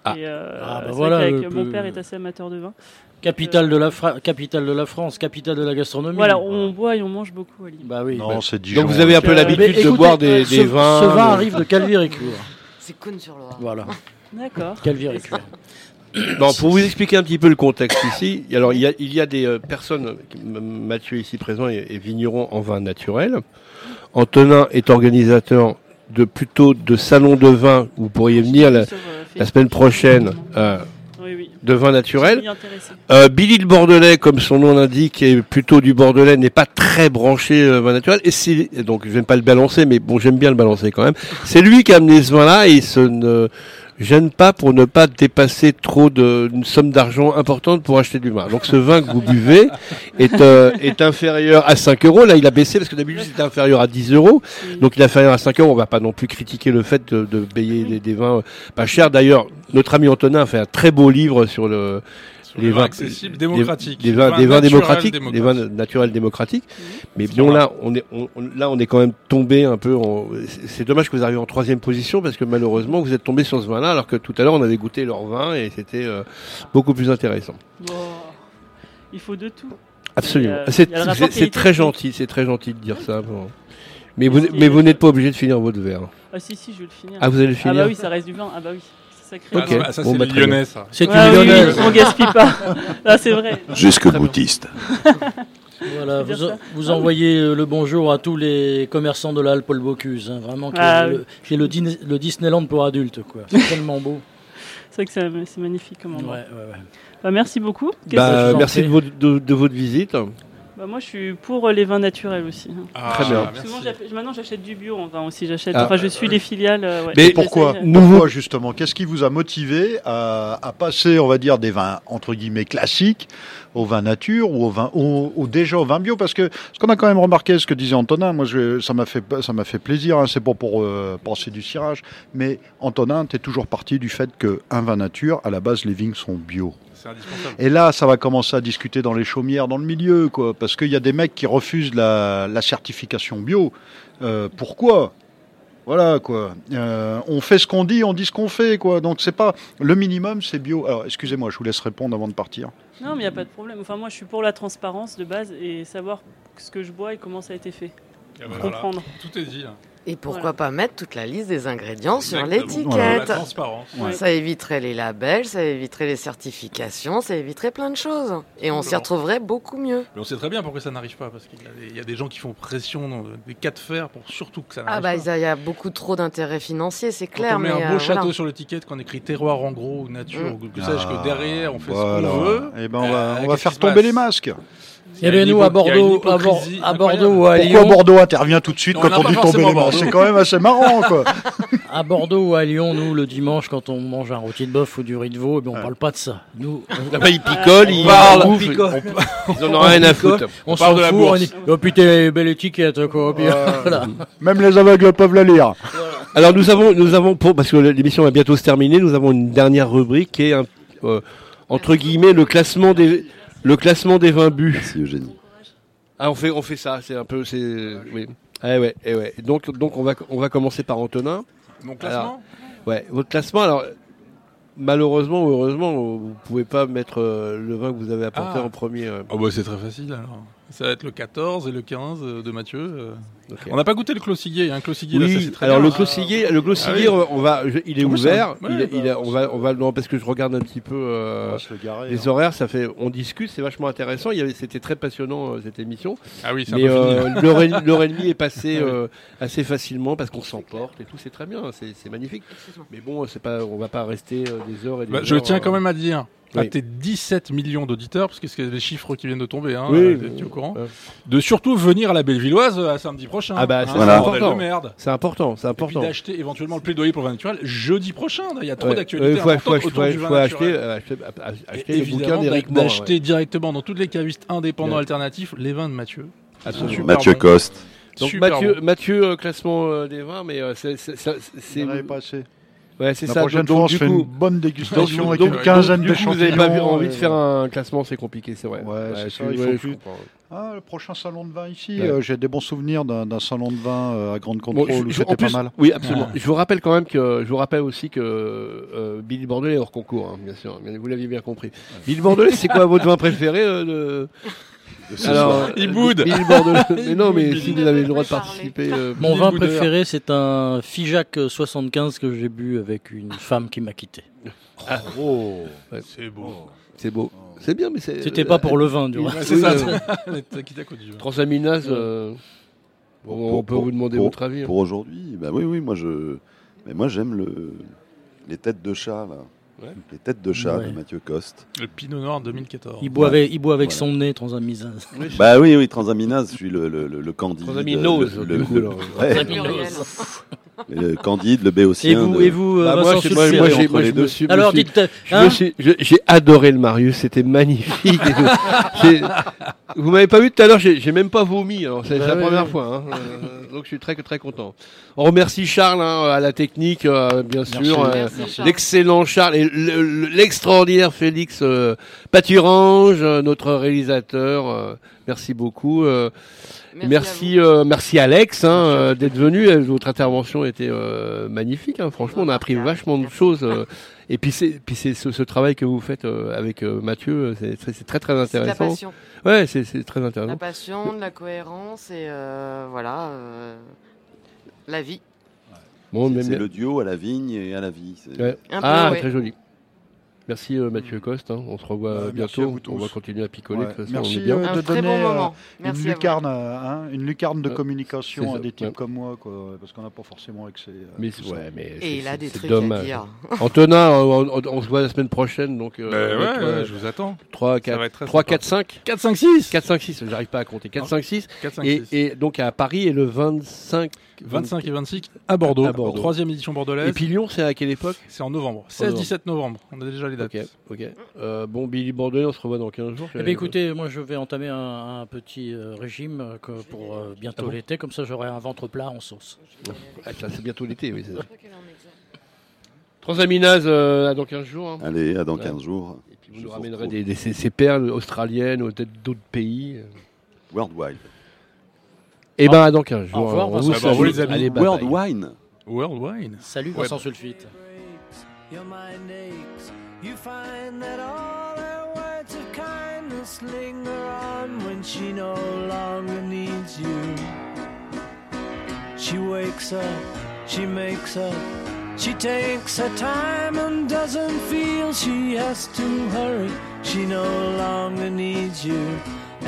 Ah. Et, euh, Ah, bah c'est voilà, vrai le mon père est assez amateur de vin. Capitale de, la Fra- capitale de la France, capitale de la gastronomie. Voilà, on boit et on mange beaucoup à Lille. Bah oui. Non, bah- c'est Dijon. Donc vous avez un peu Euh, l'habitude de écoutez, boire des, ce, des vins. Ce vin de- arrive de Calvier-et-Cuire. C'est Cône-sur-Loire. Voilà, D'accord. Calvier-et-Cuire. Non, pour vous expliquer un petit peu le contexte ici, alors il y a, il y a des euh, personnes, Mathieu ici présent est, est vigneron en vin naturel. Antonin est organisateur de plutôt de salons de vin. Vous pourriez venir la, Sur, euh, la semaine prochaine euh, Oui, oui. de vin naturel. Euh, Billy le Bordelais, comme son nom l'indique, est plutôt du Bordelais, n'est pas très branché euh, vin naturel. Et c'est donc je vais pas le balancer, mais bon, j'aime bien le balancer quand même. C'est lui qui a amené ce vin-là et se ne gêne pas pour ne pas dépasser trop de- d'une somme d'argent importante pour acheter du vin. Donc ce vin que vous buvez est, euh, est inférieur à 5 euros. Là, il a baissé parce que d'habitude c'était inférieur à 10 euros. Donc il est inférieur à 5 euros. On va pas non plus critiquer le fait de, de payer des, des vins pas chers. D'ailleurs, notre ami Antonin a fait un très beau livre sur le les vins accessibles, des- démocratiques. des vins, démocratiques, des démocratiques. vins naturels démocratiques. Mais bon, là, on est, on- là, on est quand même tombé un peu. en- c'est- dommage que vous arriviez en troisième position parce que malheureusement, vous êtes tombé sur ce vin-là, alors que tout à l'heure, on avait goûté leur vin et c'était euh, beaucoup plus intéressant. Il faut de tout. Absolument. Euh, C'est très gentil, c'est très gentil de dire ça. bon. Mais vous, mais vous n'êtes pas obligé de finir votre verre. Ah si, si, je vais le finir. Ah, vous allez le Ah finir bah oui, ça reste du vin. Ah bah oui, sacré. Ok. Ah, ça, Bon, c'est bah. Lyonnais, ça. C'est Ah une oui, oui, lyonnaise. on gaspille pas. Ah, c'est vrai. Jusque boutiste. Voilà, vous, vous Ah envoyez euh, le bonjour à tous les commerçants de l'Alpe Paul Bocuse. hein, vraiment, qui Ah est oui. le, qui est le, le Disneyland pour adultes. quoi. C'est tellement beau. C'est vrai que c'est c'est magnifique comme endroit. Ouais, ouais, ouais. Bah, merci beaucoup. Bah, merci de votre, de, de votre visite. Bah, moi, je suis pour euh, les vins naturels aussi. hein. Ah, Très bien. maintenant, j'achète du bio en vin aussi. J'achète. Ah. Enfin, je suis les filiales. euh, ouais. Mais Pourquoi euh, Pourquoi justement Qu'est-ce qui vous a motivé à, à passer, on va dire, des vins entre guillemets classiques au vin nature ou au vin ou, ou déjà au vin bio? Parce que ce qu'on a quand même remarqué, ce que disait Antonin, moi je, ça m'a fait ça m'a fait plaisir. hein, c'est pas pour euh, penser du cirage, mais Antonin, tu es toujours parti du fait que un vin nature, à la base, les vignes sont bio. Et là, ça va commencer à discuter dans les chaumières, dans le milieu, quoi, parce qu'il y a des mecs qui refusent la, la certification bio. Euh, pourquoi? Voilà, quoi. Euh, on fait ce qu'on dit, on dit ce qu'on fait, quoi. Donc c'est pas le minimum, c'est bio. Alors, excusez-moi, je vous laisse répondre avant de partir. Non, mais il n'y a pas de problème. Enfin, moi, je suis pour la transparence de base et savoir ce que je bois et comment ça a été fait. Et voilà, Comprendre. Tout est dit. hein. Et pourquoi Voilà. pas mettre toute la liste des ingrédients sur Exactement. Voilà, la l'étiquette transparence. Ouais. Ça éviterait les labels, ça éviterait les certifications, ça éviterait plein de choses. Et on s'y retrouverait beaucoup mieux. Mais on sait très bien pourquoi ça n'arrive pas, parce qu'il y, a des- il y a des gens qui font pression, dans des cas de fer, pour surtout que ça Ah n'arrive bah pas. il y a beaucoup trop d'intérêts financiers, c'est Quand clair. on met mais un beau euh, château voilà. sur l'étiquette, qu'on écrit terroir en gros ou nature, Mm. ou que sais-je, que derrière on fait Voilà. ce qu'on veut. Eh ben, on va, Euh, on va faire tomber les masques. Eh bien, nous, à Bordeaux, à, à. Bordeaux ou à Pourquoi Lyon, Bordeaux intervient tout de suite quand on dit tomber les Bordeaux. C'est quand même assez marrant, quoi. à Bordeaux ou à Lyon, nous, le dimanche, quand on mange un rôti de bœuf ou du riz de veau, eh bien, on Ouais. parle pas de ça. Nous, on, ils picolent, ils parle, bouffent, on picole. Ils en ont rien à foutre. On, On parle de la fout, bourse. on dit, oh putain, belle étiquette, quoi. Puis, voilà. Même les aveugles peuvent la lire. Alors nous avons, nous avons pour parce que l'émission va bientôt se terminer, nous avons une dernière rubrique qui est un, euh, entre guillemets le classement des le classement des vins bu. Merci Eugénie. Ah on fait on fait ça, c'est un peu c'est oui. Ah ouais, eh ouais. Donc donc on va on va commencer par Antonin. Mon classement Ouais, votre classement alors malheureusement ou heureusement vous pouvez pas mettre euh, le vin que vous avez apporté Ah. en premier. euh. Oh bah c'est très facile alors. Ça va être le 14 et le 15 de Mathieu. euh. On n'a pas goûté le clossiguier, hein, clossiguier là, ça Oui, c'est très alors bien. le clossiguier, le clossiguier, Ah oui. on va, je- il est oui, ouvert. ouais, il est- bah, il on va, on va, non, parce que je regarde un petit peu euh, garer, les hein. horaires. Ça fait, on discute, c'est vachement intéressant. Il y avait, c'était très passionnant euh, cette émission. Ah oui, c'est un Mais euh, l'heure et, l'heure et demie est passée euh, assez facilement parce qu'on s'emporte et tout. C'est très bien, c'est, c'est magnifique. Mais bon, c'est pas, on va pas rester euh, des heures et des Bah, heures. je tiens quand euh, même à dire à Oui. tes 17 millions d'auditeurs, parce que c'est les chiffres qui viennent de tomber, hein, Oui, euh, es au courant, euh. de surtout venir à la Bellevilloise euh, à samedi prochain. Ah bah, hein, c'est c'est Voilà. bordel important. merde. C'est important, c'est Et important. d'acheter éventuellement le plaidoyer pour le vin naturel jeudi prochain. Il y a trop Ouais. d'actualités Euh, faut, faut, autour faut, du vin faut acheter, naturel. euh, acheter, Et acheter évidemment, d'Éric d'a- Morin. d'acheter ouais. directement dans toutes les cavistes indépendants Ouais. alternatifs les vins de Mathieu. Absolument. Super Mathieu bon. Coste. Donc Super Mathieu, bon. Mathieu classement euh, des vins, mais euh, c'est, c'est, c'est- c'est- Vous pas assez. Ouais, c'est La ça. prochaine Donc, fois, on du se fait coup- une bonne dégustation donc- avec donc- une quinzaine du coup, Vous n'avez pas vu- envie de faire un classement, c'est compliqué, c'est vrai. Ouais, c'est Ouais, ça, tu- il ouais, faut je plus- comprends. Ah, le prochain salon de vin ici, Ouais. euh, j'ai des bons souvenirs d'un d'un salon de vin euh, à grande Bon, contrôle je- où je- c'était en pas plus- mal. Oui, absolument. Je vous rappelle quand même que je vous rappelle aussi que euh, Billy Bordelais est hors concours, hein, bien sûr. Bien- Vous l'aviez bien compris. Billy Bordelais, c'est quoi votre vin préféré euh, de... Soir. Il euh, boude. Mais non, mais si vous avez le droit de participer. euh, Mon vin Boudeur. préféré, c'est un Figeac 75 que j'ai bu avec une femme qui m'a quitté. Ah, oh, Ouais. c'est beau. C'est beau. C'est bien, mais c'est. C'était pas pour le vin, du Oui, reste. c'est ça. T'as quitté à cause du vin. Transaminase, euh, bon, on Pour- peut pour- vous demander pour- votre avis. hein. Pour aujourd'hui, bah oui, oui, moi je, mais moi j'aime le, les têtes de chat là, Ouais. les têtes de chat Ouais. de Mathieu Coste. Le Pinot Noir 2014. Il boit avec, il boit avec Voilà. son nez, transaminase. Bah oui, oui, transaminase, je suis le, le, le, le candide. Transaminose, le, le- coup, le- candide, le Et béotien. vous, de- et vous, euh, Bah, moi, Vincent je- moi, je me suis- Alors, suis- dites, je hein J'ai adoré le Marius, c'était magnifique. et Vous m'avez pas vu tout à l'heure, j'ai même pas vomi. alors C'est Bah la ouais, première ouais. fois. hein. Donc je suis très très content. On remercie Charles hein, à la technique, euh, bien Merci. sûr. euh, Merci, Charles. L'excellent Charles et le- le- l'extraordinaire Félix euh, Paturange, euh, notre réalisateur. euh, merci beaucoup. euh, Merci Merci, euh, merci Alex hein, euh, d'être venu. Votre intervention était euh, magnifique. hein. Franchement, on a appris vachement de choses. Et puis c'est, puis c'est ce, ce travail que vous faites euh, avec euh, Mathieu, euh, c'est, très très C'est de la intéressant. passion. Ouais, c'est, c'est très La intéressant. passion, de la cohérence et euh, voilà, euh, la vie. Bon, C'est- le duo à la vigne et à la vie. c'est- Ouais. Un peu, ah, ouais. très joli. Merci euh, Mathieu Coste. hein. On se revoit merci à bientôt. vous tous. On va continuer à picoler. Ouais, De toute façon, Merci on est bien. euh, Un de très donner bon euh, moment. une Merci à lucarne, à- hein, une lucarne de communication c'est à des types ouais. comme moi, quoi, parce qu'on n'a pas forcément accès. à Mais, ouais, mais Et c'est- il a des trucs à dommage. dire. Antonin, on, on- on se voit la semaine prochaine. Donc, euh, Bah euh, ouais, je vous attends. 3, Ça va 4, être très 3, sympa. 4, 5 4, 5, 6 4, 5, 6, j'arrive pas à compter. 4, 5, 6. 4, 5, Et, 6. et donc à Paris et le 25. 25 et 26 à Bordeaux. À Bordeaux. Troisième édition bordelaise. Et puis Lyon, c'est à quelle époque? C'est en novembre. 16-17 novembre. On a déjà les dates. Ok, ok. Euh, bon, Billy Bordelais, on se revoit dans 15 jours. Eh bien, écoutez, moi je vais entamer un, un petit euh, régime euh, que pour euh, bientôt Ah bon l'été, comme ça j'aurai un ventre plat en sauce. Ah, ça, c'est bientôt l'été, oui. c'est ça. Transaminase euh, à dans 15 jours. hein. Allez, à dans Voilà. 15 jours. Et puis vous Je nous vous ramènerez des, des- ces, ces perles australiennes ou peut-être d'autres pays. Worldwide. Et ben à dans 15 jours. Au revoir, on Vincent. vous Ah bah, salue. vous les amis. Allez, bye World bye. Wine. World Wine. Salut Ouais. Vincent Sulfite. Your mind aches. You find that all her words of kindness linger on when she no longer needs you. She wakes up, she makes up, she takes her time and doesn't feel she has to hurry. She no longer needs you.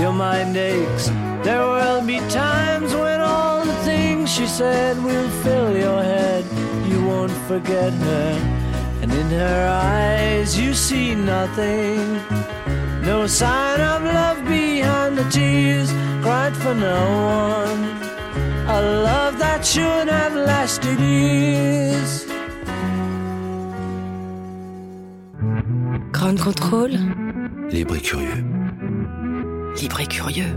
your mind aches. There will be times when all the things she said will fill your head. You won't forget her, and in her eyes you see nothing. No sign of love behind the tears cried for no one. A love that should have lasted years. Grand contrôle. Libre et curieux. Libre et curieux.